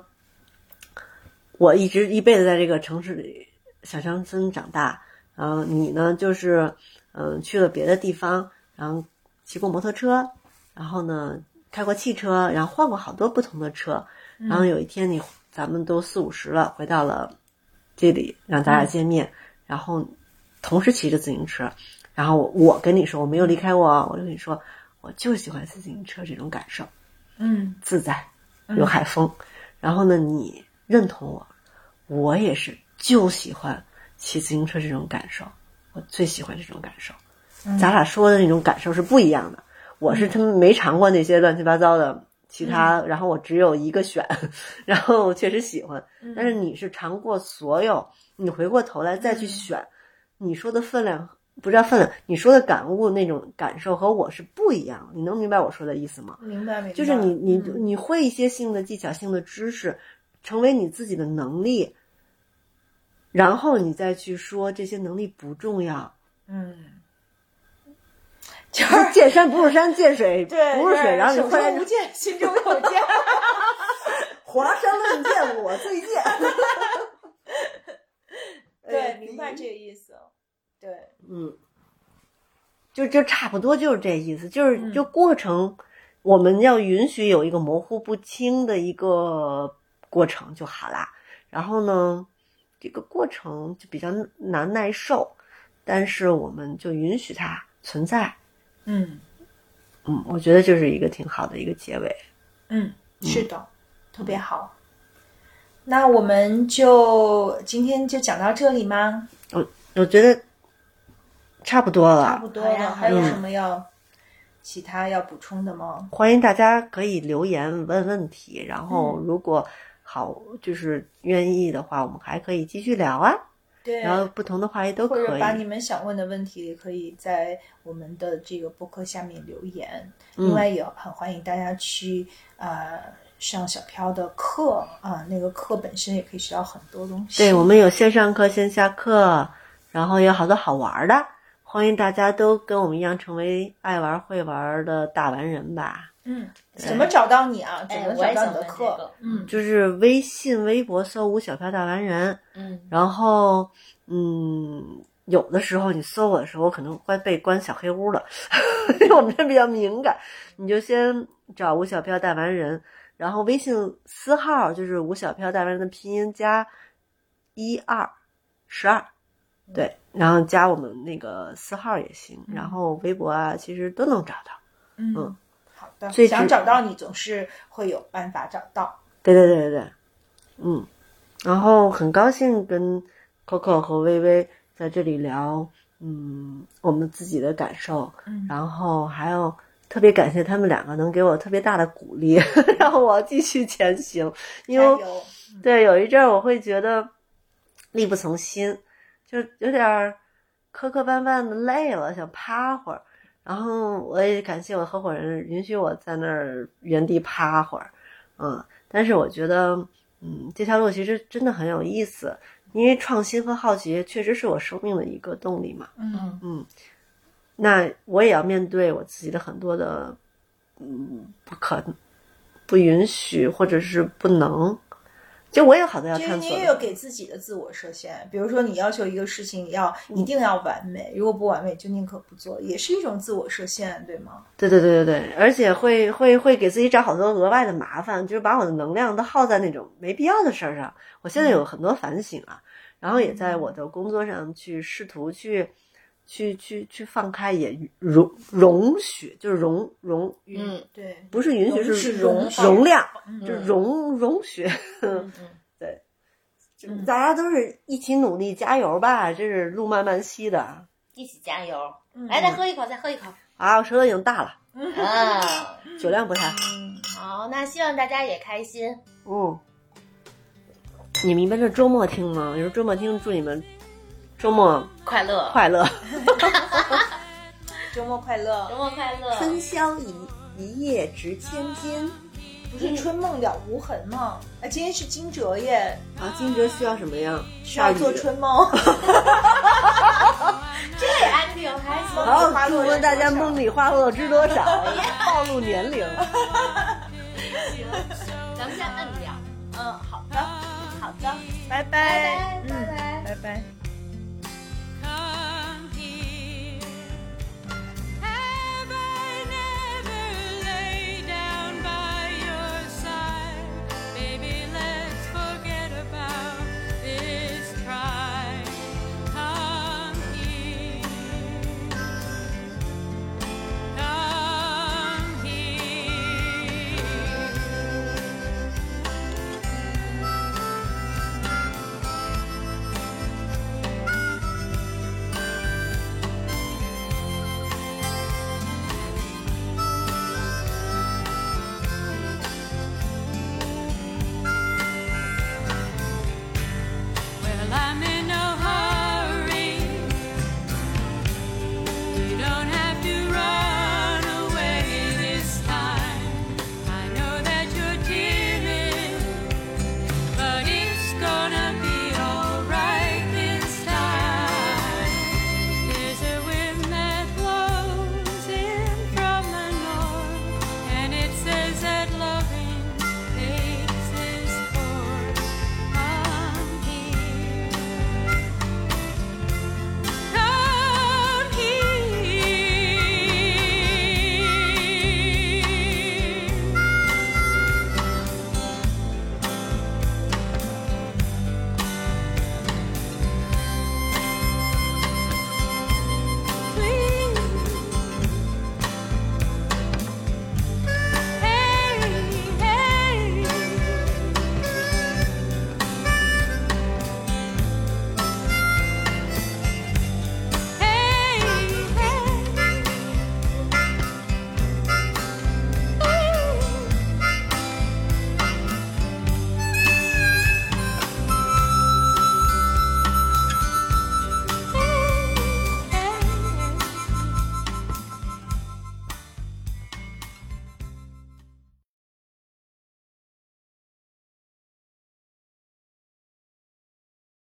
我一直一辈子在这个城市里小乡村长大，然后你呢就是嗯、去了别的地方，然后骑过摩托车，然后呢开过汽车，然后换过好多不同的车，然后有一天你咱们都四五十了，回到了这里让咱俩见面，然后同时骑着自行车，然后我我跟你说我没有离开我，我就跟你说我就喜欢骑自行车这种感受，嗯。自在，有海风，然后呢你认同我，我也是就喜欢骑自行车这种感受，我最喜欢这种感受，咱俩说的那种感受是不一样的，我是他们没尝过那些乱七八糟的。其他，然后我只有一个选，然后我确实喜欢，但是你是尝过所有，你回过头来再去选，你说的分量不叫分量，你说的感悟那种感受和我是不一样，你能明白我说的意思吗？明白明白，就是你你嗯。你会一些性的技巧、性的知识，成为你自己的能力，然后你再去说这些能力不重要，嗯，就是见山不是山，见水 [LAUGHS] 对，不是水，然后你手忽然中无剑，[LAUGHS] 心中有剑。华山论剑我最贱。[LAUGHS] 对，明白这个意思。对，嗯，就就差不多就是这意思，就是嗯就过程，我们要允许有一个模糊不清的一个过程就好啦。然后呢，这个过程就比较难耐受，但是我们就允许它存在。嗯嗯，我觉得就是一个挺好的一个结尾。嗯，是的，特别好。那我们就今天就讲到这里吗？我我觉得差不多了，差不多了，还有嗯什么要其他要补充的吗？欢迎大家可以留言问问题，然后嗯如果好就是愿意的话，我们还可以继续聊啊。对，然后不同的话题都可以。或者把你们想问的问题，也可以在我们的这个博客下面留言。嗯另外，也很欢迎大家去呃上小飘的课啊、那个课本身也可以学到很多东西。对我们有线上课、线下课，然后有好多好玩的，欢迎大家都跟我们一样成为爱玩会玩的大玩人吧。嗯，怎么找到你啊？怎哎么找到你的课？这个嗯就是微信、微博搜“吴小飘大完人”，嗯，然后嗯，有的时候你搜我的时候，我可能会被关小黑屋了，[LAUGHS] 因为我们这比较敏感。你就先找吴小飘大完人，然后微信私号就是吴小飘大完人的拼音加一二十二，对，然后加我们那个私号也行，然后微博啊，其实都能找到。嗯嗯，好的。最直想找到你，总是会有办法找到。对对对对对，嗯，然后很高兴跟 Coco 和微微在这里聊，嗯，我们自己的感受，嗯然后还有特别感谢他们两个能给我特别大的鼓励，[LAUGHS] 让我继续前行，因为！对有一阵儿我会觉得力不从心，就有点儿磕磕绊绊的累了，想趴会儿。然后我也感谢我合伙人允许我在那儿原地趴会儿，嗯，但是我觉得，嗯，这条路其实真的很有意思，因为创新和好奇确实是我生命的一个动力嘛。嗯嗯，那我也要面对我自己的很多的，嗯，不可、不允许或者是不能，就我有好多要探索的。你也有给自己的自我设限，比如说你要求一个事情要嗯一定要完美，如果不完美就宁可不做，也是一种自我设限，对吗？对对对对对，而且会会会给自己找好多额外的麻烦，就是把我的能量都耗在那种没必要的事儿上。我现在有很多反省啊，然后也在我的工作上去试图去去去去放开，也容容许，就是容容，嗯对，不是允许，容是容容量，嗯就是容容许。嗯嗯，嗯 [LAUGHS] 大家都是一起努力，加油吧！这是路漫漫兮的一起加油！嗯来，再喝一口，再喝一口。啊！我舌头已经大了，啊，酒量不太好。好，那希望大家也开心。嗯，你们一般是周末听吗？有时候周末听，祝你们周末快乐，快乐。[LAUGHS] 周末快乐，周末快乐。春宵一一夜值千金不是春梦了无痕吗？哎，今天是惊蛰耶，啊！惊蛰需要什么呀？需要做春梦。[LAUGHS] 这 ending 还行。好，祝福大家梦里花落知多少，[LAUGHS] 暴露年龄。行，咱们先摁掉。嗯，好的，好的，拜拜拜，嗯拜拜。拜拜。